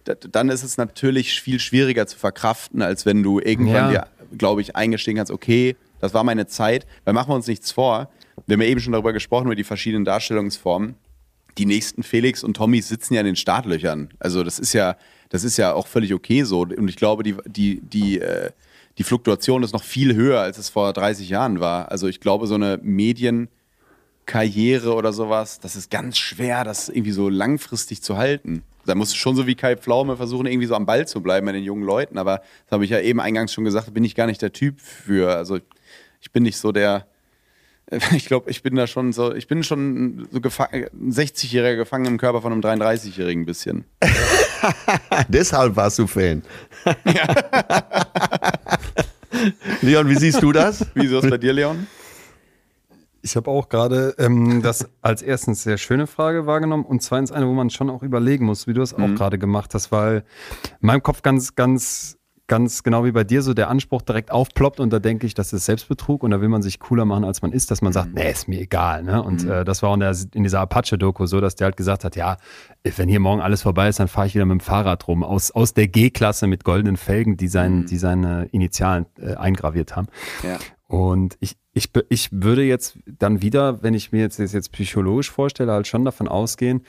da- dann ist es natürlich viel schwieriger zu verkraften, als wenn du irgendwann Ja. dir, glaube ich, eingestehen kannst, okay, das war meine Zeit. Weil machen wir uns nichts vor. Wir haben ja eben schon darüber gesprochen, über die verschiedenen Darstellungsformen die nächsten Felix und Tommys sitzen ja in den Startlöchern. Also das ist ja, das ist ja auch völlig okay so. Und ich glaube, die, die, die, äh, die Fluktuation ist noch viel höher, als es vor 30 Jahren war. Also ich glaube, so eine Medienkarriere oder sowas, das ist ganz schwer, das irgendwie so langfristig zu halten. Da musst du schon so wie Kai Pflaume versuchen, irgendwie so am Ball zu bleiben bei den jungen Leuten. Aber das habe ich ja eben eingangs schon gesagt, bin ich gar nicht der Typ für. Also ich bin nicht so der, *laughs* ich glaube, ich bin da schon so, ich bin schon so ein 60-Jähriger gefangen im Körper von einem 33-Jährigen ein bisschen. *laughs* Deshalb warst du Fan. *laughs* Leon, wie siehst du das? Wieso ist das bei dir, Leon? Ich habe auch gerade ähm, das als erstens sehr schöne Frage wahrgenommen und zweitens eine, wo man schon auch überlegen muss, wie du es auch gerade gemacht hast, weil in meinem Kopf ganz, ganz, ganz genau wie bei dir so der Anspruch direkt aufploppt und da denke ich, das ist Selbstbetrug und da will man sich cooler machen, als man ist, dass man sagt, nee, ist mir egal. Ne? Und äh, das war in, der, in dieser Apache-Doku so, dass der halt gesagt hat, ja, wenn hier morgen alles vorbei ist, dann fahre ich wieder mit dem Fahrrad rum, aus, aus der G-Klasse mit goldenen Felgen, die, sein, die seine Initialen äh, eingraviert haben. Ja. Und ich, ich, ich würde jetzt dann wieder, wenn ich mir jetzt, das jetzt psychologisch vorstelle, halt schon davon ausgehen,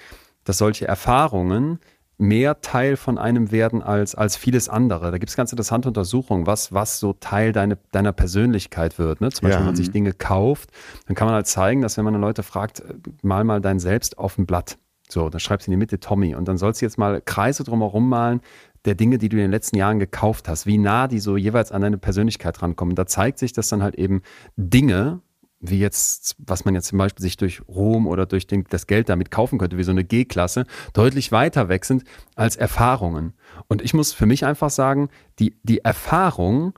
dass solche Erfahrungen mehr Teil von einem werden als, als vieles andere. Da gibt es ganz interessante Untersuchungen, was, was so Teil deine, deiner Persönlichkeit wird. Ne? Zum Beispiel, Ja. wenn man sich Dinge kauft, dann kann man halt zeigen, dass wenn man Leute fragt, äh, mal mal dein Selbst auf ein Blatt. So, dann schreibst du in die Mitte Tommy und dann sollst du jetzt mal Kreise drumherum malen der Dinge, die du in den letzten Jahren gekauft hast, wie nah die so jeweils an deine Persönlichkeit rankommen. Da zeigt sich, dass dann halt eben Dinge, wie jetzt, was man jetzt zum Beispiel sich durch Ruhm oder durch den, das Geld damit kaufen könnte, wie so eine G-Klasse, deutlich weiter weg sind als Erfahrungen. Und ich muss für mich einfach sagen, die, die Erfahrung,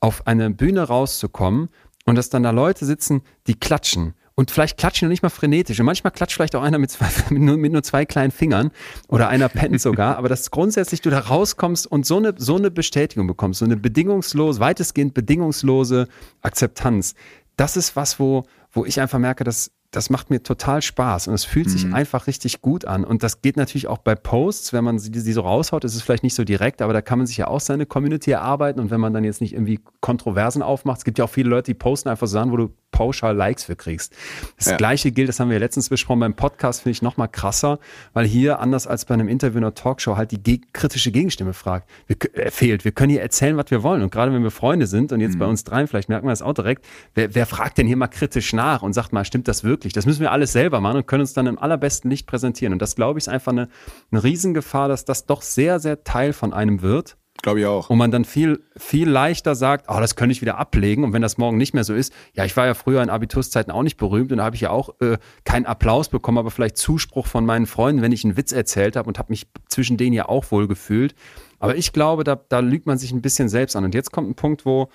auf eine Bühne rauszukommen und dass dann da Leute sitzen, die klatschen. Und vielleicht klatschen die nicht mal frenetisch. Und manchmal klatscht vielleicht auch einer mit, zwei, *laughs* mit, nur, mit nur zwei kleinen Fingern oder einer pennt sogar. Aber dass grundsätzlich du da rauskommst und so eine, so eine Bestätigung bekommst, so eine bedingungslose, weitestgehend bedingungslose Akzeptanz. Das ist was, wo, wo ich einfach merke, dass das macht mir total Spaß und es fühlt sich Mhm. einfach richtig gut an. Und das geht natürlich auch bei Posts, wenn man sie, sie so raushaut, ist es vielleicht nicht so direkt, aber da kann man sich ja auch seine Community erarbeiten. Und wenn man dann jetzt nicht irgendwie Kontroversen aufmacht, es gibt ja auch viele Leute, die posten einfach Sachen, wo du pauschal Likes für kriegst. Das Ja. gleiche gilt, das haben wir ja letztens besprochen beim Podcast, finde ich noch mal krasser, weil hier, anders als bei einem Interview in einer Talkshow, halt die geg kritische Gegenstimme fragt, wir, äh, fehlt. Wir können hier erzählen, was wir wollen. Und gerade wenn wir Freunde sind und jetzt bei uns dreien, vielleicht merken wir das auch direkt, wer, wer fragt denn hier mal kritisch nach und sagt mal, stimmt das wirklich? Das müssen wir alles selber machen und können uns dann im allerbesten Licht präsentieren. Und das, glaube ich, ist einfach eine, eine Riesengefahr, dass das doch sehr, sehr Teil von einem wird. Glaube ich auch. Und man dann viel, viel leichter sagt, oh, das könnte ich wieder ablegen. Und wenn das morgen nicht mehr so ist, ja, ich war ja früher in Abiturszeiten auch nicht berühmt und da habe ich ja auch äh, keinen Applaus bekommen, aber vielleicht Zuspruch von meinen Freunden, wenn ich einen Witz erzählt habe und habe mich zwischen denen ja auch wohl gefühlt. Aber ich glaube, da, da lügt man sich ein bisschen selbst an. Und jetzt kommt ein Punkt, wo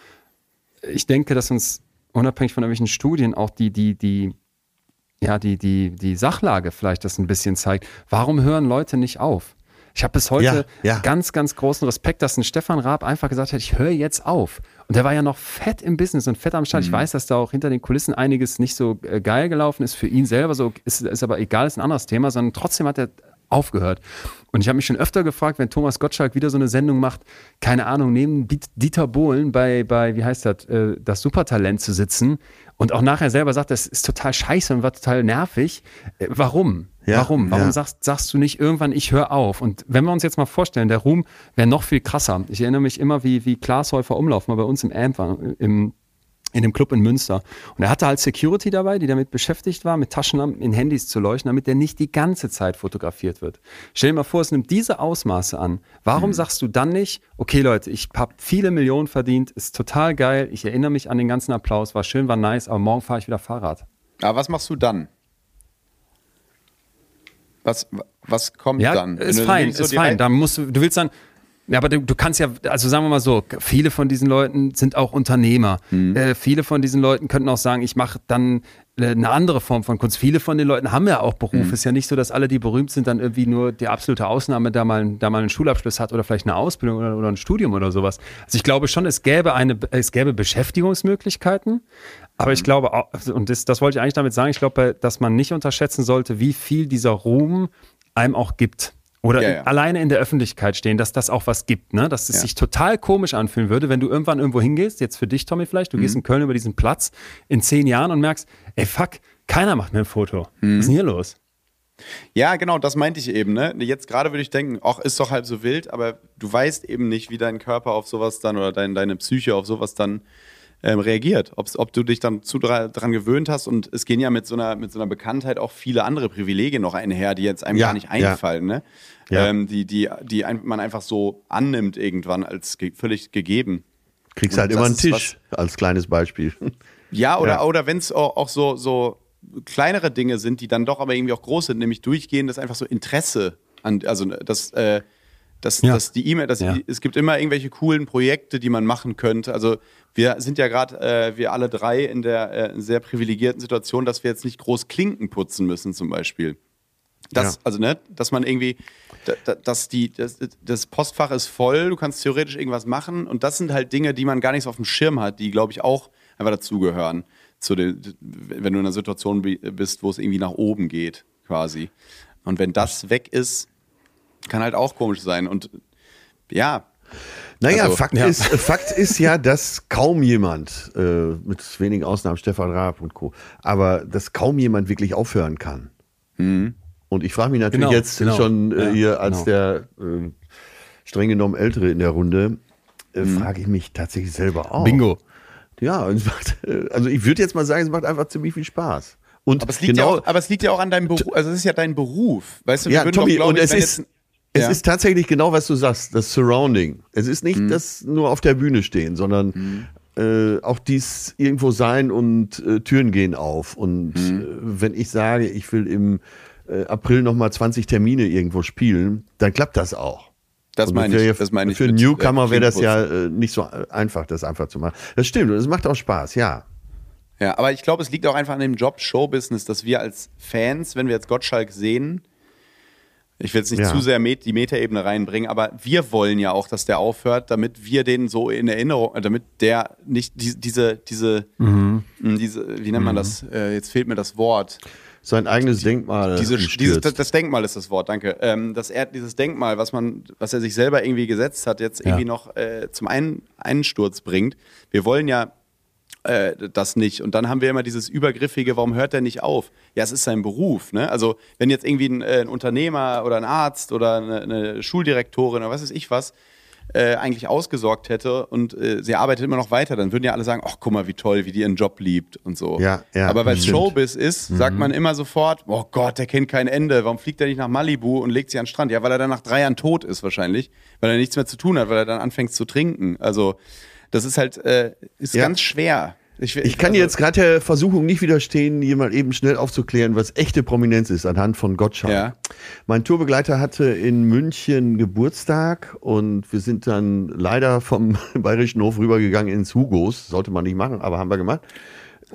ich denke, dass uns unabhängig von irgendwelchen Studien auch die, die, die, ja, die, die, die Sachlage vielleicht das ein bisschen zeigt. Warum hören Leute nicht auf? Ich habe bis heute Ja, ja. ganz, ganz großen Respekt, dass ein Stefan Raab einfach gesagt hat, ich höre jetzt auf. Und der war ja noch fett im Business und fett am Start. Ich weiß, dass da auch hinter den Kulissen einiges nicht so äh, geil gelaufen ist für ihn selber. So ist, ist aber egal, ist ein anderes Thema, sondern trotzdem hat er aufgehört. Und ich habe mich schon öfter gefragt, wenn Thomas Gottschalk wieder so eine Sendung macht, keine Ahnung, neben Diet- Dieter Bohlen bei, bei wie heißt das, äh, das Supertalent zu sitzen und auch nachher selber sagt, das ist total scheiße und war total nervig. Äh, warum? Ja, warum? Warum ja. sagst, sagst du nicht irgendwann, ich höre auf? Und wenn wir uns jetzt mal vorstellen, der Ruhm wäre noch viel krasser. Ich erinnere mich immer, wie, wie Klaas Häufer Umlauf mal bei uns im Amp war, im, in dem Club in Münster. Und er hatte halt Security dabei, die damit beschäftigt war, mit Taschenlampen in Handys zu leuchten, damit der nicht die ganze Zeit fotografiert wird. Stell dir mal vor, es nimmt diese Ausmaße an. Warum sagst du dann nicht, okay Leute, ich habe viele Millionen verdient, ist total geil, ich erinnere mich an den ganzen Applaus, war schön, war nice, aber morgen fahre ich wieder Fahrrad. Aber was machst du dann? Was, was kommt Ja, dann? ist fein, so ist fein. Da musst du, du willst dann, ja, aber du, du kannst ja, also sagen wir mal so, viele von diesen Leuten sind auch Unternehmer. Mhm. Äh, viele von diesen Leuten könnten auch sagen, ich mache dann äh, eine andere Form von Kunst. Viele von den Leuten haben ja auch Beruf. Mhm. Ist ja nicht so, dass alle, die berühmt sind, dann irgendwie nur die absolute Ausnahme da mal, da mal einen Schulabschluss hat oder vielleicht eine Ausbildung oder, oder ein Studium oder sowas. Also ich glaube schon, es gäbe eine, es gäbe Beschäftigungsmöglichkeiten. Aber Mhm. ich glaube, auch, und das, das wollte ich eigentlich damit sagen, ich glaube, dass man nicht unterschätzen sollte, wie viel dieser Ruhm einem auch gibt. Oder Ja, ja. alleine in der Öffentlichkeit stehen, dass das auch was gibt, ne? Dass es Ja. sich total komisch anfühlen würde, wenn du irgendwann irgendwo hingehst, jetzt für dich, Tommy, vielleicht, du Mhm. gehst in Köln über diesen Platz in zehn Jahren und merkst, ey fuck, keiner macht mir ein Foto. Mhm. Was ist denn hier los? Ja, genau, das meinte ich eben. Ne? Jetzt gerade würde ich denken, ach, ist doch halb so wild, aber du weißt eben nicht, wie dein Körper auf sowas dann oder dein, deine Psyche auf sowas dann ähm, reagiert. Ob's, ob du dich dann zu dra dran gewöhnt hast und es gehen ja mit so, einer, mit so einer Bekanntheit auch viele andere Privilegien noch einher, die jetzt einem Ja, gar nicht ja. einfallen, ne? Ja. Ähm, die, die, die man einfach so annimmt irgendwann als ge völlig gegeben. Kriegst Und halt immer das einen Tisch als kleines Beispiel. *laughs* Ja, oder, Ja. oder wenn es auch, auch so, so kleinere Dinge sind, die dann doch aber irgendwie auch groß sind, nämlich durchgehendes einfach so Interesse an, also das, äh, das, Ja. das die E-Mail, das, Ja. es gibt immer irgendwelche coolen Projekte, die man machen könnte. Also wir sind ja gerade, äh, wir alle drei in der äh, sehr privilegierten Situation, dass wir jetzt nicht groß Klinken putzen müssen zum Beispiel. Das, Ja. also ne, dass man irgendwie, da, da, dass die, das, das Postfach ist voll, du kannst theoretisch irgendwas machen und das sind halt Dinge, die man gar nicht so auf dem Schirm hat, die glaube ich auch einfach dazugehören, zu den, wenn du in einer Situation bi- bist, wo es irgendwie nach oben geht, quasi. Und wenn das weg ist, kann halt auch komisch sein und ja, Naja, Also, Fakt, ja. Ist, Fakt ist ja, dass kaum jemand, äh, mit wenigen Ausnahmen Stefan Raab und Co., aber dass kaum jemand wirklich aufhören kann. Und ich frage mich natürlich Genau, jetzt genau. schon äh, Ja, hier als genau. der äh, streng genommen Ältere in der Runde, äh, frage ich mich tatsächlich selber auch. Bingo. Ja, *laughs* macht, äh, also ich würde jetzt mal sagen, es macht einfach ziemlich viel Spaß. Und Aber es liegt, genau, ja auch, aber es liegt ja auch an deinem Beruf, also es ist ja dein Beruf. Weißt du, wir ja, würden Tommy, doch, glaub und ich, es ist, jetzt- es Ja. ist tatsächlich genau, was du sagst, das Surrounding. Es ist Mhm. nicht das nur auf der Bühne stehen, sondern äh, auch dies irgendwo sein und äh, Türen gehen auf. Und Mhm. äh, wenn ich sage, ich will im äh, April nochmal 20 Termine irgendwo spielen, dann klappt das auch. Das Und meine ich, das meine ich Für einen mit, äh, Newcomer wäre das ja äh, nicht so einfach, das einfach zu machen. Das stimmt und es macht auch Spaß, ja. Ja, aber ich glaube, es liegt auch einfach an dem Job Showbusiness, dass wir als Fans, wenn wir jetzt Gottschalk sehen, ich will jetzt nicht Ja. zu sehr die Metaebene reinbringen, aber wir wollen ja auch, dass der aufhört, damit wir den so in Erinnerung, äh, damit der nicht die, diese, diese, mh, diese, wie nennt man das? Äh, jetzt fehlt mir das Wort. Sein eigenes Denkmal. Diese, dieses, das, das Denkmal ist das Wort, danke. Ähm, dass er dieses Denkmal, was man, was er sich selber irgendwie gesetzt hat, jetzt irgendwie Ja. noch äh, zum Ein Einsturz bringt. Wir wollen ja äh, das nicht. Und dann haben wir immer dieses übergriffige, warum hört er nicht auf? Ja, es ist sein Beruf. Ne? Also wenn jetzt irgendwie ein, äh, ein Unternehmer oder ein Arzt oder eine, eine Schuldirektorin oder was weiß ich was äh, eigentlich ausgesorgt hätte und äh, sie arbeitet immer noch weiter, dann würden ja alle sagen, ach guck mal, wie toll, wie die ihren Job liebt und so. Ja, ja, Aber weil es. Showbiz ist, sagt man immer sofort, oh Gott, der kennt kein Ende. Warum fliegt er nicht nach Malibu und legt sich an den Strand? Ja, weil er dann nach drei Jahren tot ist wahrscheinlich, weil er nichts mehr zu tun hat, weil er dann anfängt zu trinken. Also das ist halt, äh, ist Ja. ganz schwer. Ich kann also, jetzt gerade der Versuchung nicht widerstehen, jemand eben schnell aufzuklären, was echte Prominenz ist anhand von Gottschalk. Ja. Mein Tourbegleiter hatte in München Geburtstag und wir sind dann leider vom *laughs* Bayerischen Hof rübergegangen ins Hugos. Sollte man nicht machen, aber haben wir gemacht.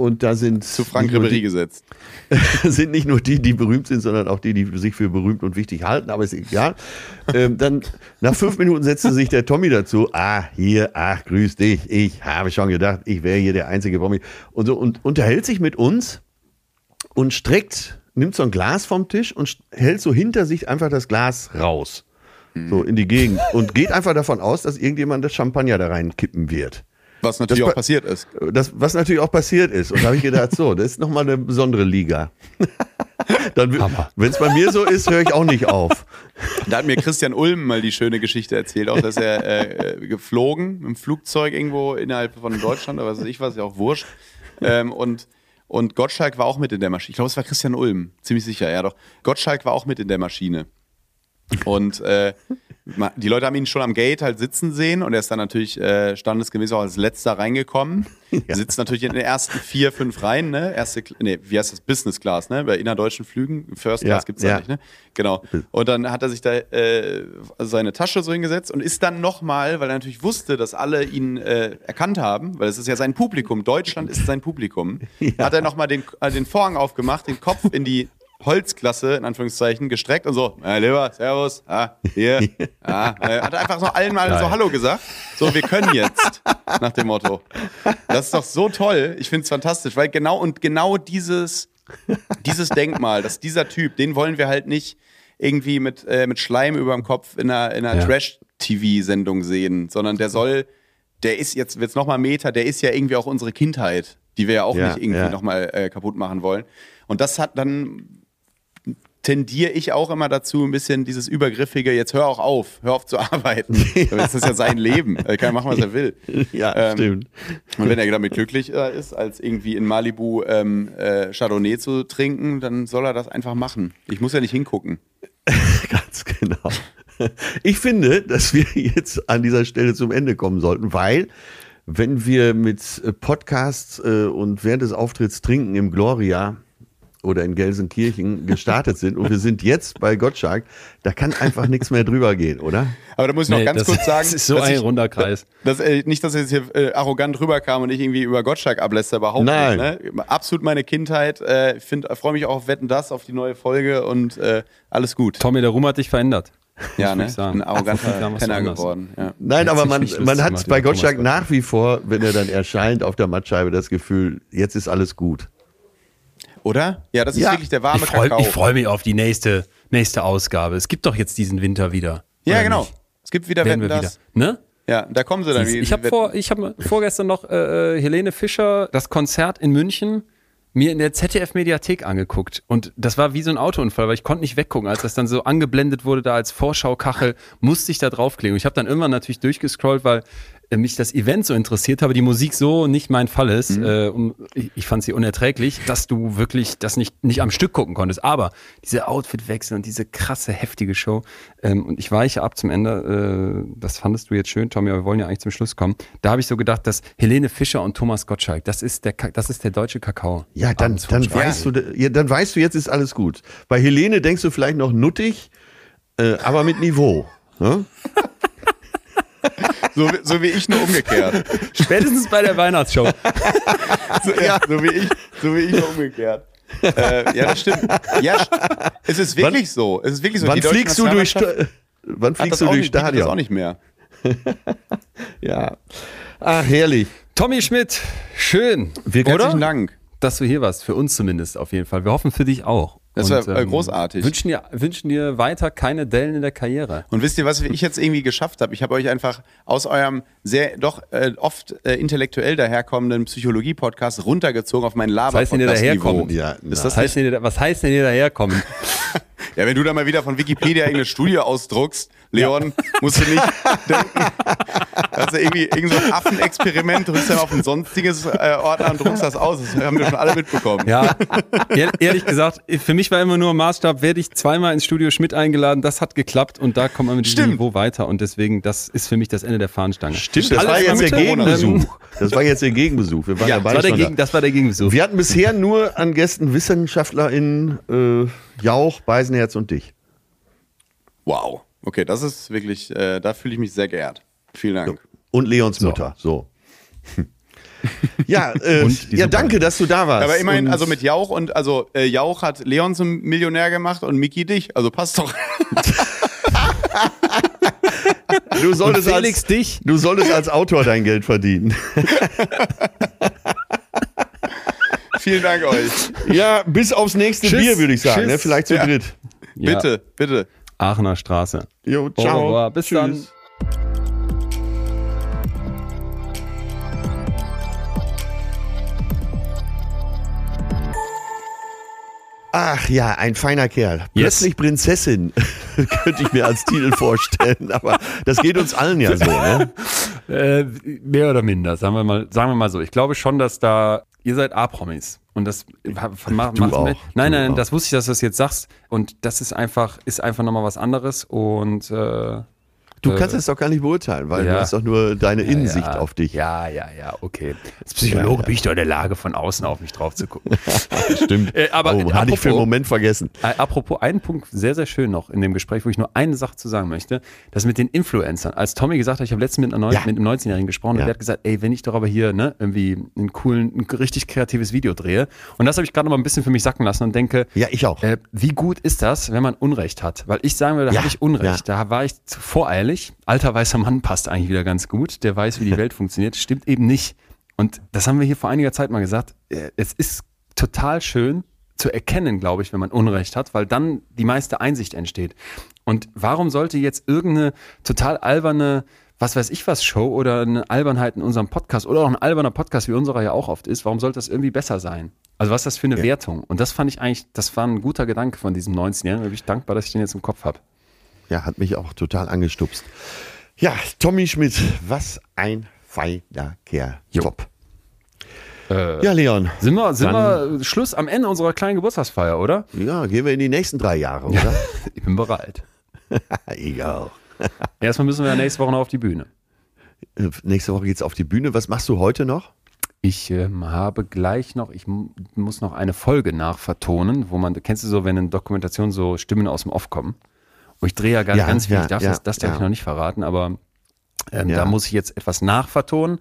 Und da sind zu Frank die- gesetzt. *laughs* sind nicht nur die, die berühmt sind, sondern auch die, die sich für berühmt und wichtig halten, aber ist egal. *laughs* ähm, dann nach fünf Minuten setzte sich der Tommy dazu. Ah, hier, ach, grüß dich. Ich habe schon gedacht, ich wäre hier der einzige Tommy. Und so und unterhält sich mit uns und streckt, nimmt so ein Glas vom Tisch und hält so hinter sich einfach das Glas raus. So in die Gegend und geht einfach davon aus, dass irgendjemand das Champagner da reinkippen wird. Was natürlich Das auch pa- passiert ist. Das, was natürlich auch passiert ist. Und da habe ich gedacht, so, das ist nochmal eine besondere Liga. *laughs* Dann, wenn es bei mir so ist, höre ich auch nicht auf. Da hat mir Christian Ulm mal die schöne Geschichte erzählt, auch dass er äh, geflogen mit dem Flugzeug irgendwo innerhalb von Deutschland, aber was weiß ich was, ja auch wurscht. Ähm, und, und Gottschalk war auch mit in der Maschine. Ich glaube, es war Christian Ulm, ziemlich sicher, ja doch. Gottschalk war auch mit in der Maschine. Und äh, die Leute haben ihn schon am Gate halt sitzen sehen und er ist dann natürlich äh, standesgemäß auch als letzter reingekommen. *laughs* Sitzt natürlich in den ersten vier, fünf Reihen, ne? Erste, nee, wie heißt das? Business Class, ne? Bei innerdeutschen Flügen. First Ja, Class gibt's ja ja. nicht, ne? Genau. Und dann hat er sich da äh, seine Tasche so hingesetzt und ist dann nochmal, weil er natürlich wusste, dass alle ihn äh, erkannt haben, weil es ist ja sein Publikum, Deutschland ist sein Publikum, *laughs* hat er nochmal den, äh, den Vorhang aufgemacht, den Kopf in die Holzklasse, in Anführungszeichen, gestreckt und so, ja, lieber, servus, ah, hier, *laughs* ah, hat einfach so allen mal so Hallo gesagt. So, wir können jetzt, nach dem Motto. Das ist doch so toll. Ich finde es fantastisch, weil genau und genau dieses, dieses Denkmal, dass dieser Typ, den wollen wir halt nicht irgendwie mit, äh, mit Schleim über dem Kopf in einer, in einer Ja. Trash-TV-Sendung sehen, sondern der soll, der ist jetzt, wird's nochmal Meta, der ist ja irgendwie auch unsere Kindheit, die wir ja auch Ja, nicht irgendwie ja. nochmal äh, kaputt machen wollen. Und das hat dann tendiere ich auch immer dazu, ein bisschen dieses Übergriffige, jetzt hör auch auf, hör auf zu arbeiten. *laughs* Das ist ja sein Leben. Er kann machen, was er will. Ja, Ähm, stimmt. Und wenn er damit glücklicher ist, als irgendwie in Malibu ähm, äh, Chardonnay zu trinken, dann soll er das einfach machen. Ich muss ja nicht hingucken. *laughs* Ganz genau. Ich finde, dass wir jetzt an dieser Stelle zum Ende kommen sollten, weil wenn wir mit äh, Podcasts äh, und während des Auftritts trinken im Gloria oder in Gelsenkirchen gestartet sind und wir sind jetzt bei Gottschalk, da kann einfach nichts mehr drüber gehen, oder? Aber da muss ich noch Nee, ganz das, kurz sagen, das ist so dass ein ich, runder Kreis. dass, äh, nicht, dass er jetzt hier äh, arrogant rüberkam und ich irgendwie über Gottschalk ablässt, überhaupt Nein. nicht. Ne? Absolut meine Kindheit. Äh, freue mich auch auf Wetten das, auf die neue Folge und äh, alles gut. Tommy, der Ruhm hat dich verändert. Ja, muss ne? ich. Ein arroganter Penner geworden. Ja. Nein, aber man, man hat bei Gottschalk. nach wie vor, wenn er dann erscheint auf der Mattscheibe, das Gefühl, jetzt ist alles gut. Oder? Ja, das ist Ja. wirklich der warme Ich freue Kakao. freu mich auf die nächste, nächste Ausgabe. Es gibt doch jetzt diesen Winter wieder. ja, genau. nicht? Es gibt wieder Werden Wetten wir das. wieder. Ne? Ja, da kommen sie dann wieder. Ich habe vor, ich habe vorgestern noch äh, äh, Helene Fischer das Konzert in München mir in der ZDF Mediathek angeguckt und das war wie so ein Autounfall, weil ich konnte nicht weggucken, als das dann so angeblendet wurde da als Vorschaukachel, musste ich da draufklicken. Und ich habe dann irgendwann natürlich durchgescrollt, weil mich das Event so interessiert, aber die Musik so nicht mein Fall ist, äh, um, ich, ich fand sie unerträglich, dass du wirklich das nicht, nicht am Stück gucken konntest. Aber diese Outfitwechsel und diese krasse, heftige Show, ähm, und ich weiche ab zum Ende, äh, das fandest du jetzt schön, Tommy, aber wir wollen ja eigentlich zum Schluss kommen. Da habe ich so gedacht, dass Helene Fischer und Thomas Gottschalk, das ist der, das ist der deutsche Kakao. Ja, dann, dann weißt du, ja, dann weißt du, jetzt ist alles gut. Bei Helene denkst du vielleicht noch nuttig, äh, aber mit Niveau. Ne? *laughs* So, wie- so wie ich nur umgekehrt. Spätestens bei der Weihnachtsshow. *laughs* So, ja, so wie ich, so wie ich nur umgekehrt. äh, ja, das stimmt. Ja, es ist wirklich so. Es ist wirklich so. Wann Die deutsche fliegst du durch, Sta- wann hat fliegst du auch durch nicht, bietet Das auch Stadion? nicht mehr. *laughs* Ja. Ach, herrlich. Tommy Schmidt, schön, Herzlichen oder? Dank. Dass du hier warst, für uns zumindest auf jeden Fall. Wir hoffen für dich auch. Das Und, wär, äh, großartig. Wünschen dir, wünschen dir weiter keine Dellen in der Karriere. Und wisst ihr, was ich jetzt irgendwie geschafft habe? Ich habe euch einfach aus eurem sehr doch äh, oft äh, intellektuell daherkommenden Psychologie-Podcast runtergezogen auf mein Was heißt denn hier Laber-Podcast-Niveau. daherkommen? Ja, Was heißt, denn was heißt denn hier daherkommen? *laughs* Ja, wenn du da mal wieder von Wikipedia irgendeine Studie ausdruckst, Leon, musst du nicht denken, dass du irgendwie irgend so ein Affenexperiment drückst dann auf ein sonstiges äh, Ordner und druckst das aus. Das haben wir schon alle mitbekommen. Ja, ehr- ehrlich gesagt, für mich war immer nur Maßstab, werde ich zweimal ins Studio Schmidt eingeladen, das hat geklappt und da kommt man mit diesem Stimmt. Niveau weiter und deswegen, das ist für mich das Ende der Fahnenstange. Stimmt, das Alles war jetzt der. Gegenbesuch. Das war jetzt der Gegenbesuch. Wir waren ja, das, beide war der schon Gegen, da. das war der Gegenbesuch. Wir hatten bisher nur an Gästen WissenschaftlerInnen äh, Jauch, Beisenherz und dich. Wow. Okay, das ist wirklich, äh, da fühle ich mich sehr geehrt. Vielen Dank. Und Leons Mutter. So. *laughs* ja, äh, ja, danke, dass du da warst. Aber immerhin, also mit Jauch und also äh, Jauch hat Leon zum Millionär gemacht und Miki dich. Also passt doch. du Und solltest Felix als, dich. du solltest als Autor dein Geld verdienen. *laughs* Vielen Dank euch. ja, bis aufs nächste Tschüss. Bier, würde ich sagen. Tschüss. Ne? Vielleicht zu Ja. dritt. Ja, Bitte, bitte. Aachener Straße. Jo, ciao. revoir. Bis dann. Ach ja, ein feiner Kerl. Yes. Plötzlich Prinzessin *laughs* könnte ich mir als Titel vorstellen, aber das geht uns allen ja so. Ne? *laughs* Äh, mehr oder minder, sagen wir mal, sagen wir mal so. Ich glaube schon, dass da ihr seid A-Promis und das macht Du auch. mit. Nein, Du nein, auch. das wusste ich, dass du das jetzt sagst und das ist einfach ist einfach nochmal was anderes und äh, Du kannst es doch gar nicht beurteilen, weil ja. du hast doch nur deine Innensicht ja, auf dich. Ja, ja, ja, okay. Als Psychologe bin ich doch in der Lage, von außen auf mich drauf zu gucken. *laughs* Stimmt. Äh, aber oh, hatte ich für einen Moment vergessen. Äh, Apropos, einen Punkt sehr, sehr schön noch in dem Gespräch, wo ich nur eine Sache zu sagen möchte. Das mit den Influencern. Als Tommy gesagt hat, ich habe letztens mit, einer mit einem 19-Jährigen gesprochen und der hat gesagt, ey, wenn ich doch aber hier ne, irgendwie einen coolen, ein richtig kreatives Video drehe. Und das habe ich gerade noch mal ein bisschen für mich sacken lassen und denke, Ja, ich auch. äh, wie gut ist das, wenn man Unrecht hat? Weil ich sagen würde, da habe ich Unrecht. Da war ich zu voreilig. Alter weißer Mann passt eigentlich wieder ganz gut. Der weiß, wie die *laughs* Welt funktioniert. Stimmt eben nicht. Und das haben wir hier vor einiger Zeit mal gesagt. Äh, Es ist total schön zu erkennen, glaube ich, wenn man Unrecht hat, weil dann die meiste Einsicht entsteht. Und warum sollte jetzt irgendeine total alberne was weiß ich was Show oder eine Albernheit in unserem Podcast oder auch ein alberner Podcast, wie unserer ja auch oft ist, warum sollte das irgendwie besser sein? Also was ist das für eine Wertung? Und das fand ich eigentlich, das war ein guter Gedanke von diesem 19-Jährigen. Da bin ich dankbar, dass ich den jetzt im Kopf habe. Ja, hat mich auch total angestupst. Ja, Tommy Schmidt, was ein feiner Kerl. Jo. Top. ja, Leon. Sind wir, sind Dann- wir Schluss am Ende unserer kleinen Geburtstagsfeier, oder? Ja, gehen wir in die nächsten drei Jahre, oder? *laughs* Ich bin bereit. *laughs* Egal. *laughs* Erstmal müssen wir ja nächste Woche noch auf die Bühne. Äh, Nächste Woche geht's auf die Bühne. Was machst du heute noch? Ich ähm, habe gleich noch, ich mu- muss noch eine Folge nachvertonen, wo man, kennst du so, wenn in Dokumentation so Stimmen aus dem Off kommen? Und ich drehe ja gar Ja, ganz viel, ja, ich darf ja, das, das darf ich noch nicht verraten, aber ähm, Ja. da muss ich jetzt etwas nachvertonen.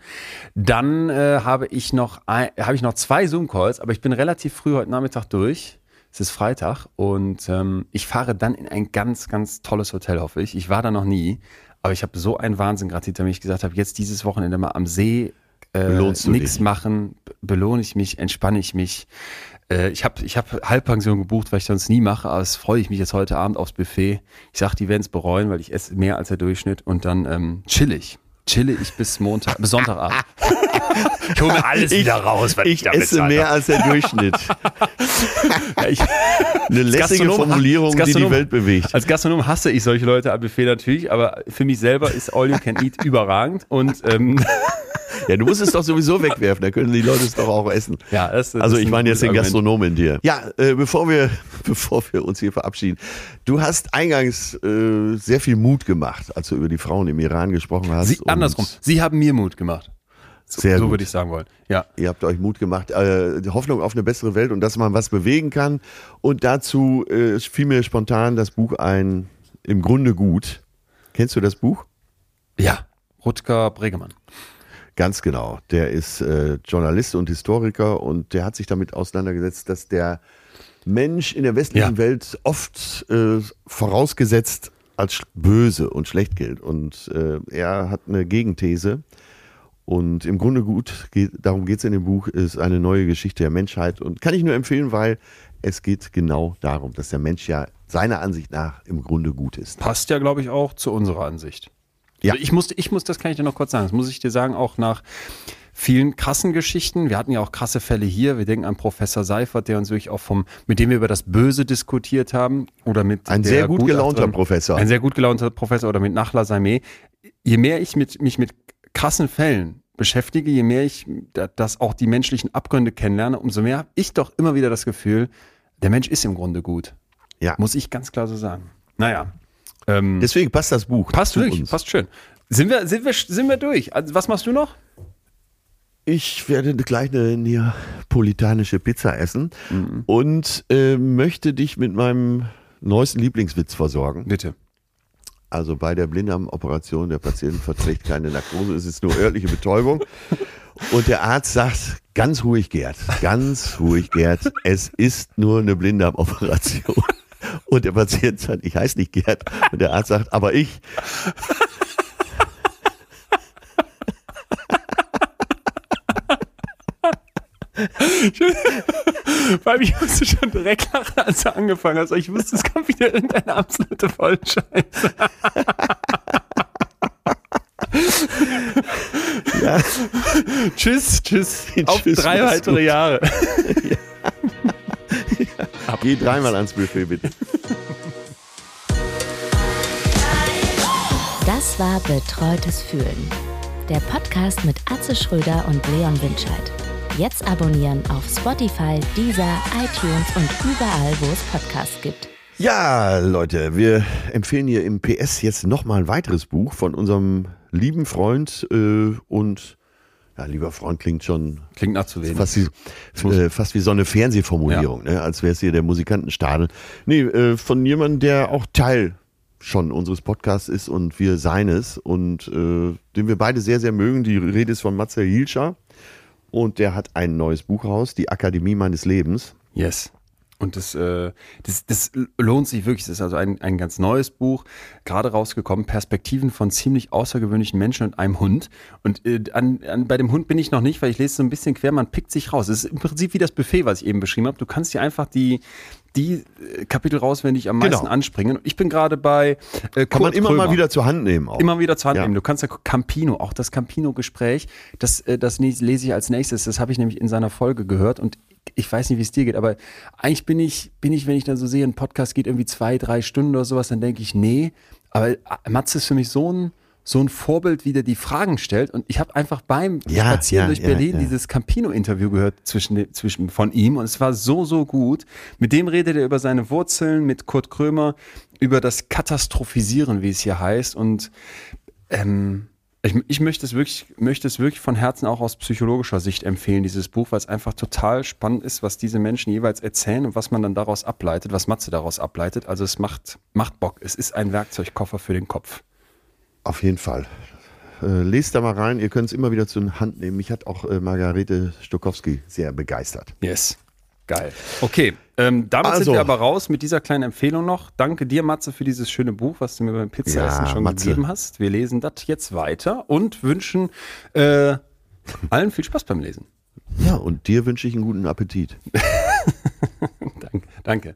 Dann äh, habe ich noch ein, habe ich noch zwei Zoom-Calls, aber ich bin relativ früh heute Nachmittag durch. Es ist Freitag und ähm, ich fahre dann in ein ganz, ganz tolles Hotel, hoffe ich. Ich war da noch nie, aber ich habe so einen Wahnsinn gerade hinter mir, ich gesagt habe, jetzt dieses Wochenende mal am See äh, nichts machen, be- belohne ich mich, entspanne ich mich. Äh, ich habe ich hab Halbpension gebucht, weil ich sonst nie mache, aber es freue ich mich jetzt heute Abend aufs Buffet. Ich sag, die werden es bereuen, weil ich esse mehr als der Durchschnitt und dann ähm, chill ich. Chille ich bis Montag, bis Sonntagabend. *laughs* Ich hole mir alles wieder raus, was Ich da esse bezahlt mehr als der Durchschnitt. *laughs* Ich, Eine lässige Formulierung, die die Welt bewegt. Als Gastronom hasse ich solche Leute am Buffet natürlich, aber für mich selber ist All You Can Eat überragend und ähm, Ja, du musst es doch sowieso wegwerfen, da können die Leute es doch auch essen. ja, das, das Also ich ein meine jetzt den Argument. Gastronom in dir. Ja, äh, bevor, wir, *laughs* bevor wir uns hier verabschieden. Du hast eingangs äh, sehr viel Mut gemacht, als du über die Frauen im Iran gesprochen hast. Sie, andersrum, Sie haben mir Mut gemacht. Sehr so gut. würde ich sagen wollen. Ja. Ihr habt euch Mut gemacht, äh, die Hoffnung auf eine bessere Welt und dass man was bewegen kann. Und dazu äh, fiel mir spontan das Buch ein, im Grunde gut. Kennst du das Buch? Ja. Rutger Bregemann. Ganz genau. Der ist äh, Journalist und Historiker und der hat sich damit auseinandergesetzt, dass der Mensch in der westlichen Ja. Welt oft äh, vorausgesetzt als böse und schlecht gilt. Und äh, er hat eine Gegenthese. Und im Grunde gut, geht, darum geht es in dem Buch, ist eine neue Geschichte der Menschheit. Und kann ich nur empfehlen, weil es geht genau darum, dass der Mensch ja seiner Ansicht nach im Grunde gut ist. Passt ja, glaube ich, auch zu unserer Ansicht. Ja. Also ich muss, ich muss, das kann ich dir noch kurz sagen, das muss ich dir sagen, auch nach vielen krassen Geschichten. Wir hatten ja auch krasse Fälle hier. Wir denken an Professor Seifert, der uns wirklich auch vom, mit dem wir über das Böse diskutiert haben. Oder mit Ein sehr gut gelaunter Professor. Ein sehr gut gelaunter Professor oder mit Nachla Saimeh. Je mehr ich mit, mich mit krassen Fällen beschäftige, je mehr ich da- das auch die menschlichen Abgründe kennenlerne, umso mehr habe ich doch immer wieder das Gefühl, der Mensch ist im Grunde gut. Ja. Muss ich ganz klar so sagen. Naja. Ähm, Deswegen passt das Buch. passt wirklich, uns. passt schön. Sind wir, sind wir, sind wir durch? Also, was machst du noch? Ich werde gleich eine neapolitanische Pizza essen Mhm. und äh, möchte dich mit meinem neuesten Lieblingswitz versorgen. Bitte. Also bei der Blinddarmoperation, der Patient verträgt keine Narkose, es ist nur örtliche Betäubung. *laughs* Und der Arzt sagt, ganz ruhig Gerd, ganz ruhig Gerd, es ist nur eine Blinddarmoperation. Und der Patient sagt, ich heiße nicht Gerd. Und der Arzt sagt, aber ich. Weil ich musste schon direkt lachen, als du angefangen hast. Ich wusste, es kommt wieder irgendeine absolute Vollscheiße. Ja, Tschüss, tschüss. Auf Tschüss, drei weitere gut. *laughs* Jahre. *laughs* geh dreimal ans Buffet bitte. Das war Betreutes Fühlen. Der Podcast mit Atze Schröder und Leon Winscheid. Jetzt abonnieren auf Spotify, Deezer, iTunes und überall, wo es Podcasts gibt. Ja, Leute, wir empfehlen hier im PS jetzt nochmal ein weiteres Buch von unserem lieben Freund äh, und ja, lieber Freund klingt schon Klingt nach zu wenig. fast wie, äh, fast wie so eine Fernsehformulierung, ne? als wäre es hier der Musikantenstadel. Nee, äh, von jemandem, der auch Teil schon unseres Podcasts ist und wir seines und äh, den wir beide sehr, sehr mögen. Die Rede ist von Matze Hilscher und der hat ein neues Buch raus, Die Akademie meines Lebens. Yes. Und das, äh, das, das lohnt sich wirklich. Das ist also ein, ein ganz neues Buch, gerade rausgekommen. Perspektiven von ziemlich außergewöhnlichen Menschen und einem Hund. Und äh, an, an, bei dem Hund bin ich noch nicht, weil ich lese so ein bisschen quer. Man pickt sich raus. Es ist im Prinzip wie das Buffet, was ich eben beschrieben habe. Du kannst dir einfach die, die äh, Kapitel rauswendig am meisten Genau. anspringen. Ich bin gerade bei äh, Kann man immer Krömer. mal wieder zur Hand nehmen. Auch. Immer wieder zur Hand Ja. nehmen. Du kannst ja Campino, auch das Campino-Gespräch, das, äh, das lese ich als nächstes. Das habe ich nämlich in seiner Folge gehört und ich weiß nicht, wie es dir geht, aber eigentlich bin ich, bin ich, wenn ich dann so sehe, ein Podcast geht irgendwie zwei, drei Stunden oder sowas, dann denke ich, nee. Aber Matze ist für mich so ein, so ein Vorbild, wie der die Fragen stellt. Und ich habe einfach beim Ja, Spazieren ja, durch Berlin ja. dieses Campino-Interview gehört zwischen, zwischen von ihm und es war so, so gut. Mit dem redet er über seine Wurzeln, mit Kurt Krömer, über das Katastrophisieren, wie es hier heißt. Und ähm, ich, ich möchte es wirklich, möchte es wirklich von Herzen auch aus psychologischer Sicht empfehlen, dieses Buch, weil es einfach total spannend ist, was diese Menschen jeweils erzählen und was man dann daraus ableitet, was Matze daraus ableitet. Also es macht, macht Bock. Es ist ein Werkzeugkoffer für den Kopf. Auf jeden Fall. Äh, lest da mal rein, ihr könnt es immer wieder zur Hand nehmen. Mich hat auch äh, Margarete Stokowski sehr begeistert. Yes. Geil. Okay, ähm, damit Also. sind wir aber raus mit dieser kleinen Empfehlung noch. Danke dir, Matze, für dieses schöne Buch, was du mir beim Pizzaessen Ja, schon Matze. gegeben hast. Wir lesen das jetzt weiter und wünschen äh, allen viel Spaß beim Lesen. Ja, und dir wünsche ich einen guten Appetit. *laughs* Danke. Danke.